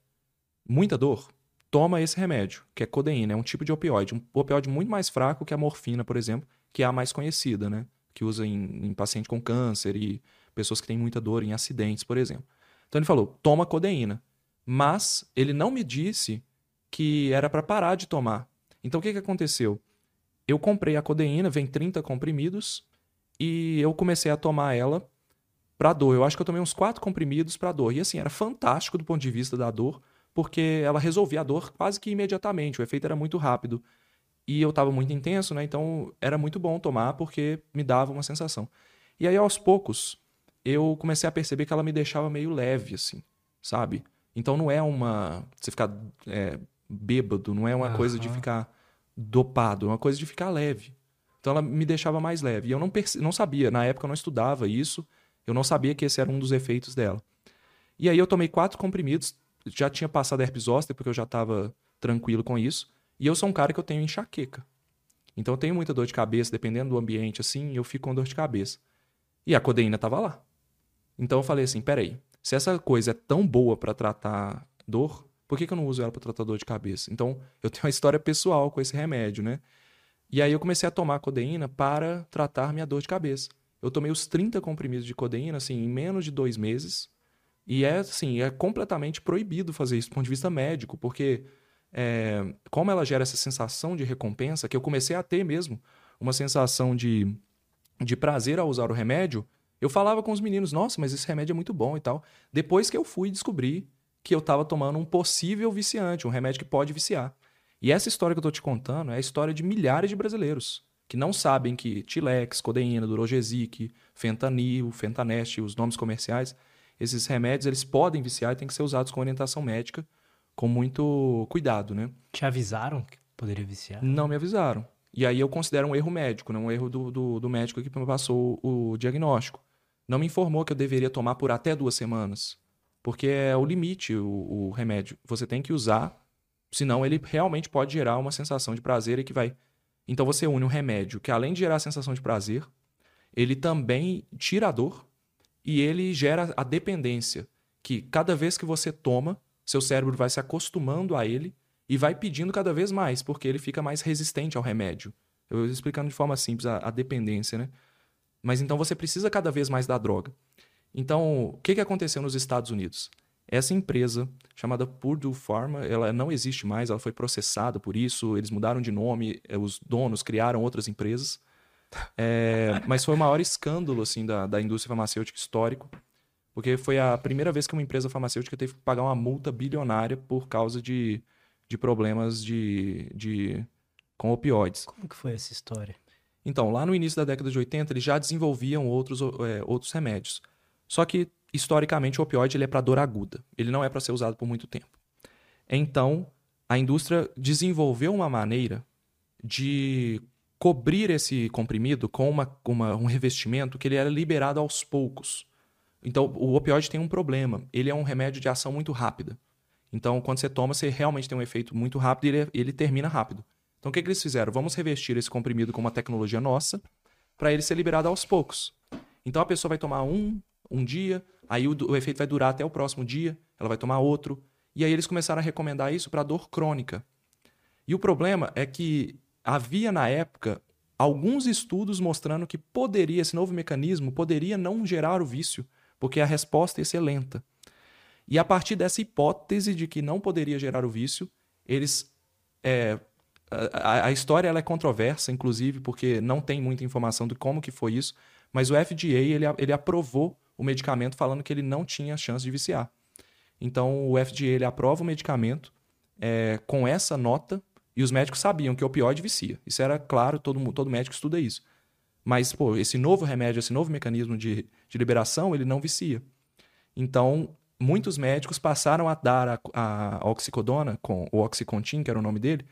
muita dor, toma esse remédio, que é codeína, é um tipo de opioide, um opioide muito mais fraco que a morfina, por exemplo, que é a mais conhecida, né? Que usa em, em paciente com câncer e pessoas que têm muita dor em acidentes, por exemplo. Então ele falou: toma codeína. Mas ele não me disse que era para parar de tomar. Então o que, que aconteceu? Eu comprei a codeína, vem 30 comprimidos, e eu comecei a tomar ela para dor. Eu acho que eu tomei uns quatro comprimidos para dor. E assim, era fantástico do ponto de vista da dor, porque ela resolvia a dor quase que imediatamente. O efeito era muito rápido. E eu estava muito intenso, né? Então era muito bom tomar porque me dava uma sensação. E aí aos poucos eu comecei a perceber que ela me deixava meio leve, assim, sabe? Então não é uma. Você ficar é, bêbado, não é uma uhum. coisa de ficar dopado, é uma coisa de ficar leve. Então ela me deixava mais leve. E eu não, não sabia, na época eu não estudava isso, eu não sabia que esse era um dos efeitos dela. E aí eu tomei quatro comprimidos, já tinha passado a herpes zoster, porque eu já estava tranquilo com isso. E eu sou um cara que eu tenho enxaqueca. Então eu tenho muita dor de cabeça, dependendo do ambiente, assim, eu fico com dor de cabeça. E a codeína estava lá. Então eu falei assim, peraí, se essa coisa é tão boa para tratar dor, por que, que eu não uso ela para tratar dor de cabeça? Então eu tenho uma história pessoal com esse remédio, né? E aí eu comecei a tomar codeína para tratar minha dor de cabeça. Eu tomei os 30 comprimidos de codeína, assim, em menos de dois meses. E é, assim, é completamente proibido fazer isso do ponto de vista médico, porque é, como ela gera essa sensação de recompensa, que eu comecei a ter mesmo uma sensação de, de prazer ao usar o remédio, eu falava com os meninos, nossa, mas esse remédio é muito bom e tal. Depois que eu fui descobrir que eu estava tomando um possível viciante, um remédio que pode viciar. E essa história que eu estou te contando é a história de milhares de brasileiros que não sabem que Tilex, codeína, Durogesic, Fentanil, Fentanest, os nomes comerciais, esses remédios eles podem viciar e têm que ser usados com orientação médica com muito cuidado, né? Te avisaram que poderia viciar? Não me avisaram. E aí eu considero um erro médico, né? um erro do, do, do médico que me passou o diagnóstico. Não me informou que eu deveria tomar por até duas semanas. Porque é o limite o, o remédio. Você tem que usar Senão ele realmente pode gerar uma sensação de prazer e que vai. Então você une um remédio que, além de gerar a sensação de prazer, ele também tira a dor e ele gera a dependência. Que cada vez que você toma, seu cérebro vai se acostumando a ele e vai pedindo cada vez mais, porque ele fica mais resistente ao remédio. Eu explicando de forma simples a, a dependência, né? Mas então você precisa cada vez mais da droga. Então, o que, que aconteceu nos Estados Unidos? Essa empresa, chamada Purdue Pharma, ela não existe mais, ela foi processada por isso, eles mudaram de nome, eh, os donos criaram outras empresas. É, mas foi o maior escândalo assim da, da indústria farmacêutica histórico, porque foi a primeira vez que uma empresa farmacêutica teve que pagar uma multa bilionária por causa de, de problemas de, de, com opioides. Como que foi essa história? Então, lá no início da década de 80, eles já desenvolviam outros, é, outros remédios. Só que historicamente o opioide ele é para dor aguda. Ele não é para ser usado por muito tempo. Então, a indústria desenvolveu uma maneira de cobrir esse comprimido com uma, uma, um revestimento que ele era liberado aos poucos. Então, o opioide tem um problema. Ele é um remédio de ação muito rápida. Então, quando você toma, você realmente tem um efeito muito rápido e ele, ele termina rápido. Então, o que, que eles fizeram? Vamos revestir esse comprimido com uma tecnologia nossa para ele ser liberado aos poucos. Então, a pessoa vai tomar um, um dia, aí o, o efeito vai durar até o próximo dia, ela vai tomar outro. E aí eles começaram a recomendar isso para dor crônica. E o problema é que havia na época alguns estudos mostrando que poderia, esse novo mecanismo poderia não gerar o vício, porque a resposta ia ser lenta. E a partir dessa hipótese de que não poderia gerar o vício, eles. É, a, a, história ela é controversa, inclusive, porque não tem muita informação de como que foi isso, mas o FDA ele, ele aprovou o medicamento falando que ele não tinha chance de viciar. Então o FDA ele aprova o medicamento é, com essa nota e os médicos sabiam que opioide vicia. Isso era claro, todo, todo médico estuda isso. Mas, pô, esse novo remédio, esse novo mecanismo de, de liberação, ele não vicia. Então, muitos médicos passaram a dar a, a oxicodona, com o oxycontin, que era o nome dele,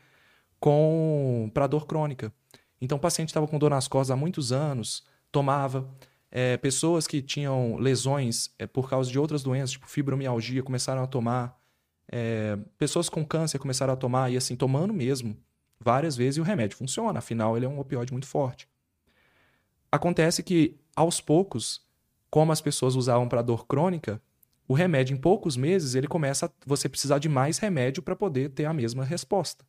com para dor crônica. Então, o paciente estava com dor nas costas há muitos anos, tomava. É, pessoas que tinham lesões é, por causa de outras doenças, tipo fibromialgia, começaram a tomar. É, pessoas com câncer começaram a tomar, e assim, tomando mesmo, várias vezes, e o remédio funciona, afinal, ele é um opioide muito forte. Acontece que, aos poucos, como as pessoas usavam para dor crônica, o remédio, em poucos meses, ele começa a você precisar de mais remédio para poder ter a mesma resposta.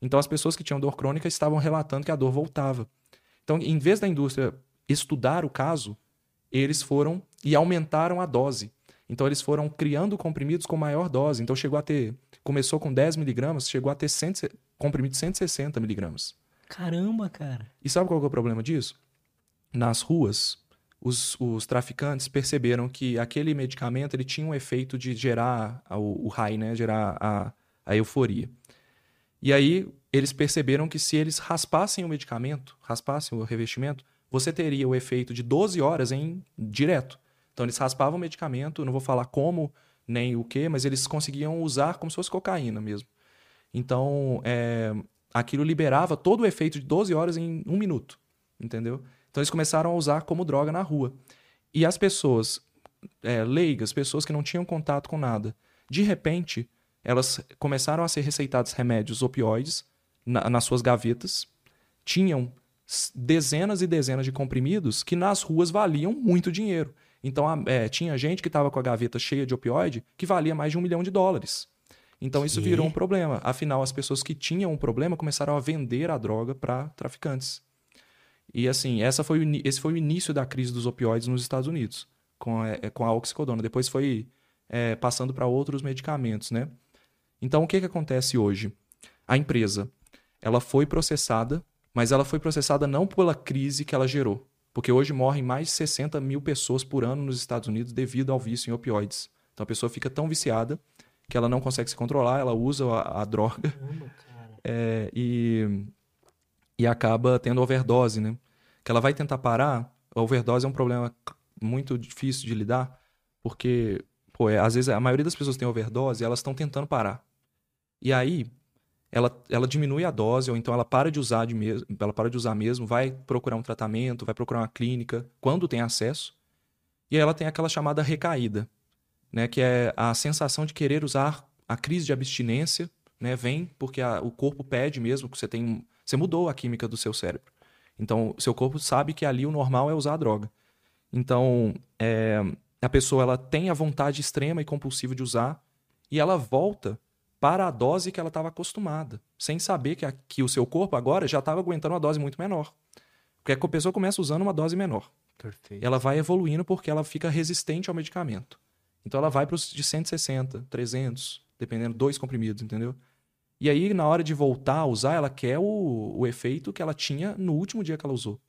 Então, as pessoas que tinham dor crônica estavam relatando que a dor voltava. Então, em vez da indústria estudar o caso, eles foram e aumentaram a dose. Então, eles foram criando comprimidos com maior dose. Então, chegou a ter. Começou com 10 miligramas, chegou a ter 100, comprimidos 160 miligramas. Caramba, cara. E sabe qual é o problema disso? nas ruas, os, os, traficantes perceberam que aquele medicamento ele tinha um efeito de gerar o, o high, né? gerar a, a euforia. E aí eles perceberam que se eles raspassem o medicamento, raspassem o revestimento, você teria o efeito de 12 horas em direto. Então eles raspavam o medicamento, não vou falar como nem o que, mas eles conseguiam usar como se fosse cocaína mesmo. Então é, aquilo liberava todo o efeito de 12 horas em um minuto, entendeu? Então eles começaram a usar como droga na rua. E as pessoas é, leigas, pessoas que não tinham contato com nada, de repente elas começaram a ser receitados remédios opioides na, nas suas gavetas, tinham dezenas e dezenas de comprimidos que nas ruas valiam muito dinheiro. Então é, tinha gente que estava com a gaveta cheia de opioide que valia mais de um milhão de dólares. Então isso virou um problema. Afinal, as pessoas que tinham um problema começaram a vender a droga para traficantes. E assim, essa foi o, esse foi o início da crise dos opioides nos Estados Unidos, com a, é, com a oxicodona. Depois foi é, passando para outros medicamentos, né? Então, o que, que acontece hoje? A empresa, ela foi processada, mas ela foi processada não pela crise que ela gerou. Porque hoje morrem mais de 60 mil pessoas por ano nos Estados Unidos devido ao vício em opioides. Então a pessoa fica tão viciada que ela não consegue se controlar, ela usa a, a droga Caramba, é, e, e acaba tendo overdose, né? que ela vai tentar parar, a overdose é um problema muito difícil de lidar, porque, pô, é, às vezes a maioria das pessoas tem overdose e elas estão tentando parar. E aí, ela, ela diminui a dose, ou então ela para de usar de mesmo, ela para de usar mesmo, vai procurar um tratamento, vai procurar uma clínica, quando tem acesso. E aí ela tem aquela chamada recaída, né, que é a sensação de querer usar a crise de abstinência, né, vem porque a, o corpo pede mesmo que você tem, você mudou a química do seu cérebro. Então, seu corpo sabe que ali o normal é usar a droga. Então, é, a pessoa ela tem a vontade extrema e compulsiva de usar e ela volta para a dose que ela estava acostumada, sem saber que, a, que o seu corpo agora já estava aguentando uma dose muito menor. Porque a pessoa começa usando uma dose menor. Perfeito. Ela vai evoluindo porque ela fica resistente ao medicamento. Então ela vai para os de 160, 300, dependendo, dois comprimidos, entendeu? E aí, na hora de voltar a usar, ela quer o, o efeito que ela tinha no último dia que ela usou.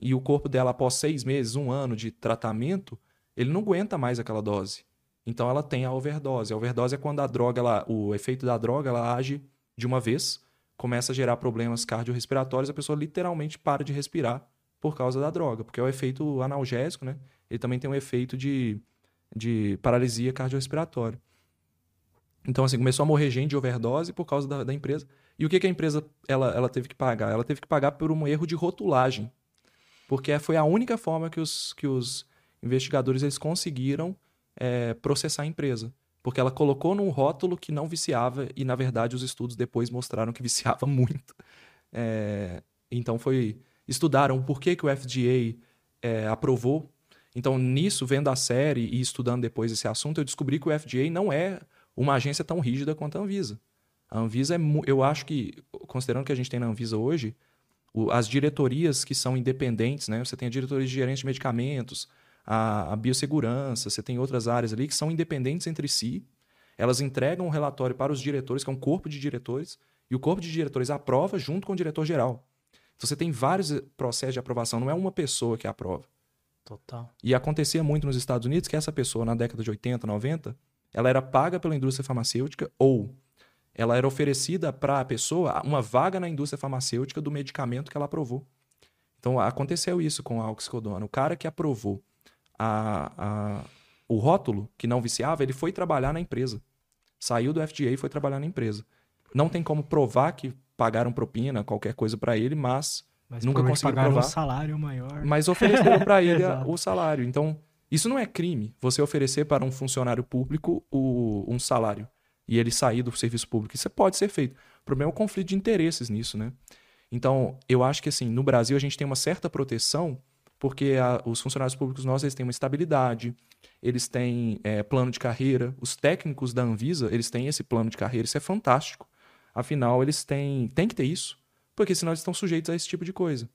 E o corpo dela, após seis meses, um ano de tratamento, ele não aguenta mais aquela dose. Então ela tem a overdose. A overdose é quando a droga, ela, o efeito da droga, ela age de uma vez, começa a gerar problemas cardiorrespiratórios, a pessoa literalmente para de respirar por causa da droga, porque é o efeito analgésico, né? Ele também tem um efeito de, de paralisia cardiorrespiratória. Então, assim, começou a morrer gente de overdose por causa da, da empresa. E o que, que a empresa ela, ela teve que pagar? Ela teve que pagar por um erro de rotulagem. Porque foi a única forma que os, que os investigadores eles conseguiram é, processar a empresa. Porque ela colocou num rótulo que não viciava e, na verdade, os estudos depois mostraram que viciava muito. É, então, foi estudaram por que, que o FDA é, aprovou. Então, nisso, vendo a série e estudando depois esse assunto, eu descobri que o FDA não é uma agência tão rígida quanto a Anvisa. A Anvisa é, eu acho que, considerando que a gente tem na Anvisa hoje, as diretorias que são independentes, né? Você tem a diretoria de gerente de medicamentos, a, a biossegurança, você tem outras áreas ali que são independentes entre si. Elas entregam um relatório para os diretores, que é um corpo de diretores, e o corpo de diretores aprova junto com o diretor geral. Então você tem vários processos de aprovação, não é uma pessoa que aprova. Total. E acontecia muito nos Estados Unidos que essa pessoa, na década de 80, 90, ela era paga pela indústria farmacêutica ou ela era oferecida para a pessoa uma vaga na indústria farmacêutica do medicamento que ela aprovou. Então aconteceu isso com a oxicodona. O cara que aprovou a, a, o rótulo que não viciava, ele foi trabalhar na empresa. Saiu do FDA e foi trabalhar na empresa. Não tem como provar que pagaram propina, qualquer coisa para ele, mas, Mas nunca conseguiram pagaram provar. um salário maior. Mas ofereceram para ele o salário. Então, isso não é crime. Você oferecer para um funcionário público o- um salário e ele sair do serviço público. Isso pode ser feito. O problema é o conflito de interesses nisso, né? Então, eu acho que assim, no Brasil a gente tem uma certa proteção porque a- os funcionários públicos nossos eles têm uma estabilidade, eles têm é, plano de carreira. Os técnicos da Anvisa eles têm esse plano de carreira. Isso é fantástico. Afinal, eles têm, têm que ter isso, porque senão eles estão sujeitos a esse tipo de coisa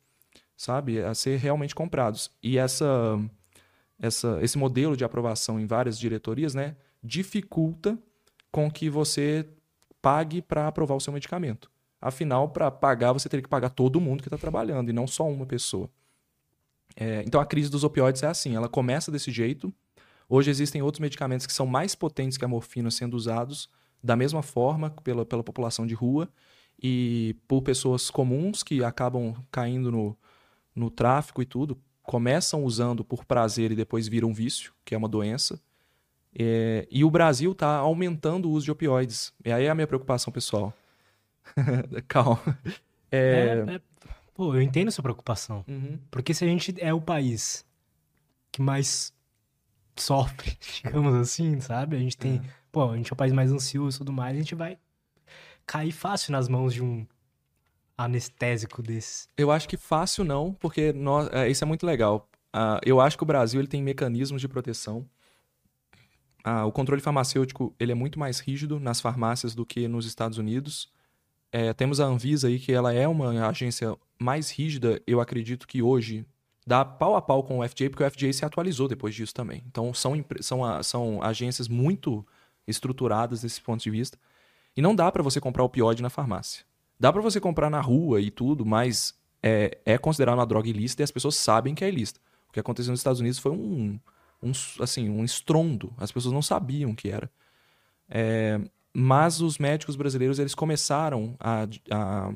sabe? A ser realmente comprados. E essa, essa, esse modelo de aprovação em várias diretorias, né, dificulta com que você pague para aprovar o seu medicamento. Afinal, para pagar, você teria que pagar todo mundo que está trabalhando e não só uma pessoa. É, então, a crise dos opioides é assim: ela começa desse jeito. Hoje existem outros medicamentos que são mais potentes que a morfina sendo usados da mesma forma pela, pela população de rua e por pessoas comuns que acabam caindo no, no tráfico e tudo, começam usando por prazer e depois viram vício, que é uma doença. É, e o Brasil está aumentando o uso de opioides. E aí é a minha preocupação pessoal. Calma. É... É, é- Pô, eu entendo sua preocupação. Uhum. Porque se a gente é o país que mais sofre, digamos assim, sabe? A gente tem. Pô, a gente é o país mais ansioso e tudo mais, a gente vai cair fácil nas mãos de um anestésico desses. Eu acho que fácil não, porque nós, é, isso é muito legal. Ah, eu acho que o Brasil ele tem mecanismos de proteção. Ah, o controle farmacêutico ele é muito mais rígido nas farmácias do que nos Estados Unidos. É, temos a Anvisa aí, que ela é uma agência mais rígida, eu acredito que hoje dá pau a pau com o FDA, porque o FDA se atualizou depois disso também. Então são, são, são agências muito estruturadas desse ponto de vista. E não dá para você comprar opioide na farmácia. Dá para você comprar na rua e tudo, mas é, é considerado uma droga ilícita e as pessoas sabem que é ilícita. O que aconteceu nos Estados Unidos foi um, um, assim, um estrondo. As pessoas não sabiam que era. É, mas os médicos brasileiros eles começaram a, a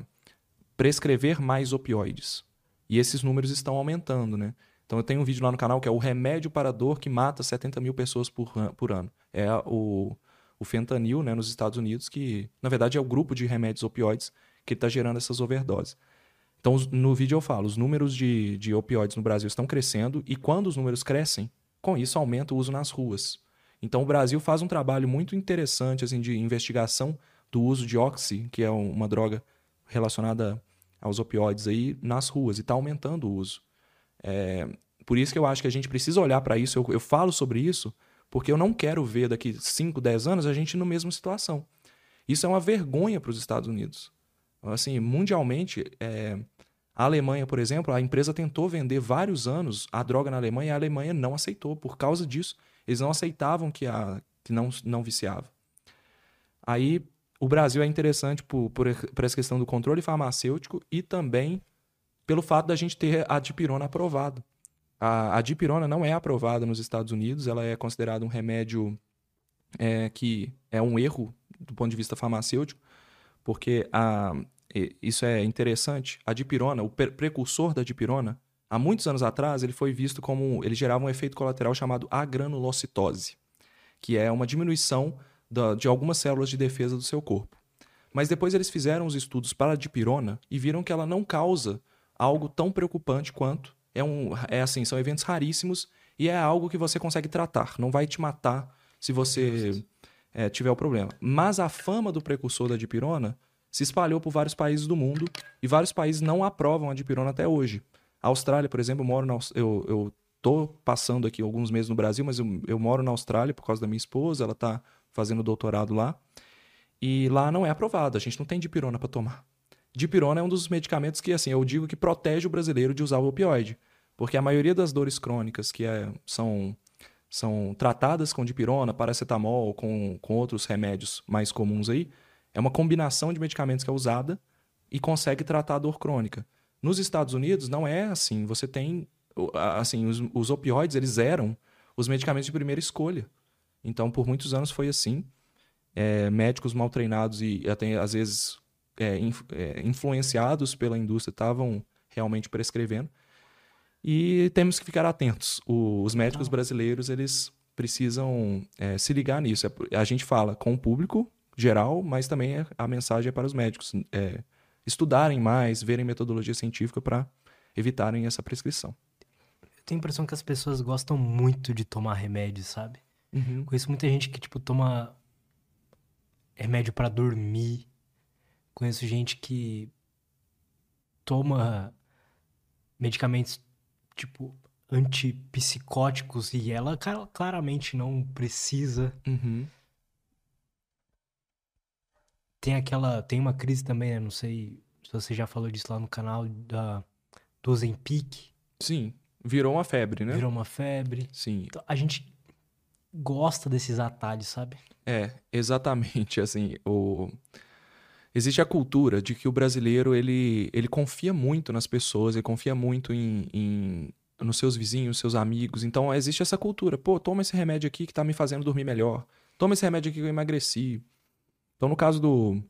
prescrever mais opioides. E esses números estão aumentando, né? Então eu tenho um vídeo lá no canal que é o remédio para dor que mata 70 mil pessoas por, por ano. É o, o fentanil, né, nos Estados Unidos, que na verdade é o grupo de remédios opioides que está gerando essas overdoses. Então no vídeo eu falo, os números de, de opioides no Brasil estão crescendo e quando os números crescem, com isso aumenta o uso nas ruas. Então o Brasil faz um trabalho muito interessante assim, de investigação do uso de oxi, que é um- uma droga relacionada aos opioides aí, nas ruas, e está aumentando o uso. É, por isso que eu acho que a gente precisa olhar para isso. Eu, eu falo sobre isso porque eu não quero ver daqui 5, 10 anos a gente na mesma situação. Isso é uma vergonha para os Estados Unidos. Assim, mundialmente, é, a Alemanha, por exemplo, a empresa tentou vender vários anos a droga na Alemanha e a Alemanha não aceitou por causa disso. Eles não aceitavam que, a, que não, não viciava. Aí o Brasil é interessante por, por, por essa questão do controle farmacêutico e também pelo fato da gente ter a dipirona aprovada. A, a dipirona não é aprovada nos Estados Unidos, ela é considerada um remédio é, que é um erro do ponto de vista farmacêutico, porque a, isso é interessante. A dipirona, o pre- precursor da dipirona, há muitos anos atrás, ele foi visto como. Ele gerava um efeito colateral chamado agranulocitose, que é uma diminuição da- de algumas células de defesa do seu corpo. Mas depois eles fizeram os estudos para a dipirona e viram que ela não causa algo tão preocupante quanto. É, um, é assim, são eventos raríssimos e é algo que você consegue tratar. Não vai te matar se você é, tiver o problema. Mas a fama do precursor da dipirona se espalhou por vários países do mundo e vários países não aprovam a dipirona até hoje. A Austrália, por exemplo, eu moro na, eu, eu tô passando aqui alguns meses no Brasil, mas eu, eu moro na Austrália por causa da minha esposa, ela tá fazendo doutorado lá. E lá não é aprovado, a gente não tem dipirona para tomar. Dipirona é um dos medicamentos que, assim, eu digo que protege o brasileiro de usar o opioide. Porque a maioria das dores crônicas que é- são, são tratadas com dipirona, paracetamol, com, com outros remédios mais comuns aí, é uma combinação de medicamentos que é usada e consegue tratar a dor crônica. Nos Estados Unidos não é assim. Você tem, assim, os, os opioides, eles eram os medicamentos de primeira escolha. Então, por muitos anos foi assim. É, médicos mal treinados e até às vezes é, inf- é, influenciados pela indústria estavam realmente prescrevendo. E temos que ficar atentos. O- os médicos brasileiros eles precisam é, se ligar nisso. É a gente fala com o público geral, mas também é- a mensagem é para os médicos é, estudarem mais, verem metodologia científica para evitarem essa prescrição. Eu tenho a impressão que as pessoas gostam muito de tomar remédio, sabe? Conheço muita gente que, tipo, toma remédio pra dormir. Conheço gente que toma medicamentos, tipo, antipsicóticos e ela claramente não precisa. Uhum. Tem aquela. Tem uma crise também, né? Não sei se você já falou disso lá no canal da, do Ozempic. Sim, virou uma febre, né? Virou uma febre. Sim, Então, a gente gosta desses atalhos, sabe? É, exatamente, assim, o... existe a cultura de que o brasileiro, ele, ele confia muito nas pessoas, ele confia muito em, em- nos seus vizinhos, seus amigos, então existe essa cultura, pô, toma esse remédio aqui que tá me fazendo dormir melhor, toma esse remédio aqui que eu emagreci. Então, no caso do...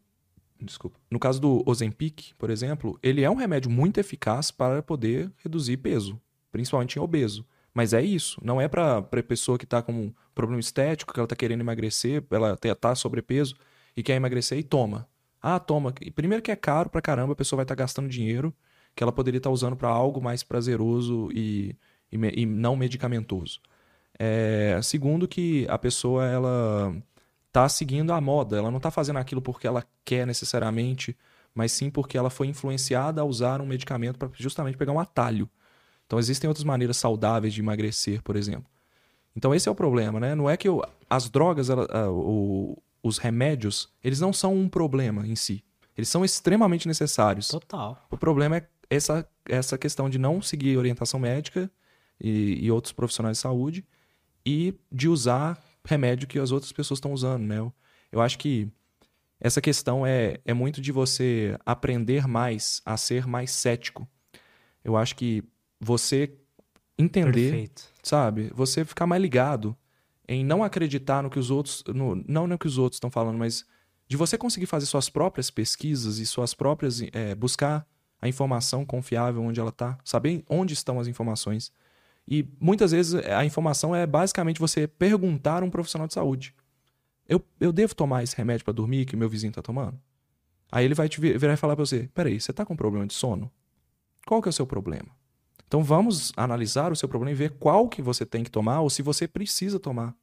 Desculpa. No caso do Ozempic, por exemplo, ele é um remédio muito eficaz para poder reduzir peso, principalmente em obeso. Mas é isso, não é para pessoa que tá com um problema estético, que ela tá querendo emagrecer, ela te- tá sobrepeso e quer emagrecer e toma. Ah, toma. Primeiro que é caro pra caramba, a pessoa vai estar gastando dinheiro que ela poderia estar usando para algo mais prazeroso e, e e não medicamentoso. É, segundo que a pessoa ela tá seguindo a moda, ela não tá fazendo aquilo porque ela quer necessariamente, mas sim porque ela foi influenciada a usar um medicamento para justamente pegar um atalho. Então existem outras maneiras saudáveis de emagrecer, por exemplo. Então esse é o problema, né? Não é que o- as drogas, ela- a- o- os remédios, eles não são um problema em si. Eles são extremamente necessários. Total. O problema é essa, essa questão de não seguir orientação médica e, e outros profissionais de saúde e de usar remédio que as outras pessoas estão usando, né? Eu, eu acho que essa questão é, é muito de você aprender mais a ser mais cético. Eu acho que você entender Perfeito. sabe? Você ficar mais ligado em não acreditar no que os outros, no, não no que os outros estão falando, mas de você conseguir fazer suas próprias pesquisas e suas próprias, é, buscar a informação confiável onde ela está, saber onde estão as informações. E muitas vezes a informação é basicamente você perguntar a um profissional de saúde. Eu, eu devo tomar esse remédio para dormir que meu vizinho está tomando? Aí ele vai te vir- virar e falar para você: peraí, você está com problema de sono? Qual que é o seu problema? Então vamos analisar o seu problema e ver qual que você tem que tomar ou se você precisa tomar.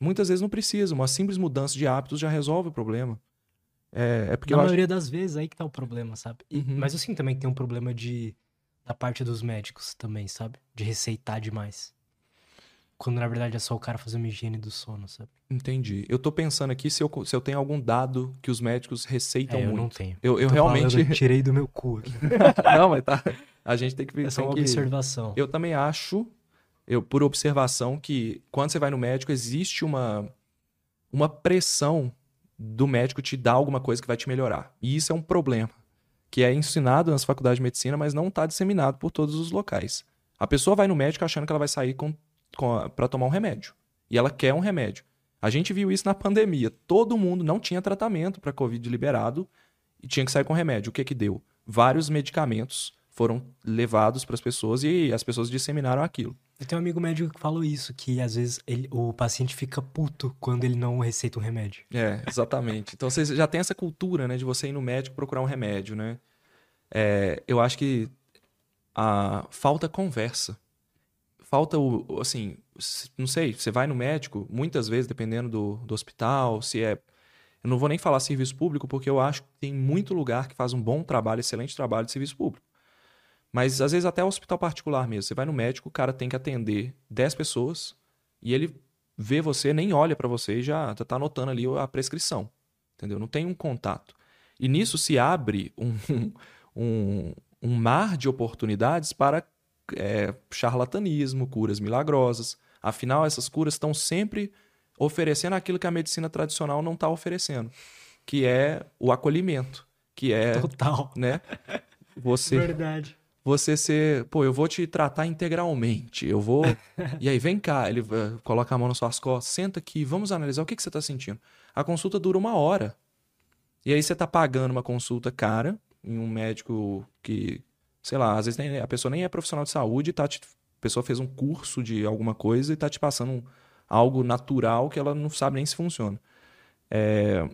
Muitas vezes não precisa, uma simples mudança de hábitos já resolve o problema. É, é porque Na eu acho... maioria das vezes aí que tá o problema, sabe? E- Uhum. Mas eu sinto também que tem um problema de da parte dos médicos também, sabe? De receitar demais. Quando na verdade é só o cara fazer uma higiene do sono, sabe? Entendi. Eu tô pensando aqui se eu, se eu tenho algum dado que os médicos receitam é, eu muito. não tenho. Eu, eu realmente. falando, eu tirei do meu cu aqui. não, mas tá. A gente tem que ver. É só uma que- observação. Eu também acho, eu por observação, que quando você vai no médico, existe uma, uma pressão do médico te dar alguma coisa que vai te melhorar. E isso é um problema. Que é ensinado nas faculdades de medicina, mas não está disseminado por todos os locais. A pessoa vai no médico achando que ela vai sair para tomar um remédio. E ela quer um remédio. A gente viu isso na pandemia. Todo mundo não tinha tratamento para Covid liberado e tinha que sair com remédio. O que que deu? Vários medicamentos foram levados para as pessoas e as pessoas disseminaram aquilo. Eu tenho um amigo médico que falou isso, que às vezes ele- o paciente fica puto quando ele não receita um remédio. É, exatamente. Então você já tem essa cultura, né, de você ir no médico procurar um remédio, né? É, eu acho que a falta conversa. Falta o, assim, não sei, você vai no médico, muitas vezes, dependendo do, do hospital, se é. Eu não vou nem falar serviço público, porque eu acho que tem muito lugar que faz um bom trabalho, excelente trabalho de serviço público. Mas às vezes até hospital particular mesmo. Você vai no médico, o cara tem que atender 10 pessoas e ele vê você, nem olha pra você e já tá anotando ali a prescrição. Entendeu? Não tem um contato. E nisso se abre um, um, um mar de oportunidades para é, charlatanismo, curas milagrosas. Afinal, essas curas estão sempre oferecendo aquilo que a medicina tradicional não está oferecendo, que é o acolhimento, que é, Total. né? Você Verdade. Você ser, pô, eu vou te tratar integralmente, eu vou. e aí, vem cá, ele uh, coloca a mão nas suas costas, senta aqui, vamos analisar o que, que você está sentindo. A consulta dura uma hora. E aí você está pagando uma consulta cara em um médico que, sei lá, às vezes nem, a pessoa nem é profissional de saúde, tá te, a pessoa fez um curso de alguma coisa e está te passando um, algo natural que ela não sabe nem se funciona. É,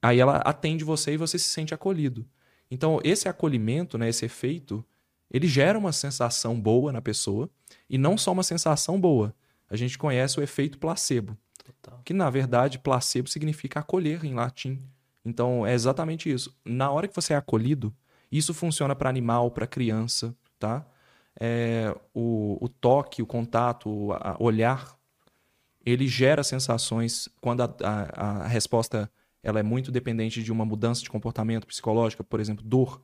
aí ela atende você e você se sente acolhido. Então, esse acolhimento, né, esse efeito, ele gera uma sensação boa na pessoa e não só uma sensação boa. A gente conhece o efeito placebo, Total. que na verdade placebo significa acolher em latim. Então, é exatamente isso. Na hora que você é acolhido, isso funciona para animal, para criança, tá? É, o, o, toque, o contato, o olhar, ele gera sensações quando a, a, a resposta ela é muito dependente de uma mudança de comportamento psicológica, por exemplo, dor.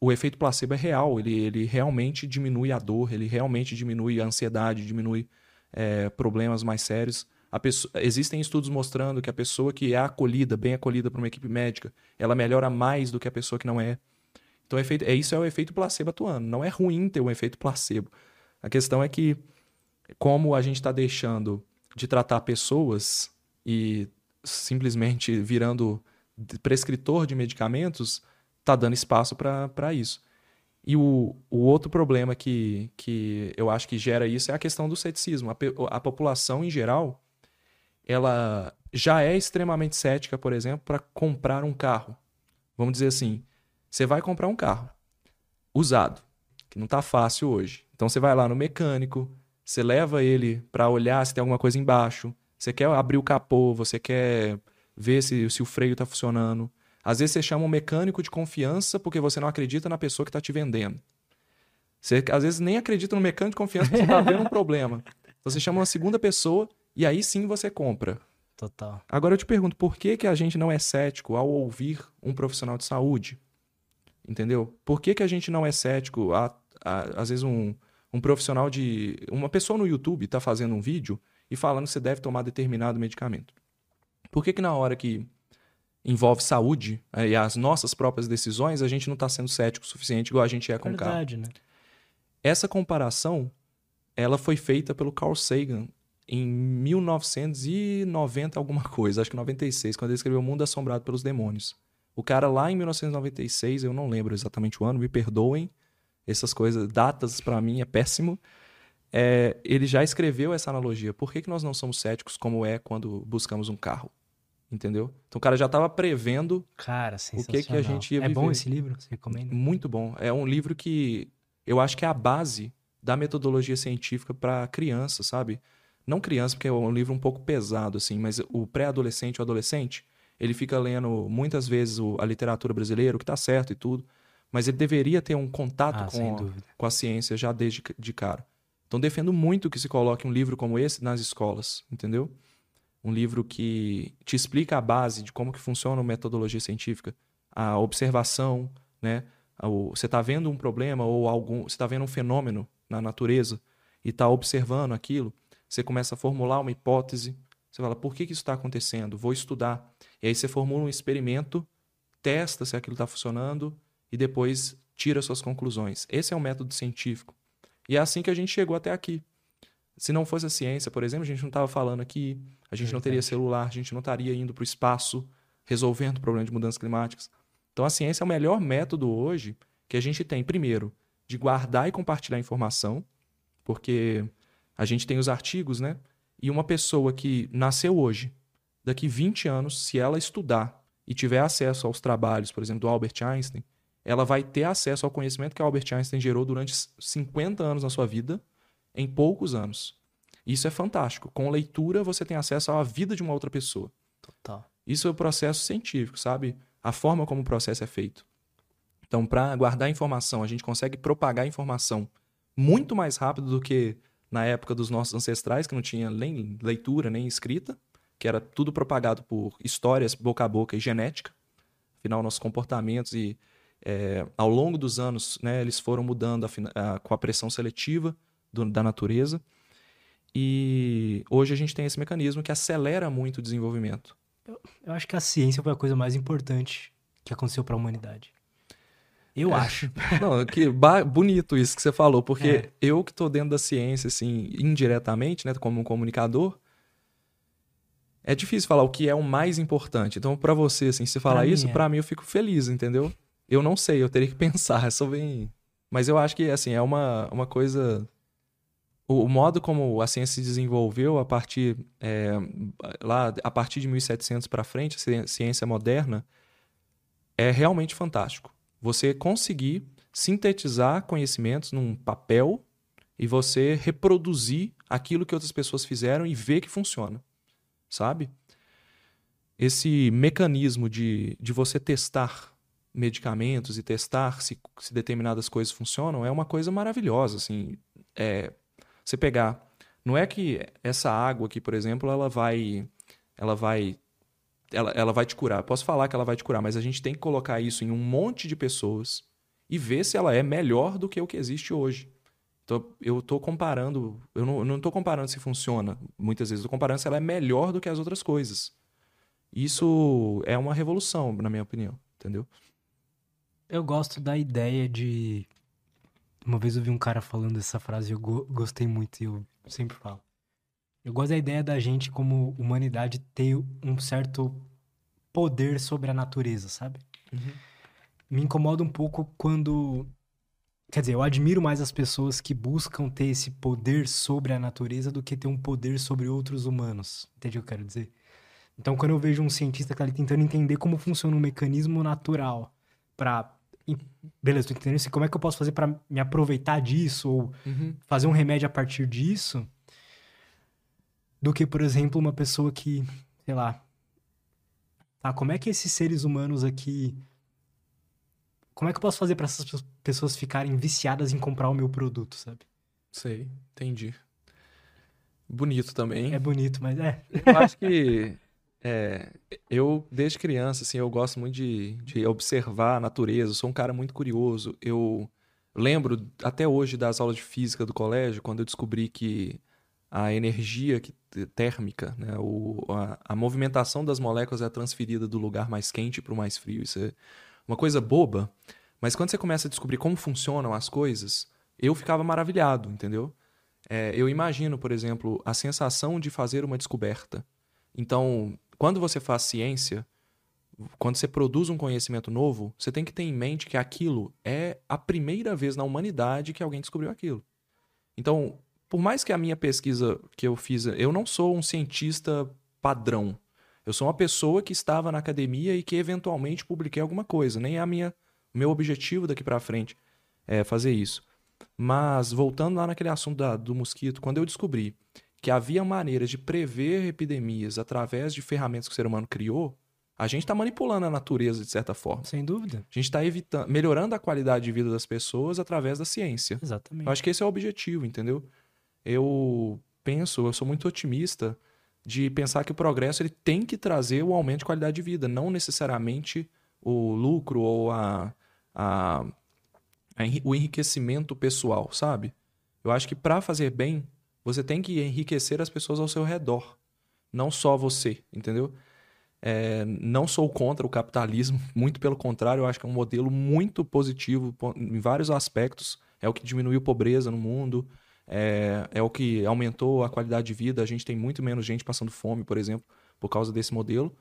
O efeito placebo é real, ele, ele realmente diminui a dor, ele realmente diminui a ansiedade, diminui é, problemas mais sérios. Pessoa, existem estudos mostrando que a pessoa que é acolhida, bem acolhida por uma equipe médica, ela melhora mais do que a pessoa que não é. Então, é, efeito, é isso é o efeito placebo atuando. Não é ruim ter um efeito placebo. A questão é que, como a gente está deixando de tratar pessoas e simplesmente virando prescritor de medicamentos, está dando espaço para isso. E o, o outro problema que, que eu acho que gera isso é a questão do ceticismo. A, a população, em geral, ela já é extremamente cética, por exemplo, para comprar um carro. Vamos dizer assim, você vai comprar um carro usado, que não está fácil hoje. Então você vai lá no mecânico, você leva ele para olhar se tem alguma coisa embaixo, você quer abrir o capô, você quer ver se, se o freio está funcionando. Às vezes você chama um mecânico de confiança porque você não acredita na pessoa que está te vendendo. Você às vezes nem acredita no mecânico de confiança porque você está vendo um problema. Então você chama uma segunda pessoa e aí sim você compra. Total. Agora eu te pergunto, por que, que a gente não é cético ao ouvir um profissional de saúde? Entendeu? Por que, que a gente não é cético? A, a, às vezes um, um profissional de. Uma pessoa no YouTube está fazendo um vídeo e falando que você deve tomar determinado medicamento. Por que, que na hora que envolve saúde é, e as nossas próprias decisões, a gente não está sendo cético o suficiente igual a gente é com o carro? Né? Essa comparação ela foi feita pelo Carl Sagan em 1990 alguma coisa, acho que 96, quando ele escreveu O Mundo Assombrado pelos Demônios. O cara lá em 1996, eu não lembro exatamente o ano, me perdoem, essas coisas, datas para mim é péssimo, é, ele já escreveu essa analogia. Por que, que nós não somos céticos como é quando buscamos um carro? Entendeu? Então o cara já estava prevendo cara, o que, que a gente ia viver. É bom esse livro? Você recomenda? Muito bom. É um livro que eu acho que é a base da metodologia científica para criança, sabe? Não criança, porque é um livro um pouco pesado, assim, mas o pré-adolescente, o adolescente, ele fica lendo muitas vezes a literatura brasileira, o que está certo e tudo, mas ele deveria ter um contato ah, com, com a ciência já desde de cara. Então defendo muito que se coloque um livro como esse nas escolas, entendeu? Um livro que te explica a base de como que funciona a metodologia científica, a observação, né? Você está vendo um problema ou algum, você está vendo um fenômeno na natureza e está observando aquilo, você começa a formular uma hipótese, você fala, por que, que isso está acontecendo? Vou estudar. E aí você formula um experimento, testa se aquilo está funcionando e depois tira suas conclusões. Esse é o método científico. E é assim que a gente chegou até aqui. Se não fosse a ciência, por exemplo, a gente não estava falando aqui, a gente não teria celular, a gente não estaria indo para o espaço resolvendo o problema de mudanças climáticas. Então a ciência é o melhor método hoje que a gente tem, primeiro, de guardar e compartilhar informação, porque a gente tem os artigos, né? E uma pessoa que nasceu hoje, daqui 20 anos, se ela estudar e tiver acesso aos trabalhos, por exemplo, do Albert Einstein, ela vai ter acesso ao conhecimento que Albert Einstein gerou durante 50 anos na sua vida, em poucos anos. Isso é fantástico. Com leitura, você tem acesso à vida de uma outra pessoa. Total. Isso é o processo científico, sabe? A forma como o processo é feito. Então, para guardar informação, a gente consegue propagar informação muito mais rápido do que na época dos nossos ancestrais, que não tinha nem leitura, nem escrita, que era tudo propagado por histórias boca a boca e genética. Afinal, nossos comportamentos e é, ao longo dos anos, né, eles foram mudando a, a, com a pressão seletiva do, da natureza. E hoje a gente tem esse mecanismo que acelera muito o desenvolvimento. Eu, eu acho que a ciência foi a coisa mais importante que aconteceu para a humanidade. Eu acho. Não, que bonito isso que você falou, porque É. eu que tô dentro da ciência, assim, indiretamente, né, como um comunicador, é difícil falar o que é o mais importante. Então, pra você, assim, se falar Pra isso, é. pra mim eu fico feliz, entendeu? Eu não sei, eu teria que pensar, é só bem... Mas eu acho que, assim, é uma, uma coisa... O, modo como a ciência se desenvolveu a partir, é, lá, a partir de 1700 pra frente, a ci- ciência moderna, é realmente fantástico. Você conseguir sintetizar conhecimentos num papel e você reproduzir aquilo que outras pessoas fizeram e ver que funciona, sabe? Esse mecanismo de, de você testar medicamentos e testar se, se determinadas coisas funcionam é uma coisa maravilhosa, assim. É, você pegar, não é que essa água aqui, por exemplo, ela vai, ela vai ela, ela vai te curar. Posso falar que ela vai te curar, mas a gente tem que colocar isso em um monte de pessoas e ver se ela é melhor do que o que existe hoje. Então, eu estou comparando, eu não, tô comparando se funciona, muitas vezes, tô comparando se ela é melhor do que as outras coisas. Isso é uma revolução, na minha opinião, entendeu? Eu gosto da ideia de. Uma vez eu vi um cara falando essa frase e eu go- gostei muito e eu sempre falo. Eu gosto da ideia da gente, como humanidade, ter um certo poder sobre a natureza, sabe? Me incomoda um pouco quando. Quer dizer, eu admiro mais as pessoas que buscam ter esse poder sobre a natureza do que ter um poder sobre outros humanos. Entende o que eu quero dizer? Então, quando eu vejo um cientista que tá ali tentando entender como funciona um mecanismo natural pra. Beleza, tô entendendo isso. Como é que eu posso fazer pra me aproveitar disso ou fazer um remédio a partir disso? Do que, por exemplo, uma pessoa que, sei lá. Tá, como é que esses seres humanos aqui. Como é que eu posso fazer pra essas pe- pessoas ficarem viciadas em comprar o meu produto, sabe? Sei, entendi. Bonito também. É bonito, mas é. Eu acho que é, eu, desde criança, assim, eu gosto muito de, de observar a natureza. Eu sou um cara muito curioso. Eu lembro até hoje das aulas de física do colégio, quando eu descobri que a energia que- térmica, né, o, a, a movimentação das moléculas é transferida do lugar mais quente para o mais frio. Isso é uma coisa boba, mas quando você começa a descobrir como funcionam as coisas, eu ficava maravilhado, entendeu? É, eu imagino, por exemplo, a sensação de fazer uma descoberta. Então, quando você faz ciência, quando você produz um conhecimento novo, você tem que ter em mente que aquilo é a primeira vez na humanidade que alguém descobriu aquilo. Então, por mais que a minha pesquisa que eu fiz, eu não sou um cientista padrão. Eu sou uma pessoa que estava na academia e que eventualmente publiquei alguma coisa. Nem é a minha, meu objetivo daqui para frente é fazer isso. Mas voltando lá naquele assunto da- do mosquito, quando eu descobri que havia maneiras de prever epidemias através de ferramentas que o ser humano criou, a gente está manipulando a natureza de certa forma. Sem dúvida. A gente está evitando, melhorando a qualidade de vida das pessoas através da ciência. Exatamente. Eu acho que esse é o objetivo, entendeu? Eu penso, eu sou muito otimista de pensar que o progresso ele tem que trazer o aumento de qualidade de vida, não necessariamente o lucro ou a, a, a o enriquecimento pessoal, sabe? Eu acho que para fazer bem, você tem que enriquecer as pessoas ao seu redor, não só você, entendeu? É, não sou contra o capitalismo, muito pelo contrário, eu acho que é um modelo muito positivo po- em vários aspectos. É o que diminuiu pobreza no mundo, é, é o que aumentou a qualidade de vida. A gente tem muito menos gente passando fome, por exemplo, por causa desse modelo.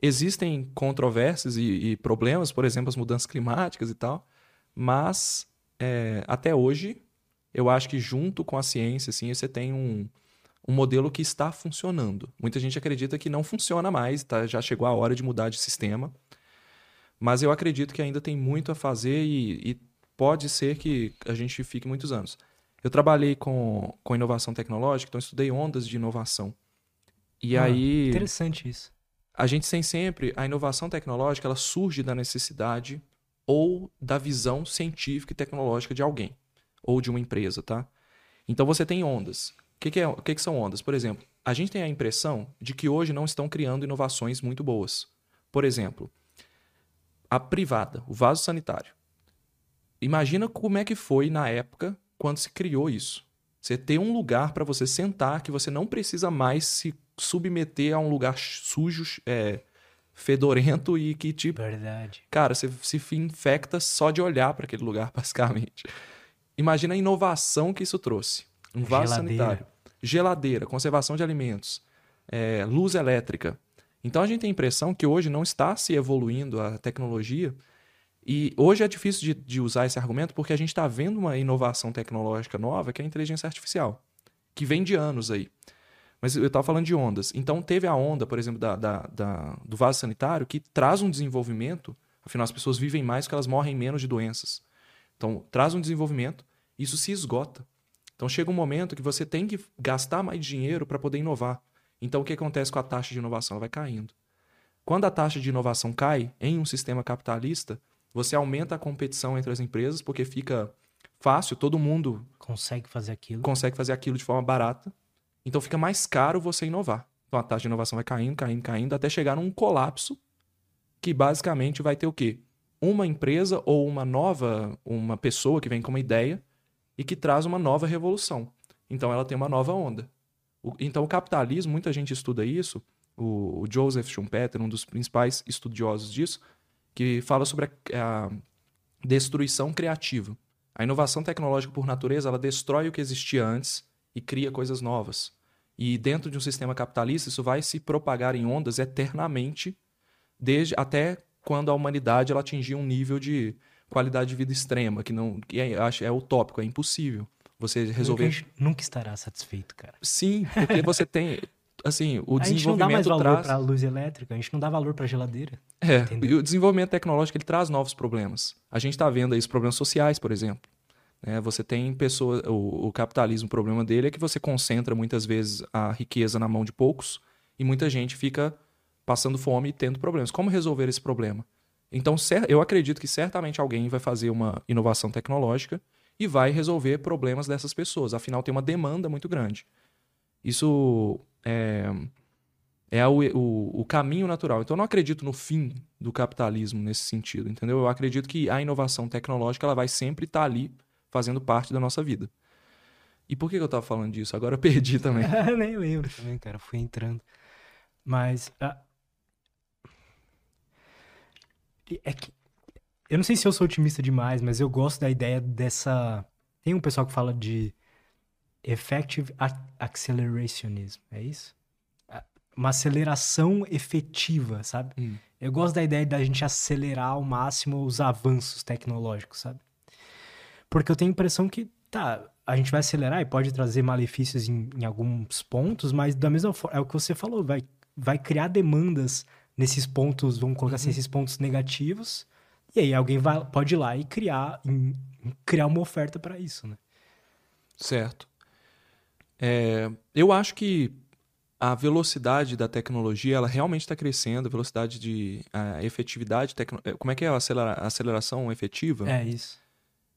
Existem controvérsias e, e problemas, por exemplo, as mudanças climáticas e tal, mas é, até hoje eu acho que junto com a ciência, assim, você tem um, um modelo que está funcionando. Muita gente acredita que não funciona mais, tá? já chegou a hora de mudar de sistema. Mas eu acredito que ainda tem muito a fazer e, e pode ser que a gente fique muitos anos. Eu trabalhei com, com inovação tecnológica, então estudei ondas de inovação. E Ah, aí Interessante isso. a gente tem sempre a inovação tecnológica, ela surge da necessidade ou da visão científica e tecnológica de alguém ou de uma empresa, tá? Então você tem ondas. O que, que, é, o que, que são ondas? Por exemplo, a gente tem a impressão de que hoje não estão criando inovações muito boas. Por exemplo, a privada, o vaso sanitário. Imagina como é que foi na época quando se criou isso. Você ter um lugar para você sentar que você não precisa mais se submeter a um lugar sujo, é, fedorento e que tipo, Verdade. cara, você se infecta só de olhar para aquele lugar, basicamente. Imagina a inovação que isso trouxe. Um vaso Geladeira. sanitário, geladeira, conservação de alimentos, é, luz elétrica. Então a gente tem a impressão que hoje não está se evoluindo a tecnologia. E hoje é difícil de, de usar esse argumento porque a gente está vendo uma inovação tecnológica nova que é a inteligência artificial, que vem de anos aí. Mas eu estava falando de ondas. Então teve a onda, por exemplo, da, da- da- do vaso sanitário que traz um desenvolvimento. Afinal, as pessoas vivem mais porque elas morrem menos de doenças. Então traz um desenvolvimento, isso se esgota. Então chega um momento que você tem que gastar mais dinheiro para poder inovar. Então o que acontece com a taxa de inovação? Ela vai caindo. Quando a taxa de inovação cai em um sistema capitalista, você aumenta a competição entre as empresas porque fica fácil, todo mundo Consegue fazer aquilo. consegue fazer aquilo de forma barata. Então fica mais caro você inovar. Então a taxa de inovação vai caindo, caindo, caindo, até chegar num colapso que basicamente vai ter o quê? Uma empresa ou uma nova, uma pessoa que vem com uma ideia e que traz uma nova revolução. Então ela tem uma nova onda. O- então o capitalismo, muita gente estuda isso, o, o Joseph Schumpeter, um dos principais estudiosos disso, que fala sobre a, a destruição criativa. A inovação tecnológica, por natureza, ela destrói o que existia antes e cria coisas novas. E dentro de um sistema capitalista, isso vai se propagar em ondas eternamente, desde até quando a humanidade ela atingir um nível de qualidade de vida extrema, que não que é, é utópico, é impossível você Nunca, a resolver. gente nunca estará satisfeito, cara. Sim, porque você tem assim, o a gente não dá mais desenvolvimento valor traz pra luz elétrica, a gente não dá valor pra geladeira. é, Entendeu? e o desenvolvimento tecnológico ele traz novos problemas. A gente está vendo aí os problemas sociais, por exemplo. né? você tem pessoas. O, o capitalismo, o problema dele é que você concentra muitas vezes a riqueza na mão de poucos e muita gente fica passando fome e tendo problemas. Como resolver esse problema? Então, eu acredito que certamente alguém vai fazer uma inovação tecnológica e vai resolver problemas dessas pessoas. Afinal, tem uma demanda muito grande. Isso é, é o, o, o caminho natural. Então, eu não acredito no fim do capitalismo nesse sentido, entendeu? Eu acredito que a inovação tecnológica ela vai sempre estar ali fazendo parte da nossa vida. E por que que eu estava falando disso? Agora eu perdi também. Nem lembro também, cara. Fui entrando. Mas. ah, É que. Eu não sei se eu sou otimista demais, mas eu gosto da ideia dessa. Tem um pessoal que fala de effective ac- accelerationism, é isso? Uma aceleração efetiva, sabe? Hum. Eu gosto da ideia da gente acelerar ao máximo os avanços tecnológicos, sabe? Porque eu tenho a impressão que, tá, a gente vai acelerar e pode trazer malefícios em, em alguns pontos, mas da mesma forma, é o que você falou, vai, vai criar demandas nesses pontos, vamos colocar assim, esses pontos negativos, e aí alguém vai, pode ir lá e criar, em- criar uma oferta para isso, né? Certo. É, eu acho que a velocidade da tecnologia ela realmente está crescendo, a velocidade de a efetividade tecno... é, Como é que é a acelera- aceleração efetiva? É isso.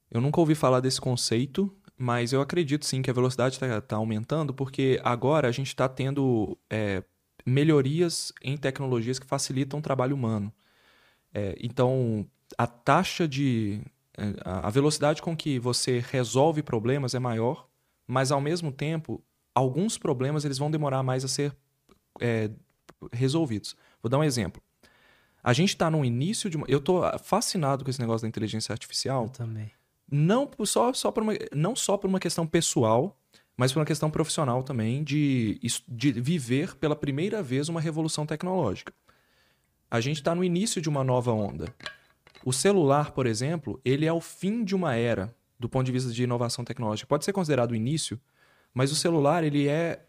Eu nunca ouvi falar desse conceito, mas eu acredito sim que a velocidade está aumentando, porque agora a gente está tendo é, melhorias em tecnologias que facilitam o trabalho humano. É, então, a taxa de. é, a velocidade com que você resolve problemas é maior, mas ao mesmo tempo, alguns problemas eles vão demorar mais a ser é, resolvidos. Vou dar um exemplo. A gente está no início de uma. Eu estou fascinado com esse negócio da inteligência artificial Eu também. não só, só por uma, não só por uma questão pessoal, mas por uma questão profissional também de, de viver pela primeira vez uma revolução tecnológica. A gente está no início de uma nova onda. O celular, por exemplo, ele é o fim de uma era do ponto de vista de inovação tecnológica. Pode ser considerado o início, mas o celular ele é,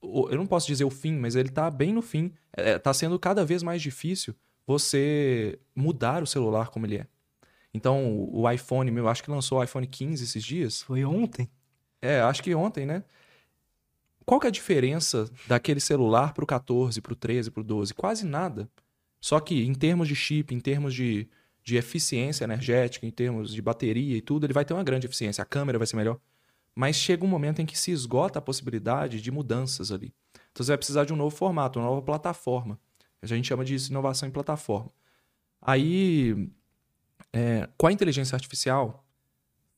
eu não posso dizer o fim, mas ele está bem no fim. Está sendo cada vez mais difícil você mudar o celular como ele é. Então, o iPhone, meu, acho que lançou o iPhone 15 esses dias. Foi ontem. É, acho que ontem, né? Qual que é a diferença daquele celular pro 14, pro 13, pro 12? Quase nada. Só que em termos de chip, em termos de, de eficiência energética, em termos de bateria e tudo, ele vai ter uma grande eficiência. A câmera vai ser melhor. Mas chega um momento em que se esgota a possibilidade de mudanças ali. Então você vai precisar de um novo formato, uma nova plataforma. A gente chama de inovação em plataforma. Aí, é, com a inteligência artificial,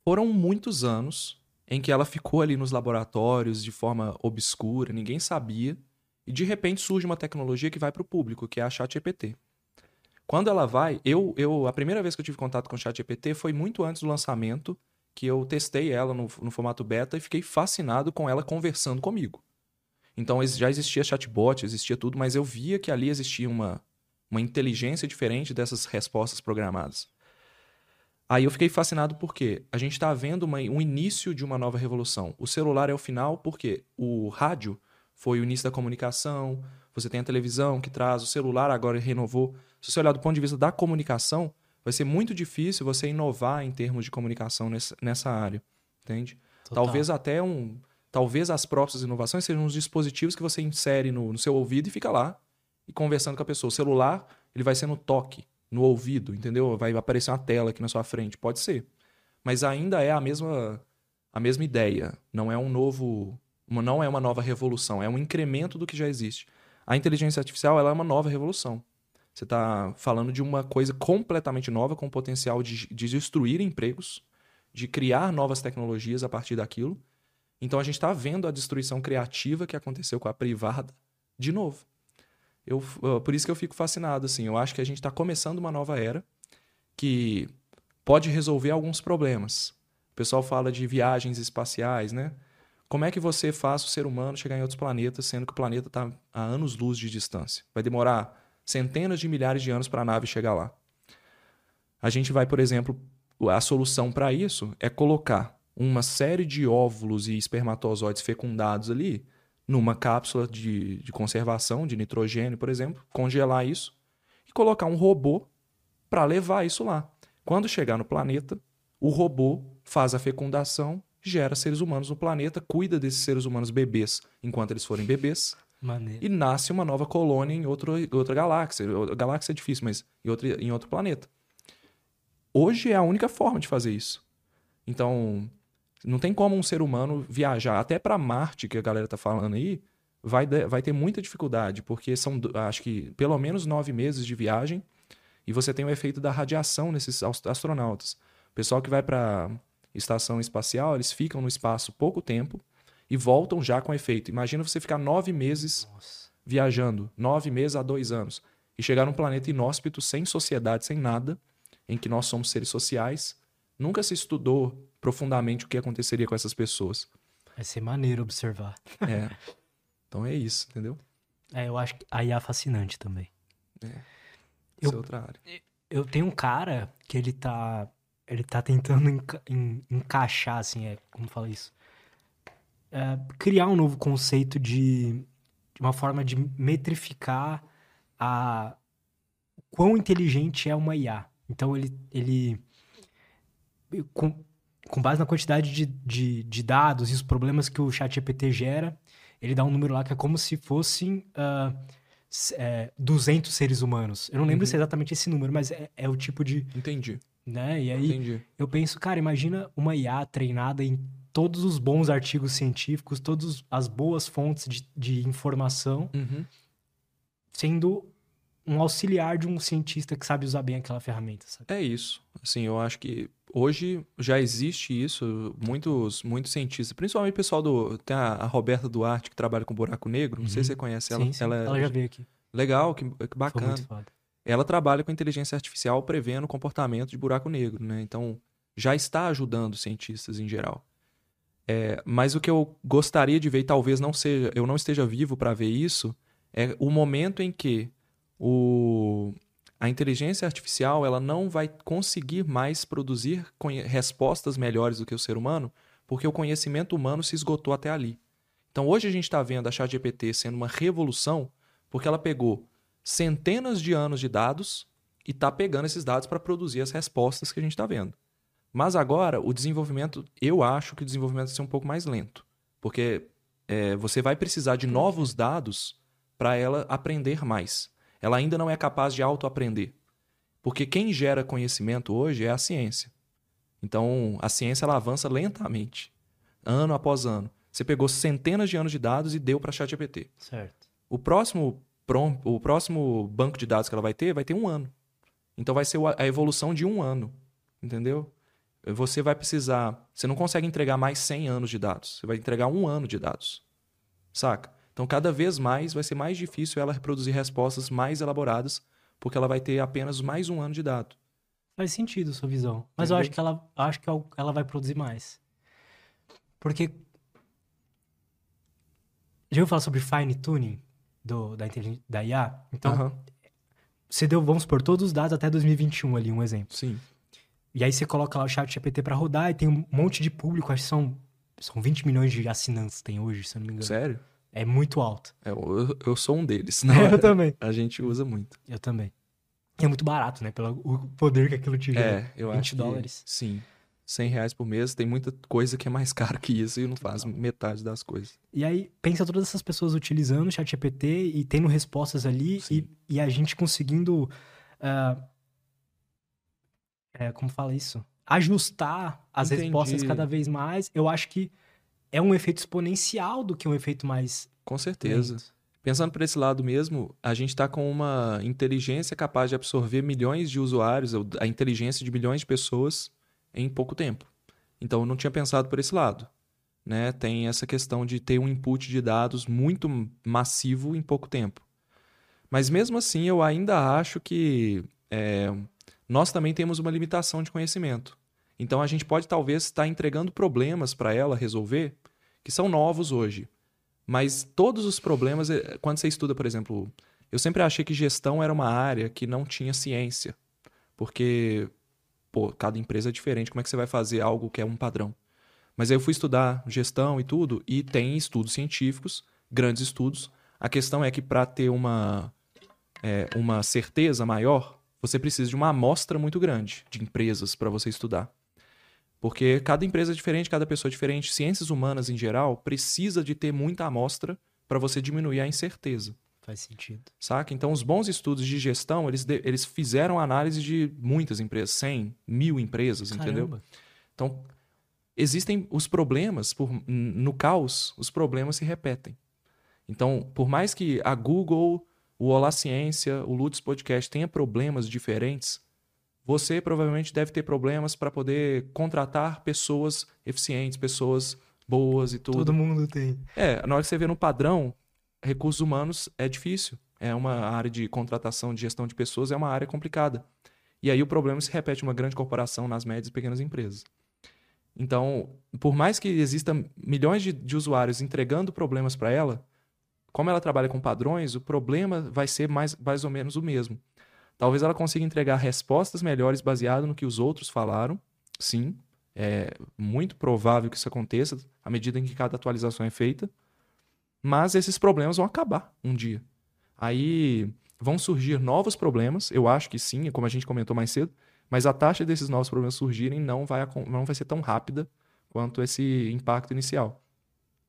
foram muitos anos em que ela ficou ali nos laboratórios de forma obscura, ninguém sabia, e de repente surge uma tecnologia que vai para o público, que é a ChatGPT. Quando ela vai, eu, eu a primeira vez que eu tive contato com o ChatGPT foi muito antes do lançamento, que eu testei ela no, no formato beta e fiquei fascinado com ela conversando comigo. Então já existia chatbot, existia tudo, mas eu via que ali existia uma, uma inteligência diferente dessas respostas programadas. Aí eu fiquei fascinado porque a gente está vendo uma, um início de uma nova revolução. O celular é o final porque o rádio foi o início da comunicação, você tem a televisão que traz, o celular agora renovou. Se você olhar do ponto de vista da comunicação, vai ser muito difícil você inovar em termos de comunicação nessa, nessa área, entende? Total. Talvez até um... Talvez as próprias inovações sejam uns dispositivos que você insere no, no seu ouvido e fica lá e conversando com a pessoa. O celular, ele vai ser no toque no ouvido, entendeu? Vai aparecer uma tela aqui na sua frente, pode ser. Mas ainda é a mesma a mesma ideia, não é um novo, uma, não é uma nova revolução, é um incremento do que já existe. A inteligência artificial ela é uma nova revolução. Você está falando de uma coisa completamente nova, com potencial de, de destruir empregos, de criar novas tecnologias a partir daquilo. Então a gente está vendo a destruição criativa que aconteceu com a privada de novo eu, por isso que eu fico fascinado, assim. Eu acho que a gente está começando uma nova era que pode resolver alguns problemas. O pessoal fala de viagens espaciais, né? Como é que você faz o ser humano chegar em outros planetas, sendo que o planeta está a anos-luz de distância? Vai demorar centenas de milhares de anos para a nave chegar lá. A gente vai, por exemplo, a solução para isso é colocar uma série de óvulos e espermatozoides fecundados ali numa cápsula de, de conservação de nitrogênio, por exemplo, congelar isso e colocar um robô para levar isso lá. Quando chegar no planeta, o robô faz a fecundação, gera seres humanos no planeta, cuida desses seres humanos bebês enquanto eles forem bebês. Maneiro. E nasce uma nova colônia em outro, outra galáxia. Galáxia é difícil, mas em outro, em outro planeta. Hoje é a única forma de fazer isso. Então, não tem como um ser humano viajar até para Marte, que a galera tá falando aí, vai, vai ter muita dificuldade, porque são, acho que, pelo menos nove meses de viagem, e você tem o efeito da radiação nesses astronautas. O pessoal que vai para estação espacial, eles ficam no espaço pouco tempo e voltam já com efeito. Imagina você ficar nove meses Nossa. viajando, nove meses a dois anos, e chegar num planeta inóspito, sem sociedade, sem nada, em que nós somos seres sociais. Nunca se estudou profundamente o que aconteceria com essas pessoas. Vai ser maneiro observar. É. Então é isso, entendeu? É, eu acho que a IA é fascinante também. É. Eu, é outra área. Eu tenho um cara que ele tá. Ele tá tentando enca encaixar, assim, é, como fala isso? É, criar um novo conceito de, de uma forma de metrificar a quão inteligente é uma IA. Então ele, ele com, com base na quantidade de, de, de, dados e os problemas que o chat GPT gera, ele dá um número lá que é como se fossem uh, é, 200 seres humanos. Eu não lembro uhum. se é exatamente esse número, mas é, é, o tipo de... Entendi. Né? E aí Entendi. eu penso, cara, imagina uma IA treinada em todos os bons artigos científicos, todas as boas fontes de, de informação, uhum. sendo um auxiliar de um cientista que sabe usar bem aquela ferramenta. Sabe? É isso. Assim, eu acho que hoje já existe isso. Muitos, muitos cientistas, principalmente o pessoal do. Tem a, a Roberta Duarte, que trabalha com buraco negro. Não sei se uhum. você conhece ela. Sim, sim. Ela, ela já veio aqui. Legal, que, que bacana. Ela trabalha com inteligência artificial prevendo o comportamento de buraco negro, né? Então, já está ajudando cientistas em geral. É, mas o que eu gostaria de ver, e talvez não seja, eu não esteja vivo para ver isso, é o momento em que o, a inteligência artificial ela não vai conseguir mais produzir respostas melhores do que o ser humano, porque o conhecimento humano se esgotou até ali. Então hoje a gente está vendo a ChatGPT sendo uma revolução, porque ela pegou centenas de anos de dados e está pegando esses dados para produzir as respostas que a gente está vendo. Mas agora o desenvolvimento, eu acho que o desenvolvimento vai ser um pouco mais lento, porque é, você vai precisar de novos dados para ela aprender mais ela ainda não é capaz de autoaprender. Porque quem gera conhecimento hoje é a ciência. Então, a ciência ela avança lentamente, ano após ano. Você pegou centenas de anos de dados e deu para a ChatGPT. Certo. O próximo, prom, o próximo banco de dados que ela vai ter vai ter um ano. Então, vai ser a evolução de um ano. Entendeu? Você vai precisar. Você não consegue entregar mais 100 anos de dados. Você vai entregar um ano de dados. Saca? Então, cada vez mais vai ser mais difícil ela reproduzir respostas mais elaboradas, porque ela vai ter apenas mais um ano de dado. Faz sentido sua visão. Mas eu Entendeu? acho que ela acho que ela vai produzir mais. Porque. Já ouviu falar sobre fine tuning do, da, da IA? Então, Aham, você deu, vamos por todos os dados até 2021 ali, um exemplo. Sim. E aí você coloca lá o chat GPT pra rodar e tem um monte de público, acho que são, são 20 milhões de assinantes tem hoje, se eu não me engano. Sério? É muito alto. É, eu, eu sou um deles. Não, eu também. a gente usa muito. Eu também. E é muito barato, né? Pelo o poder que aquilo te gera. É, eu 20 acho que, dólares. Sim. 100 reais por mês, tem muita coisa que é mais caro que isso e não faz metade das coisas. E aí, pensa todas essas pessoas utilizando o chat GPT e tendo respostas ali e, e a gente conseguindo. ah, é, como fala isso? Ajustar as Entendi. respostas cada vez mais. Eu acho que é um efeito exponencial do que um efeito mais. Com certeza. lento. Pensando por esse lado mesmo, a gente está com uma inteligência capaz de absorver milhões de usuários, a inteligência de milhões de pessoas em pouco tempo. Então, eu não tinha pensado por esse lado. Né? Tem essa questão de ter um input de dados muito massivo em pouco tempo. Mas mesmo assim, eu ainda acho que é, nós também temos uma limitação de conhecimento. Então, a gente pode talvez estar entregando problemas para ela resolver que são novos hoje. Mas todos os problemas, eh, quando você estuda, por exemplo, eu sempre achei que gestão era uma área que não tinha ciência. Porque, pô, cada empresa é diferente, como é que você vai fazer algo que é um padrão? Mas aí eu fui estudar gestão e tudo, e tem estudos científicos, grandes estudos. A questão é que para ter uma, é, uma certeza maior, você precisa de uma amostra muito grande de empresas para você estudar. Porque cada empresa é diferente, cada pessoa é diferente. Ciências humanas, em geral, precisa de ter muita amostra para você diminuir a incerteza, Faz sentido. saca? Então, os bons estudos de gestão, eles, de- eles fizeram análise de muitas empresas, 100, mil empresas, entendeu? Caramba. Então, existem os problemas, por, no caos, os problemas se repetem. Então, por mais que a Google, o Olá Ciência, o Lutz Podcast tenha problemas diferentes, você provavelmente deve ter problemas para poder contratar pessoas eficientes, pessoas boas e tudo. Todo mundo tem. É, na hora que você vê no padrão, recursos humanos é difícil. É uma área de contratação, de gestão de pessoas, é uma área complicada. E aí o problema se repete em uma grande corporação nas médias e pequenas empresas. Então, por mais que exista milhões de, de usuários entregando problemas para ela, como ela trabalha com padrões, o problema vai ser mais, mais ou menos o mesmo. Talvez ela consiga entregar respostas melhores baseado no que os outros falaram. Sim, é muito provável que isso aconteça à medida em que cada atualização é feita. Mas esses problemas vão acabar um dia. Aí vão surgir novos problemas, eu acho que sim, como a gente comentou mais cedo, mas a taxa desses novos problemas surgirem não vai, não vai ser tão rápida quanto esse impacto inicial.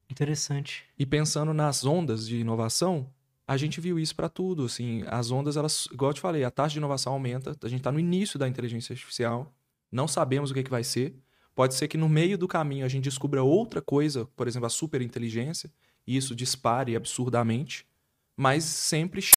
Interessante. E pensando nas ondas de inovação, a gente viu isso para tudo. Assim, as ondas, elas, igual eu te falei, a taxa de inovação aumenta. A gente está no início da inteligência artificial. Não sabemos o que, que vai ser. Pode ser que no meio do caminho a gente descubra outra coisa, por exemplo, a superinteligência, e isso dispare absurdamente. Mas sempre